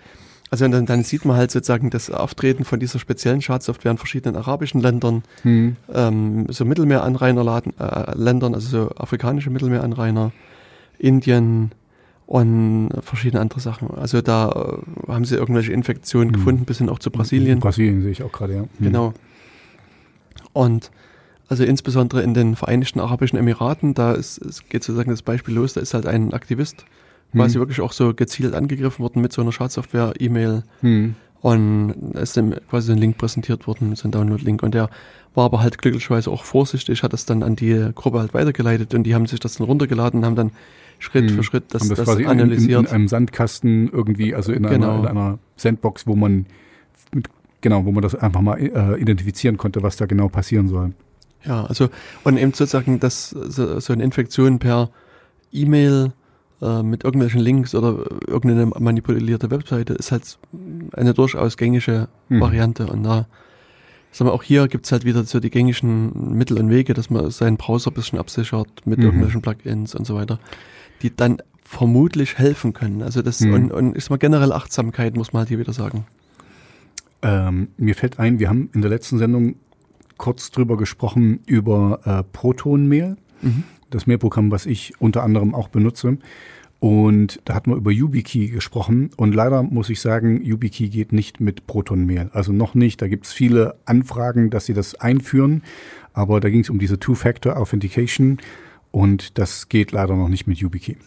S1: Also dann, dann sieht man halt sozusagen das Auftreten von dieser speziellen Schadsoftware in verschiedenen arabischen Ländern,
S2: Hm.
S1: ähm, so Mittelmeeranrainerländern, äh, also so afrikanische Mittelmeeranrainer, Indien und verschiedene andere Sachen. Also da äh, haben sie irgendwelche Infektionen
S2: Hm.
S1: gefunden, bis hin auch zu Brasilien.
S2: Brasilien sehe ich auch gerade, ja. Hm.
S1: Genau. Und also insbesondere in den Vereinigten Arabischen Emiraten, da ist, es geht sozusagen das Beispiel los, da ist halt ein Aktivist quasi
S2: Hm.
S1: wirklich auch so gezielt angegriffen worden mit so einer Schadsoftware, E-Mail
S2: Hm.
S1: und es ist ihm quasi ein Link präsentiert worden, so ein Download-Link und der war aber halt glücklicherweise auch vorsichtig, hat das dann an die Gruppe halt weitergeleitet und die haben sich das dann runtergeladen und haben dann Schritt
S2: Hm.
S1: für Schritt das,
S2: Haben das,
S1: das,
S2: quasi in, in,
S1: analysiert.
S2: in einem Sandkasten irgendwie, also in,
S1: Genau.
S2: einer, in einer Sandbox, wo man mit, genau, wo man das einfach mal äh, identifizieren konnte, was da genau passieren soll.
S1: Ja, also und eben sozusagen, dass so, so eine Infektion per E-Mail äh, mit irgendwelchen Links oder irgendeine manipulierte Webseite ist halt eine durchaus gängige
S2: Mhm.
S1: Variante. Und da, sagen wir, auch hier gibt's halt wieder so die gängigen Mittel und Wege, dass man seinen Browser ein bisschen absichert mit
S2: Mhm.
S1: irgendwelchen Plugins und so weiter, die dann vermutlich helfen können. Also das
S2: Mhm.
S1: und, und ist mal generell Achtsamkeit, muss man halt hier wieder sagen.
S2: Ähm, mir fällt ein, wir haben in der letzten Sendung kurz drüber gesprochen über äh, Proton-Mail,
S1: Mhm.
S2: das Mailprogramm, was ich unter anderem auch benutze. Und da hatten wir über YubiKey gesprochen. Und leider muss ich sagen, YubiKey geht nicht mit Proton-Mail. Also noch nicht. Da gibt es viele Anfragen, dass sie das einführen. Aber da ging es um diese Two-Factor Authentication. Und das geht leider noch nicht mit YubiKey.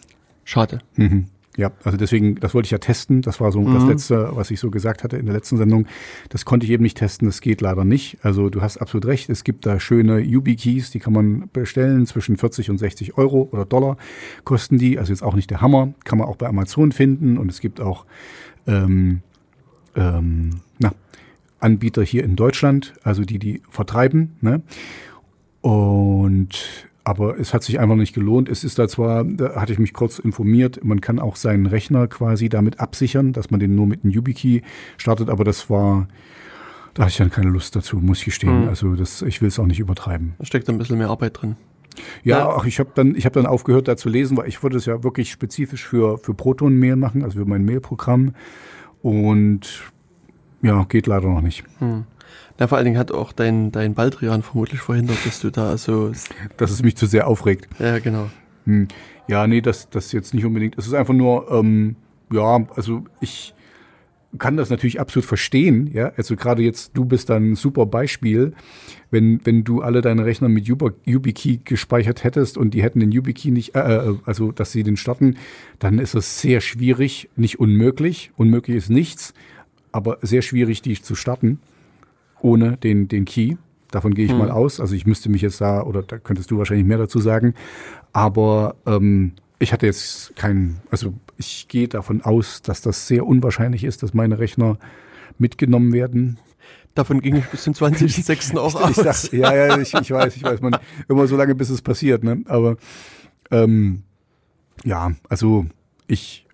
S1: Schade.
S2: Mhm. Ja, also deswegen, das wollte ich ja testen. Das war so das
S1: Mhm.
S2: Letzte, was ich so gesagt hatte in der letzten Sendung. Das konnte ich eben nicht testen, das geht leider nicht. Also du hast absolut recht, es gibt da schöne YubiKeys, die kann man bestellen, zwischen 40 und 60 Euro oder Dollar kosten die. Also jetzt auch nicht der Hammer, kann man auch bei Amazon finden und es gibt auch ähm, ähm, na, Anbieter hier in Deutschland, also die die vertreiben. Ne? Und aber es hat sich einfach nicht gelohnt. Es ist da zwar, da hatte ich mich kurz informiert, man kann auch seinen Rechner quasi damit absichern, dass man den nur mit einem YubiKey startet, aber das war, da hatte ich dann keine Lust dazu, muss ich gestehen.
S1: Hm.
S2: Also das, ich will es auch nicht übertreiben.
S1: Da steckt ein bisschen mehr Arbeit drin.
S2: Ja,
S1: Ja.
S2: auch ich habe dann, ich habe dann aufgehört, da zu lesen, weil ich wollte es ja wirklich spezifisch für für Proton Mail machen, also für mein Mailprogramm. Und ja, geht leider noch nicht.
S1: Hm. Na, vor allen Dingen hat auch dein, dein Baldrian vermutlich verhindert, dass du da so, <laughs>
S2: Dass es mich zu sehr aufregt.
S1: ja genau.
S2: Hm. Ja, nee, das, das jetzt nicht unbedingt. Es ist einfach nur, ähm, ja, also ich kann das natürlich absolut verstehen, ja. Also gerade jetzt, du bist dann ein super Beispiel, wenn, wenn du alle deine Rechner mit YubiKey gespeichert hättest und die hätten den YubiKey nicht, äh, äh, also dass sie den starten, dann ist es sehr schwierig, nicht unmöglich, unmöglich ist nichts, aber sehr schwierig, die zu starten ohne den, den Key. Davon gehe ich hm. mal aus. Also ich müsste mich jetzt da, oder da könntest du wahrscheinlich mehr dazu sagen. Aber ähm, ich hatte jetzt keinen, also ich gehe davon aus, dass das sehr unwahrscheinlich ist, dass meine Rechner mitgenommen werden.
S1: Davon ging ich bis zum 20.06. <laughs> auch aus.
S2: Ich dachte, ja, ja, ich, ich weiß, ich weiß, man immer so lange, bis es passiert, ne? Aber ähm, ja, also ich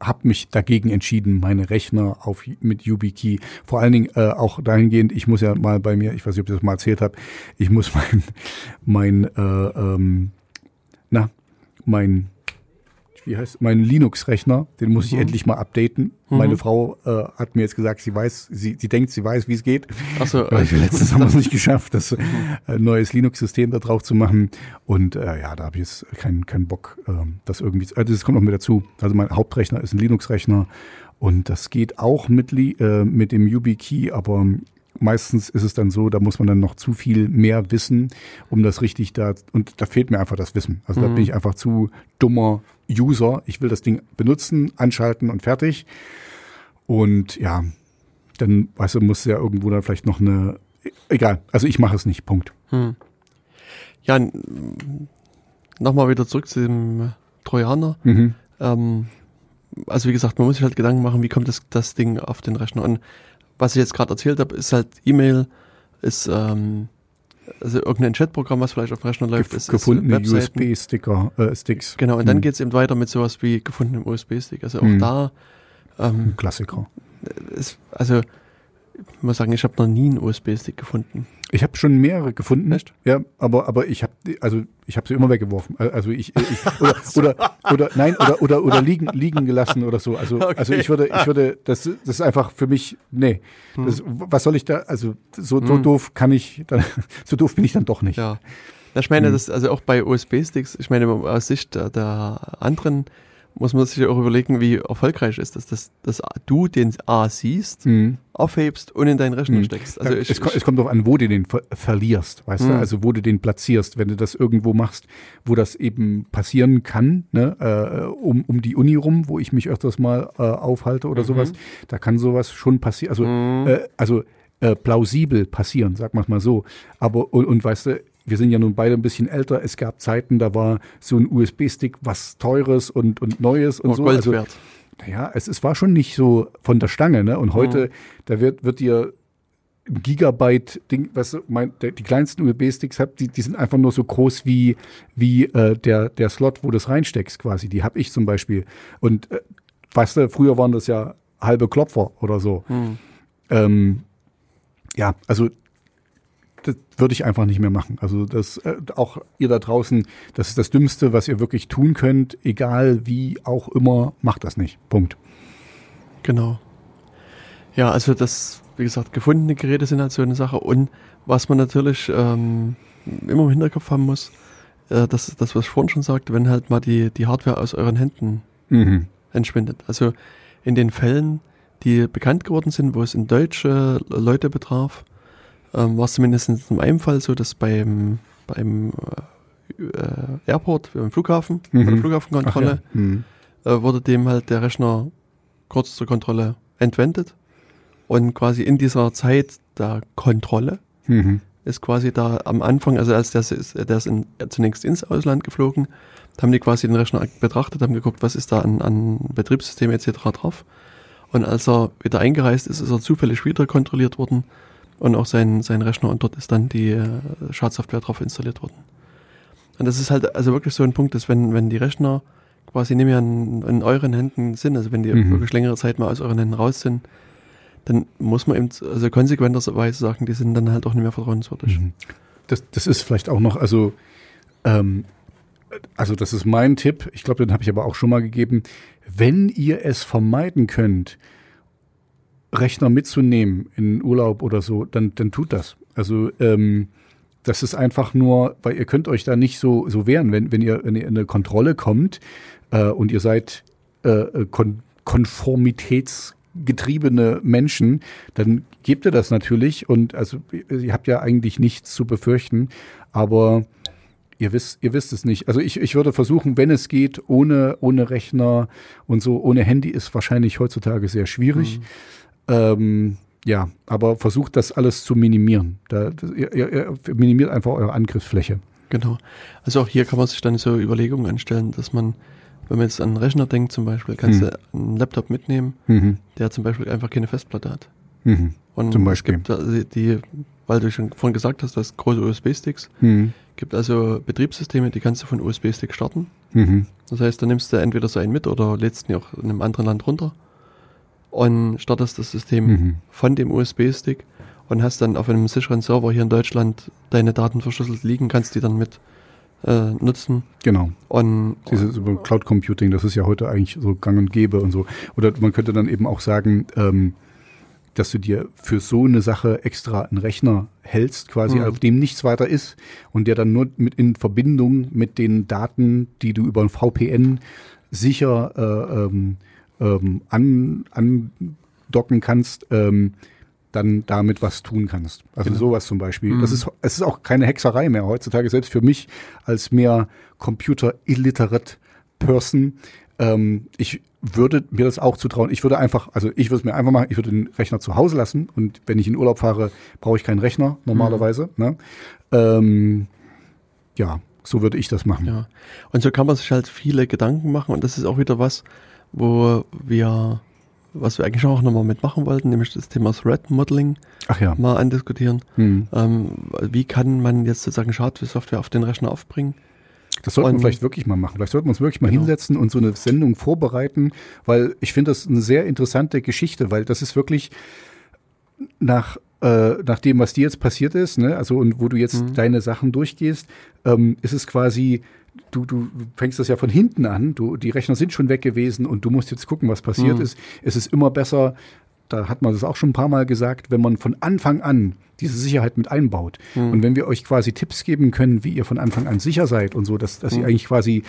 S2: habe mich dagegen entschieden, meine Rechner auf mit YubiKey, vor allen Dingen äh, auch dahingehend, ich muss ja mal bei mir, ich weiß nicht, ob ich das mal erzählt habe, ich muss mein mein äh, ähm, na mein wie heißt mein Linux-Rechner, den muss ich mhm. endlich mal updaten. Mhm. Meine Frau äh, hat mir jetzt gesagt, sie weiß, sie, sie denkt, sie weiß, wie es geht.
S1: Ach so,
S2: äh, letztens haben wir es nicht geschafft, das äh, neues Linux-System da drauf zu machen. Und äh, ja, da habe ich jetzt keinen keinen Bock, äh, das irgendwie. Also das kommt noch mit dazu. Also mein Hauptrechner ist ein Linux-Rechner und das geht auch mit, äh, mit dem YubiKey, aber meistens ist es dann so, da muss man dann noch zu viel mehr wissen, um das richtig da, und da fehlt mir einfach das Wissen. Also mhm. da bin ich einfach zu dummer User. Ich will das Ding benutzen, anschalten und fertig. Und ja, dann, weißt du, muss ja irgendwo dann vielleicht noch eine, egal, also ich mache es nicht, Punkt. Hm.
S1: Ja, nochmal wieder zurück zu dem Trojaner. Mhm. Ähm, also wie gesagt, man muss sich halt Gedanken machen, wie kommt das, das Ding auf den Rechner. Und was ich jetzt gerade erzählt habe, ist halt E-Mail, ist ähm, also irgendein Chatprogramm, was vielleicht auf dem Rechner läuft, ist
S2: gefundene USB-Sticker, äh, Sticks.
S1: Genau, und hm. dann geht es eben weiter mit sowas wie gefundenem USB-Stick. Also auch hm. da
S2: ähm, Klassiker.
S1: Ist, also ich muss sagen, ich habe noch nie einen USB-Stick gefunden.
S2: Ich habe schon mehrere gefunden. Echt? Ja, aber aber ich habe also ich habe sie immer weggeworfen. Also ich, ich <laughs> oder, oder oder nein oder oder oder liegen liegen gelassen oder so. Also okay. also ich würde ich würde das das ist einfach für mich nee. Das, was soll ich da also so, so hm. doof kann ich dann <laughs> so doof bin ich dann doch nicht.
S1: Ja. Ich meine, hm. das also auch bei USB-Sticks, ich meine aus Sicht der, der anderen muss man sich auch überlegen, wie erfolgreich ist das, dass, dass du den A siehst, mhm. aufhebst und in deinen Rechner mhm. steckst.
S2: Also ich, es, es, kommt darauf an, wo du den ver verlierst, weißt mhm. du, also wo du den platzierst. Wenn du das irgendwo machst, wo das eben passieren kann, ne, äh, um, um die Uni rum, wo ich mich öfters mal äh, aufhalte oder mhm. sowas, da kann sowas schon passieren. Also, mhm. äh, also äh, plausibel passieren, sag mal mal so. Aber und, und weißt du, wir sind ja nun beide ein bisschen älter. Es gab Zeiten, da war so ein USB-Stick was Teures und, und Neues und oh, so.
S1: Gold also, wert.
S2: Ja, es, es war schon nicht so von der Stange, ne? Und heute, mhm. da wird, wird dir ein Gigabyte Ding, was du, mein, der, die kleinsten USB-Sticks habt, die, die sind einfach nur so groß wie, wie äh, der, der Slot, wo du das reinsteckst quasi. Die habe ich zum Beispiel. Und äh, weißt du, früher waren das ja halbe Klopfer oder so. Mhm. Ähm, ja, also das würde ich einfach nicht mehr machen. Also das äh, auch ihr da draußen, das ist das Dümmste, was ihr wirklich tun könnt, egal wie auch immer, macht das nicht. Punkt.
S1: Genau. Ja, also das, wie gesagt, gefundene Geräte sind halt so eine Sache und was man natürlich ähm, immer im Hinterkopf haben muss, äh, das, das, was ich vorhin schon sagte, wenn halt mal die, die Hardware aus euren Händen mhm. entschwindet. Also in den Fällen, die bekannt geworden sind, wo es in deutsche Leute betraf, ähm, war es zumindest in einem Fall so, dass beim, beim äh, Airport, beim Flughafen, mhm. bei der Flughafenkontrolle, ja. mhm. äh, wurde dem halt der Rechner kurz zur Kontrolle entwendet. Und quasi in dieser Zeit der Kontrolle mhm. ist quasi da am Anfang, also als der ist, der ist in, zunächst ins Ausland geflogen, haben die quasi den Rechner betrachtet, haben geguckt, was ist da an, an Betriebssystem etc. drauf. Und als er wieder eingereist ist, ist er zufällig wieder kontrolliert worden und auch sein, sein Rechner und dort ist dann die äh, Schadsoftware drauf installiert worden. Und das ist halt also wirklich so ein Punkt, dass wenn, wenn die Rechner quasi nicht mehr in, in euren Händen sind, also wenn die mhm. wirklich längere Zeit mal aus euren Händen raus sind, dann muss man eben also konsequenterweise sagen, die sind dann halt auch nicht mehr vertrauenswürdig. Mhm.
S2: Das, das ist vielleicht auch noch, also ähm, also das ist mein Tipp, ich glaube, den habe ich aber auch schon mal gegeben, wenn ihr es vermeiden könnt, Rechner mitzunehmen in Urlaub oder so, dann, dann tut das. Also ähm, das ist einfach nur, weil ihr könnt euch da nicht so, so wehren, wenn, wenn, ihr, wenn ihr in eine Kontrolle kommt äh, und ihr seid äh, kon konformitätsgetriebene Menschen, dann gebt ihr das natürlich und also ihr habt ja eigentlich nichts zu befürchten, aber ihr wisst, ihr wisst es nicht. Also ich, ich würde versuchen, wenn es geht, ohne, ohne Rechner und so, ohne Handy ist wahrscheinlich heutzutage sehr schwierig. Mhm. Ähm, Ja, aber versucht das alles zu minimieren. Da, ihr, ihr, minimiert einfach eure Angriffsfläche.
S1: Genau. Also auch hier kann man sich dann so Überlegungen anstellen, dass man, wenn man jetzt an einen Rechner denkt zum Beispiel, kannst
S2: Mhm.
S1: du einen Laptop mitnehmen,
S2: Mhm.
S1: der zum Beispiel einfach keine Festplatte hat.
S2: Mhm.
S1: Und
S2: Zum Beispiel.
S1: es gibt die, weil du schon vorhin gesagt hast, du hast große USB-Sticks,
S2: Mhm.
S1: gibt also Betriebssysteme, die kannst du von USB-Stick starten.
S2: Mhm.
S1: Das heißt, da nimmst du entweder so einen mit oder lädst ihn auch in einem anderen Land runter und startest das System
S2: Mhm.
S1: von dem USB-Stick und hast dann auf einem sicheren Server hier in Deutschland deine Daten verschlüsselt liegen, kannst die dann mit äh, nutzen
S2: Genau.
S1: und
S2: Dieses über Cloud Computing, das ist ja heute eigentlich so gang und gäbe und so. Oder man könnte dann eben auch sagen, ähm, dass du dir für so eine Sache extra einen Rechner hältst, quasi,
S1: Mhm.
S2: auf dem nichts weiter ist und der dann nur mit in Verbindung mit den Daten, die du über ein VPN sicher äh, ähm, ähm, an, andocken kannst, ähm, dann damit was tun kannst. Also
S1: Genau.
S2: sowas zum Beispiel.
S1: Mhm.
S2: Das ist, es ist auch keine Hexerei mehr heutzutage, selbst für mich als mehr Computer-illiterate Person. Ähm, ich würde mir das auch zutrauen. Ich würde einfach, also ich würde es mir einfach machen, ich würde den Rechner zu Hause lassen und wenn ich in Urlaub fahre, brauche ich keinen Rechner normalerweise. Ne? Ähm, ja, so würde ich das machen.
S1: Ja. Und so kann man sich halt viele Gedanken machen und das ist auch wieder was, wo wir, was wir eigentlich auch nochmal mitmachen wollten, nämlich das Thema Threat Modeling
S2: ja.
S1: mal andiskutieren.
S2: Hm.
S1: Ähm, wie kann man jetzt sozusagen Schadsoftware auf den Rechner aufbringen?
S2: Das sollten wir vielleicht wirklich mal machen. Vielleicht sollten wir uns wirklich mal
S1: Genau.
S2: hinsetzen und so eine Sendung vorbereiten, weil ich finde das eine sehr interessante Geschichte, weil das ist wirklich nach, äh, nach dem, was dir jetzt passiert ist, ne, also und wo du jetzt
S1: Mhm.
S2: deine Sachen durchgehst, ähm, ist es quasi, du, du fängst das ja von hinten an, du, die Rechner sind schon weg gewesen und du musst jetzt gucken, was passiert
S1: Mhm.
S2: ist. Es ist immer besser, da hat man das auch schon ein paar Mal gesagt, wenn man von Anfang an diese Sicherheit mit einbaut.
S1: Mhm.
S2: Und wenn wir euch quasi Tipps geben können, wie ihr von Anfang an sicher seid und so, dass, dass ihr
S1: Mhm.
S2: eigentlich quasi,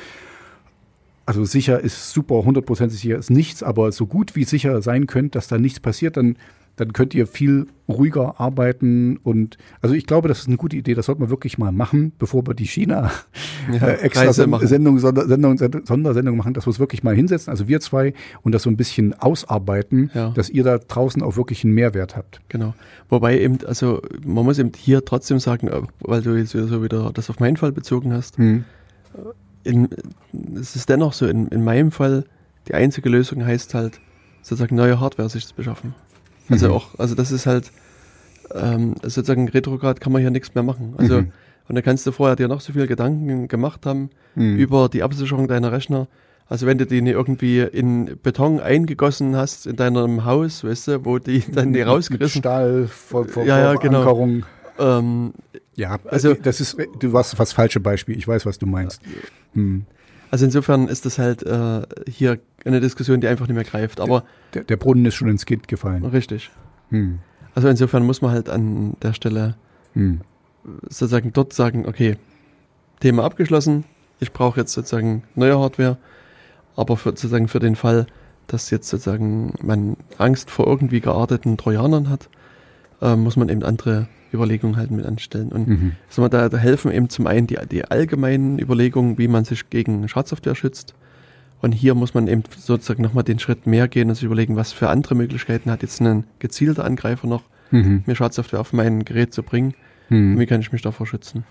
S2: also sicher ist super, hundertprozentig sicher ist nichts, aber so gut wie sicher sein könnt, dass da nichts passiert, dann, dann könnt ihr viel ruhiger arbeiten und also ich glaube, das ist eine gute Idee, das sollte man wirklich mal machen, bevor wir die China <laughs>
S1: Ja,
S2: äh, extra
S1: Reise
S2: Sen
S1: machen.
S2: Sendung, Sonder, Sendung, Send- Sondersendung machen, dass wir es wirklich mal hinsetzen, also wir zwei, und das so ein bisschen ausarbeiten,
S1: Ja.
S2: dass ihr da draußen auch wirklich einen Mehrwert habt.
S1: Genau. Wobei eben, also man muss eben hier trotzdem sagen, äh, weil du jetzt wieder so wieder das auf meinen Fall bezogen hast,
S2: Hm.
S1: in, es ist dennoch so, in, in meinem Fall, die einzige Lösung heißt halt, sozusagen neue Hardware sich zu beschaffen. Also
S2: Mhm.
S1: auch, also das ist halt, ähm, sozusagen retrograd kann man hier nichts mehr machen. Also,
S2: Mhm.
S1: und da kannst du vorher dir noch so viel Gedanken gemacht haben
S2: Hm.
S1: über die Absicherung deiner Rechner. Also wenn du die irgendwie in Beton eingegossen hast in deinem Haus, weißt du, wo die dann die
S2: Mit
S1: rausgerissen,
S2: Stahl, vor, vor,
S1: Ja, ja, genau. Ähm,
S2: Ja,
S1: Also-
S2: also das ist, du warst das falsche Beispiel. Ich weiß, was du meinst. Hm.
S1: Also insofern ist das halt äh, hier eine Diskussion, die einfach nicht mehr greift. Aber
S2: Der, der Brunnen ist schon ins Kind gefallen.
S1: richtig.
S2: Hm.
S1: Also insofern muss man halt an der Stelle
S2: Hm.
S1: sozusagen dort sagen, okay, Thema abgeschlossen, ich brauche jetzt sozusagen neue Hardware, aber für, sozusagen für den Fall, dass jetzt sozusagen man Angst vor irgendwie gearteten Trojanern hat, äh, muss man eben andere Überlegungen halt mit anstellen. Und
S2: Mhm.
S1: mal, da, da helfen eben zum einen die, die allgemeinen Überlegungen, wie man sich gegen Schadsoftware schützt. Und hier muss man eben sozusagen nochmal den Schritt mehr gehen und sich überlegen, was für andere Möglichkeiten hat jetzt ein gezielter Angreifer noch,
S2: Mhm.
S1: mir Schadsoftware auf mein Gerät zu bringen.
S2: Mhm.
S1: Und wie kann ich mich davor schützen?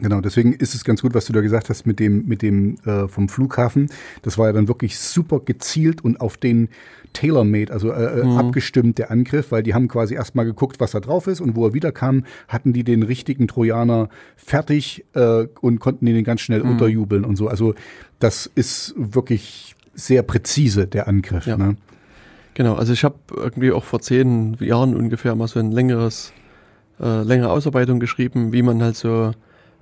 S2: Genau, deswegen ist es ganz gut, was du da gesagt hast mit dem, mit dem äh, vom Flughafen. Das war ja dann wirklich super gezielt und auf den tailor-made, also äh, äh,
S1: Mhm.
S2: abgestimmt der Angriff, weil die haben quasi erstmal geguckt, was da drauf ist und wo er wiederkam, hatten die den richtigen Trojaner fertig äh, und konnten den ganz schnell
S1: Mhm.
S2: unterjubeln und so. Also das ist wirklich sehr präzise, der Angriff.
S1: Ja.
S2: Ne?
S1: Genau, also ich habe irgendwie auch vor zehn Jahren ungefähr mal so ein längeres, äh, längere Ausarbeitung geschrieben, wie man halt so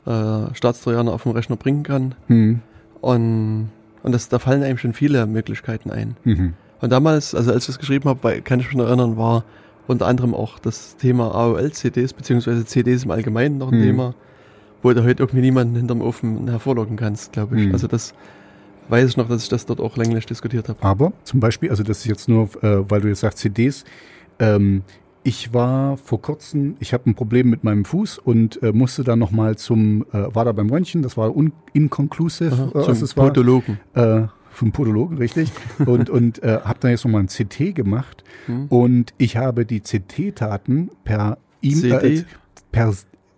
S1: äh, Staatstrojaner auf dem Rechner bringen kann.
S2: Hm.
S1: Und, und das, da fallen einem schon viele Möglichkeiten ein.
S2: Mhm.
S1: Und damals, also als ich das geschrieben habe, kann ich mich noch erinnern, war unter anderem auch das Thema AOL-CDs, beziehungsweise CDs im Allgemeinen noch ein
S2: Hm.
S1: Thema, wo du heute irgendwie niemanden hinterm Ofen hervorlocken kannst, glaube ich.
S2: Hm.
S1: Also das weiß ich noch, dass ich das dort auch länglich diskutiert habe.
S2: Aber zum Beispiel, also das ist jetzt nur, äh, weil du jetzt sagst CDs, ähm, ich war vor kurzem, ich habe ein Problem mit meinem Fuß und äh, musste dann nochmal zum, äh, war da beim Röntgen, das war un inconclusive,
S1: Aha,
S2: äh,
S1: zum
S2: als es war.
S1: Podologen.
S2: Äh, vom Podologen, richtig. <laughs> und und äh, habe dann jetzt nochmal ein CT gemacht.
S1: Hm.
S2: Und ich habe die CT-Daten per E-Mail, äh, per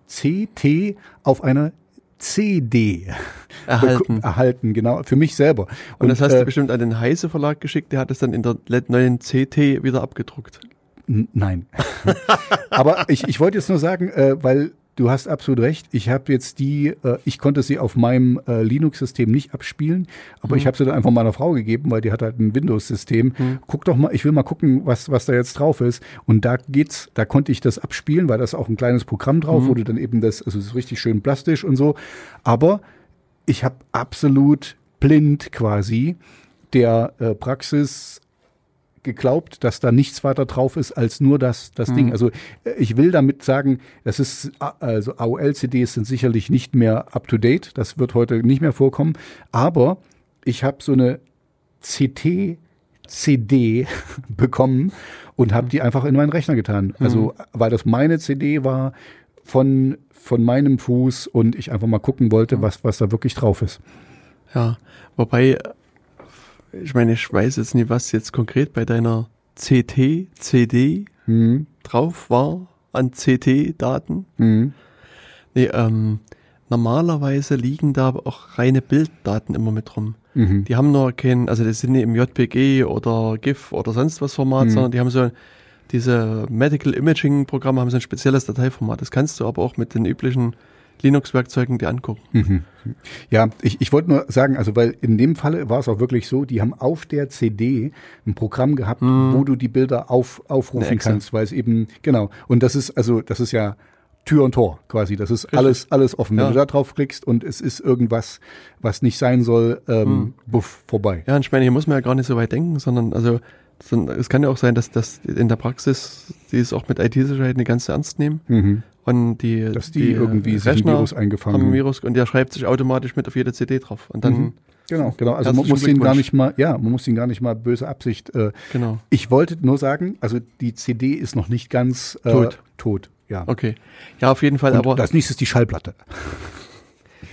S2: CT auf einer CD <laughs>
S1: Erhalten.
S2: erhalten, genau, für mich selber.
S1: Und das hast
S2: äh,
S1: du bestimmt an den Heise Verlag geschickt, der hat es dann in der neuen CT wieder abgedruckt.
S2: Nein. <laughs> Aber ich, ich wollte jetzt nur sagen, äh, weil du hast absolut recht. Ich habe jetzt die, äh, ich konnte sie auf meinem äh, Linux-System nicht abspielen, aber ich habe sie dann einfach meiner Frau gegeben, weil die hat halt ein Windows-System. Guck doch mal, ich will mal gucken, was, was da jetzt drauf ist. Und da geht's, da konnte ich das abspielen, weil da ist auch ein kleines Programm drauf, wo du dann eben das, also es ist richtig schön plastisch und so. Aber ich habe absolut blind quasi der äh, Praxis geglaubt, dass da nichts weiter drauf ist als nur das, das Ding. Also äh, ich will damit sagen, das ist, äh, also AOL-CDs sind sicherlich nicht mehr up to date, das wird heute nicht mehr vorkommen, aber ich habe so eine CT-CD <laughs> bekommen und habe die einfach in meinen Rechner getan. Also weil das meine CD war von, von meinem Fuß und ich einfach mal gucken wollte, was, was da wirklich drauf ist.
S1: Ja, wobei, ich meine, ich weiß jetzt nicht, was jetzt konkret bei deiner CT, CD
S2: Mhm.
S1: drauf war an CT-Daten.
S2: Mhm.
S1: Nee, ähm, normalerweise liegen da aber auch reine Bilddaten immer mit rum.
S2: Mhm.
S1: Die haben nur kein, also das sind nicht im JPG oder GIF oder sonst was Format,
S2: Mhm.
S1: sondern die haben so diese Medical Imaging Programme haben so ein spezielles Dateiformat. Das kannst du aber auch mit den üblichen Linux-Werkzeugen dir angucken.
S2: Mhm. Ja, ich, ich wollte nur sagen, also weil in dem Falle war es auch wirklich so, die haben auf der CD ein Programm gehabt, wo du die Bilder auf, aufrufen kannst, weil es eben, genau, und das ist, also das ist ja Tür und Tor quasi, das ist alles, alles offen. Wenn
S1: Ja.
S2: du da drauf klickst und es ist irgendwas, was nicht sein soll, ähm, buff, vorbei.
S1: Ja, und ich meine, hier muss man ja gar nicht so weit denken, sondern also es kann ja auch sein, dass das in der Praxis, die es auch mit IT-Sicherheit nicht ganz ernst nehmen
S2: Mhm.
S1: und die,
S2: Dass die irgendwie sich ein Virus eingefangen
S1: haben ein. Virus und der schreibt sich automatisch mit auf jede CD drauf und dann
S2: Mhm. Genau, genau. Also man muss ihn gar nicht mal, ja, man muss ihn gar nicht mal böse Absicht. Äh,
S1: genau.
S2: ich wollte nur sagen, also die CD ist noch nicht ganz äh,
S1: Tot.
S2: Tot, ja.
S1: Okay. Ja, auf jeden Fall,
S2: Und
S1: aber
S2: das nächste ist die Schallplatte.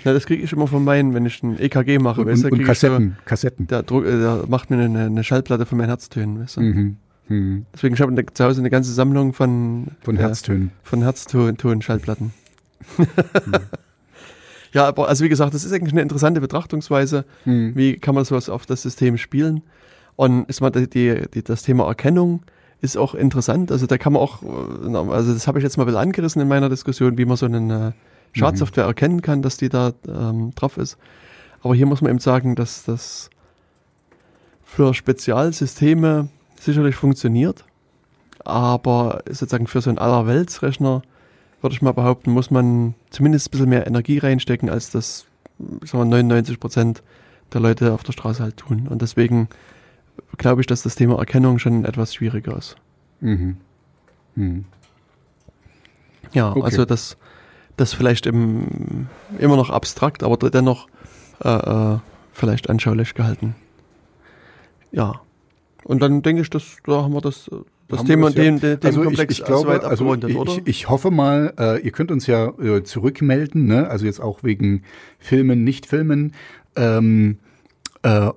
S1: Na, das kriege ich immer von meinen, wenn ich ein EKG mache,
S2: Und,
S1: weißt
S2: und,
S1: ich so-
S2: Kassetten, Kassetten.
S1: Der, Druck, äh, der macht mir eine, eine Schallplatte von meinen Herztönen, weißt du?
S2: Mhm. Mhm.
S1: Deswegen ich habe ich zu Hause eine ganze Sammlung von,
S2: Von
S1: äh,
S2: Herztönen.
S1: von Herzton-Schallplatten. <laughs> ja, aber also wie gesagt, das ist eigentlich eine interessante Betrachtungsweise.
S2: Mhm.
S1: Wie kann man sowas auf das System spielen? Und ist mal die, die, das Thema Erkennung ist auch interessant. Also da kann man auch, äh, also das habe ich jetzt mal ein bisschen angerissen in meiner Diskussion, wie man so eine Schadsoftware erkennen kann, dass die da ähm, drauf ist. Aber hier muss man eben sagen, dass das für Spezialsysteme sicherlich funktioniert. Aber sozusagen für so einen Allerweltsrechner, würde ich mal behaupten, muss man zumindest ein bisschen mehr Energie reinstecken, als das sagen wir, 99 Prozent der Leute auf der Straße halt tun. Und deswegen glaube ich, dass das Thema Erkennung schon etwas schwieriger ist.
S2: Mhm. Mhm.
S1: Ja,
S2: Okay.
S1: also das, das vielleicht im, immer noch abstrakt, aber dennoch äh, äh, vielleicht anschaulich gehalten. Ja. Und dann denke ich, dass da haben wir das, das
S2: Haben
S1: Thema,
S2: das ja-
S1: den, den, den
S2: also
S1: Komplex
S2: ich, ich glaube,
S1: soweit
S2: also ich,
S1: oder?
S2: ich, ich hoffe mal, äh, ihr könnt uns ja äh, zurückmelden, ne? also jetzt auch wegen Filmen, Nicht-Filmen, ähm, äh,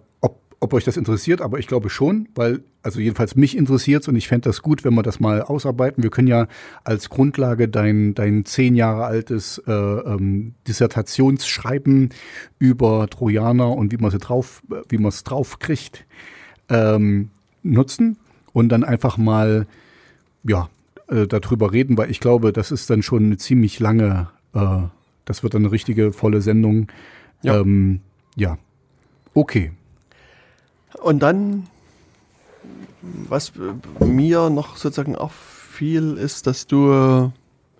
S2: ob, euch das interessiert, aber ich glaube schon, weil, also jedenfalls mich interessiert und ich fände das gut, wenn wir das mal ausarbeiten. Wir können ja als Grundlage dein, dein zehn Jahre altes äh, ähm, Dissertationsschreiben über Trojaner und wie man sie drauf, wie man es drauf kriegt, ähm, nutzen und dann einfach mal ja, äh, darüber reden, weil ich glaube, das ist dann schon eine ziemlich lange, äh, das wird dann eine richtige volle Sendung.
S1: Ja.
S2: Ähm, ja. Okay.
S1: Und dann, was äh, mir noch sozusagen auffiel, ist, dass du,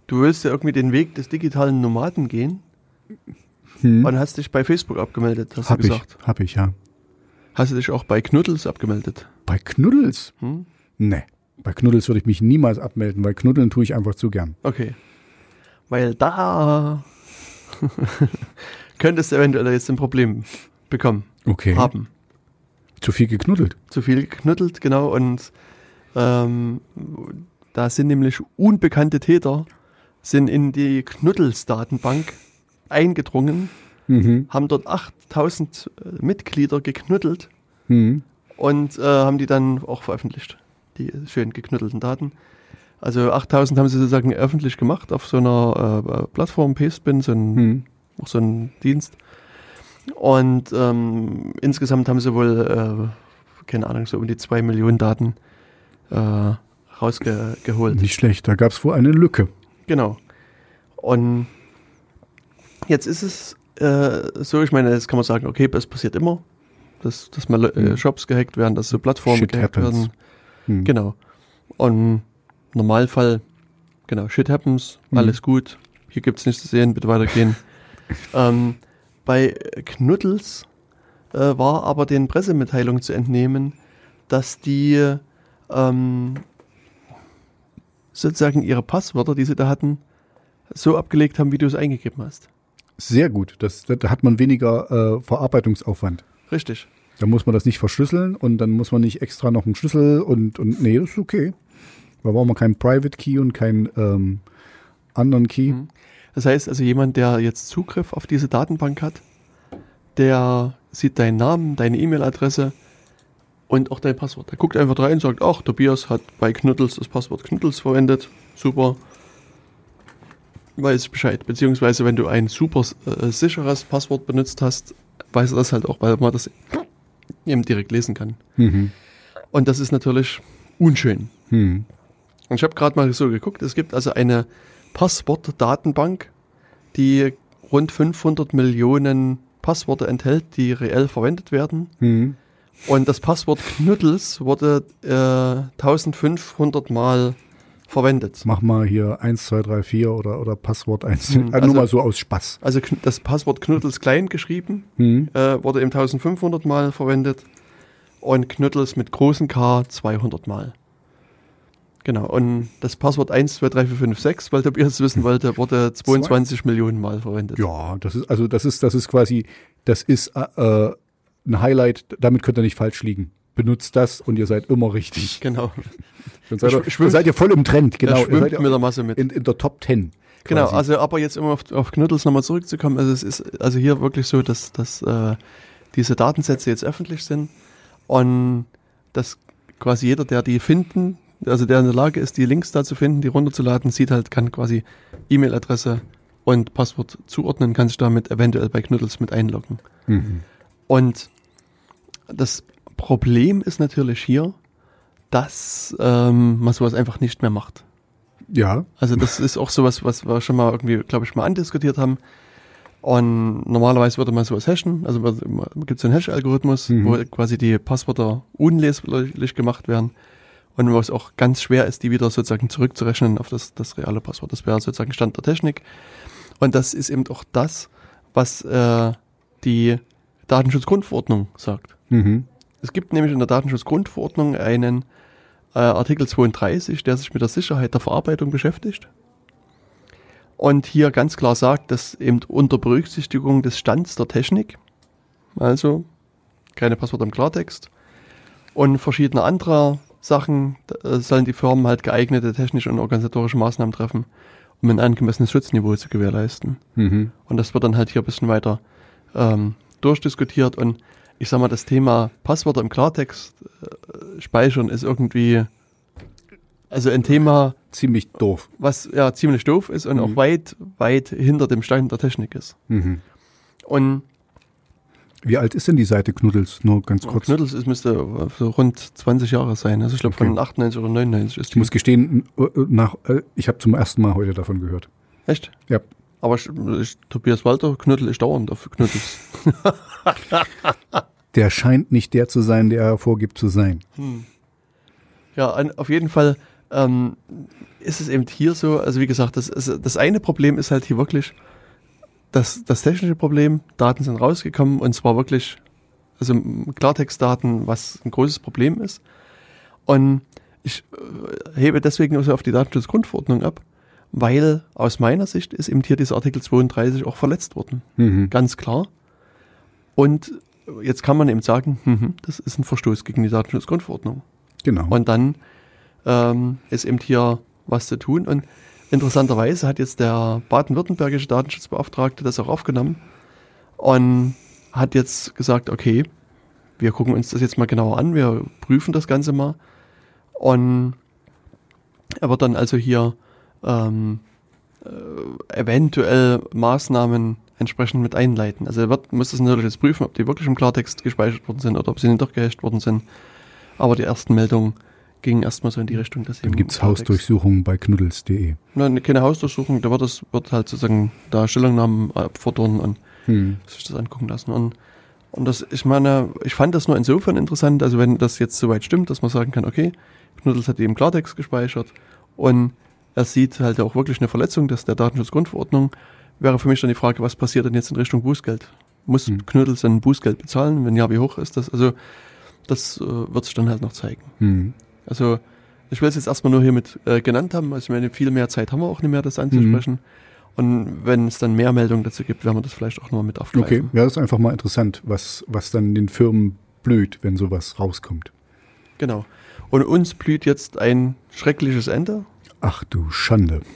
S1: du willst ja irgendwie den Weg des digitalen Nomaden gehen
S2: Hm.
S1: und hast dich bei Facebook abgemeldet, hast
S2: Hab
S1: du
S2: ich,
S1: gesagt.
S2: hab ich, ja.
S1: Hast du dich auch bei Knuddels abgemeldet?
S2: Bei Knuddels?
S1: Hm?
S2: Nee. Bei Knuddels würde ich mich niemals abmelden, weil Knuddeln tue ich einfach zu gern.
S1: Okay. Weil da <laughs> könntest du eventuell jetzt ein Problem bekommen,
S2: Okay.
S1: haben.
S2: Zu viel geknuddelt.
S1: Zu viel geknuddelt, genau. Und ähm, da sind nämlich unbekannte Täter sind in die Knuddels-Datenbank eingedrungen
S2: Mhm.
S1: haben dort 8000 Mitglieder geknüttelt
S2: Mhm.
S1: und äh, haben die dann auch veröffentlicht, die schön geknüttelten Daten. Also 8000 haben sie sozusagen öffentlich gemacht auf so einer äh, Plattform, Pastebin, so ein,
S2: Mhm.
S1: auch so ein Dienst. Und ähm, insgesamt haben sie wohl, äh, keine Ahnung, so um die 2 Millionen Daten äh, rausgeholt.
S2: Nicht schlecht, da gab es wohl eine Lücke.
S1: Genau. Und jetzt ist es äh, so, ich meine, jetzt kann man sagen, okay, das passiert immer, dass, dass mal äh,
S2: Mhm.
S1: Shops gehackt werden, dass so Plattformen
S2: Shit
S1: gehackt
S2: happens.
S1: werden.
S2: Mhm.
S1: Genau. Und im Normalfall, genau, shit happens,
S2: Mhm.
S1: alles gut, hier gibt's nichts zu sehen, bitte weitergehen. <laughs> ähm, bei Knuddels äh, war aber den Pressemitteilungen zu entnehmen, dass die ähm, sozusagen ihre Passwörter, die sie da hatten, so abgelegt haben, wie du es eingegeben hast.
S2: Sehr gut, das, da hat man weniger äh, Verarbeitungsaufwand.
S1: Richtig.
S2: Da muss man das nicht verschlüsseln und dann muss man nicht extra noch einen Schlüssel und, und nee, das ist okay. Da braucht man keinen Private Key und keinen ähm, anderen Key.
S1: Mhm. Das heißt also, jemand, der jetzt Zugriff auf diese Datenbank hat, der sieht deinen Namen, deine E-Mail-Adresse und auch dein Passwort. Der guckt einfach rein und sagt, ach, Tobias hat bei Knuddels das Passwort Knuddels verwendet. Super. Weiß Bescheid. Beziehungsweise, wenn du ein super äh, sicheres Passwort benutzt hast, weiß er das halt auch, weil man das eben direkt lesen kann.
S2: Mhm.
S1: Und das ist natürlich unschön.
S2: Mhm.
S1: Und ich habe gerade mal so geguckt, es gibt also eine Passwortdatenbank, die rund 500 Millionen Passworte enthält, die reell verwendet werden.
S2: Mhm.
S1: Und das Passwort Knuddels wurde äh, 1500 Mal verwendet.
S2: Mach mal hier 1, 2, 3, 4 oder, oder Passwort 1.
S1: Hm,
S2: also,
S1: also-
S2: nur mal so aus Spaß.
S1: Also das Passwort Knuddels klein geschrieben
S2: Mhm.
S1: äh, wurde eben 1500 Mal verwendet und Knuddels mit großen K 200 Mal. Genau, und das Passwort 1, 2, 3, 4, 5, 6, weil Tobias wissen wollte, wurde 22 Millionen Mal verwendet.
S2: Ja, das ist, also das ist, das ist quasi, das ist äh, äh, ein Highlight, damit könnt ihr nicht falsch liegen. Benutzt das und ihr seid immer richtig.
S1: Genau. <laughs>
S2: Dann seid, ihr,
S1: Sch- schwimmt-
S2: seid ihr voll im Trend, genau. Ihr seid
S1: mit der Masse mit.
S2: in, in der Top 10.
S1: Genau, also aber jetzt immer auf, auf Knuddels nochmal zurückzukommen, also es ist also hier wirklich so, dass, dass äh, diese Datensätze jetzt öffentlich sind und dass quasi jeder, der die finden, also der in der Lage ist, die Links da zu finden, die runterzuladen, sieht halt, kann quasi E-Mail-Adresse und Passwort zuordnen, kann sich damit eventuell bei Knuddels mit einloggen.
S2: Mhm.
S1: Und das Problem ist natürlich hier, dass ähm, man sowas einfach nicht mehr macht.
S2: Ja,
S1: Also das ist auch sowas, was wir schon mal irgendwie, glaube ich, mal andiskutiert haben. Und normalerweise würde man sowas hashen. Also gibt so einen Hash-Algorithmus,
S2: Mhm.
S1: wo quasi die Passwörter unleslich gemacht werden. Und wo es auch ganz schwer ist, die wieder sozusagen zurückzurechnen auf das, das reale Passwort. Das wäre sozusagen Stand der Technik. Und das ist eben auch das, was äh, die Datenschutzgrundverordnung sagt.
S2: mhm.
S1: Es gibt nämlich in der Datenschutzgrundverordnung einen äh, Artikel 32, der sich mit der Sicherheit der Verarbeitung beschäftigt. Und hier ganz klar sagt, dass eben unter Berücksichtigung des Stands der Technik, also keine Passwörter im Klartext, und verschiedene andere Sachen, äh, sollen die Firmen halt geeignete technische und organisatorische Maßnahmen treffen, um ein angemessenes Schutzniveau zu gewährleisten.
S2: Mhm.
S1: Und das wird dann halt hier ein bisschen weiter ähm, durchdiskutiert. Und ich sag mal, das Thema Passwörter im Klartext äh, speichern ist irgendwie, also ein Thema,
S2: Ziemlich doof.
S1: was ja ziemlich doof ist und
S2: Mhm.
S1: auch weit, weit hinter dem Stand der Technik ist.
S2: Mhm.
S1: Und
S2: Wie alt ist denn die Seite Knuddels? Nur ganz kurz.
S1: Knuddels ist, müsste so rund 20 Jahre sein. Also ich glaube
S2: Okay.
S1: von 98 oder 99 ist
S2: Ich
S1: die.
S2: muss gestehen, äh, nach, äh, ich habe zum ersten Mal heute davon gehört.
S1: Echt?
S2: Ja.
S1: Aber ich, ich, Tobias Walter, Knüttel ist dauernd auf Knuddels. <laughs>
S2: Der scheint nicht der zu sein, der er vorgibt zu sein.
S1: Ja, an, auf jeden Fall ähm, ist es eben hier so, also wie gesagt, das, das eine Problem ist halt hier wirklich das, das technische Problem, Daten sind rausgekommen und zwar wirklich, also Klartextdaten, was ein großes Problem ist. Und ich äh, hebe deswegen also auf die Datenschutzgrundverordnung ab, weil aus meiner Sicht ist eben hier dieser Artikel 32 auch verletzt worden.
S2: Mhm.
S1: Ganz klar. Und jetzt kann man eben sagen, mhm, das ist ein Verstoß gegen die Datenschutzgrundverordnung.
S2: Genau.
S1: Und dann ähm, ist eben hier was zu tun. Und interessanterweise hat jetzt der baden-württembergische Datenschutzbeauftragte das auch aufgenommen und hat jetzt gesagt, okay, wir gucken uns das jetzt mal genauer an, wir prüfen das Ganze mal. Und er wird dann also hier ähm, äh, eventuell Maßnahmen entsprechend mit einleiten. Also er wird, muss das natürlich jetzt prüfen, ob die wirklich im Klartext gespeichert worden sind oder ob sie nicht doch gehasht worden sind. Aber die ersten Meldungen gingen erstmal so in die Richtung, dass.
S2: Dann gibt es Hausdurchsuchungen bei knuddels.de.
S1: Nein, keine Hausdurchsuchung, da wird es wird halt sozusagen da Stellungnahmen abfordern und hm. sich das angucken lassen. Und, und das, ich meine, ich fand das nur insofern interessant, also wenn das jetzt soweit stimmt, dass man sagen kann, okay, Knuddels hat eben Klartext gespeichert und er sieht halt auch wirklich eine Verletzung des, der Datenschutzgrundverordnung, wäre für mich dann die Frage, was passiert denn jetzt in Richtung Bußgeld? Muss hm. Knuddels ein Bußgeld bezahlen? Wenn ja, wie hoch ist das? Also, das äh, wird sich dann halt noch zeigen. Hm. Also, ich will es jetzt erstmal nur hiermit äh, genannt haben. Also, ich meine, viel mehr Zeit haben wir auch nicht mehr, das anzusprechen. Hm. Und wenn es dann mehr Meldungen dazu gibt, werden wir das vielleicht auch nochmal mit aufgreifen. Okay,
S2: ja, das ist einfach mal interessant, was, was dann den Firmen blüht, wenn sowas rauskommt.
S1: Genau. Und uns blüht jetzt ein schreckliches Ende.
S2: Ach du Schande. <laughs>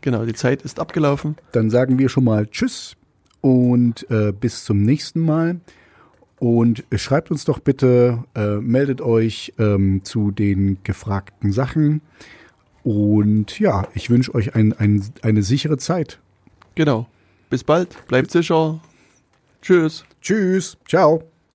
S1: Genau, die Zeit ist abgelaufen.
S2: Dann sagen wir schon mal Tschüss und äh, bis zum nächsten Mal. Und schreibt uns doch bitte, äh, meldet euch ähm, zu den gefragten Sachen. Und ja, ich wünsche euch ein, ein, eine sichere Zeit.
S1: Genau. Bis bald. Bleibt sicher. Tschüss.
S2: Tschüss. Ciao.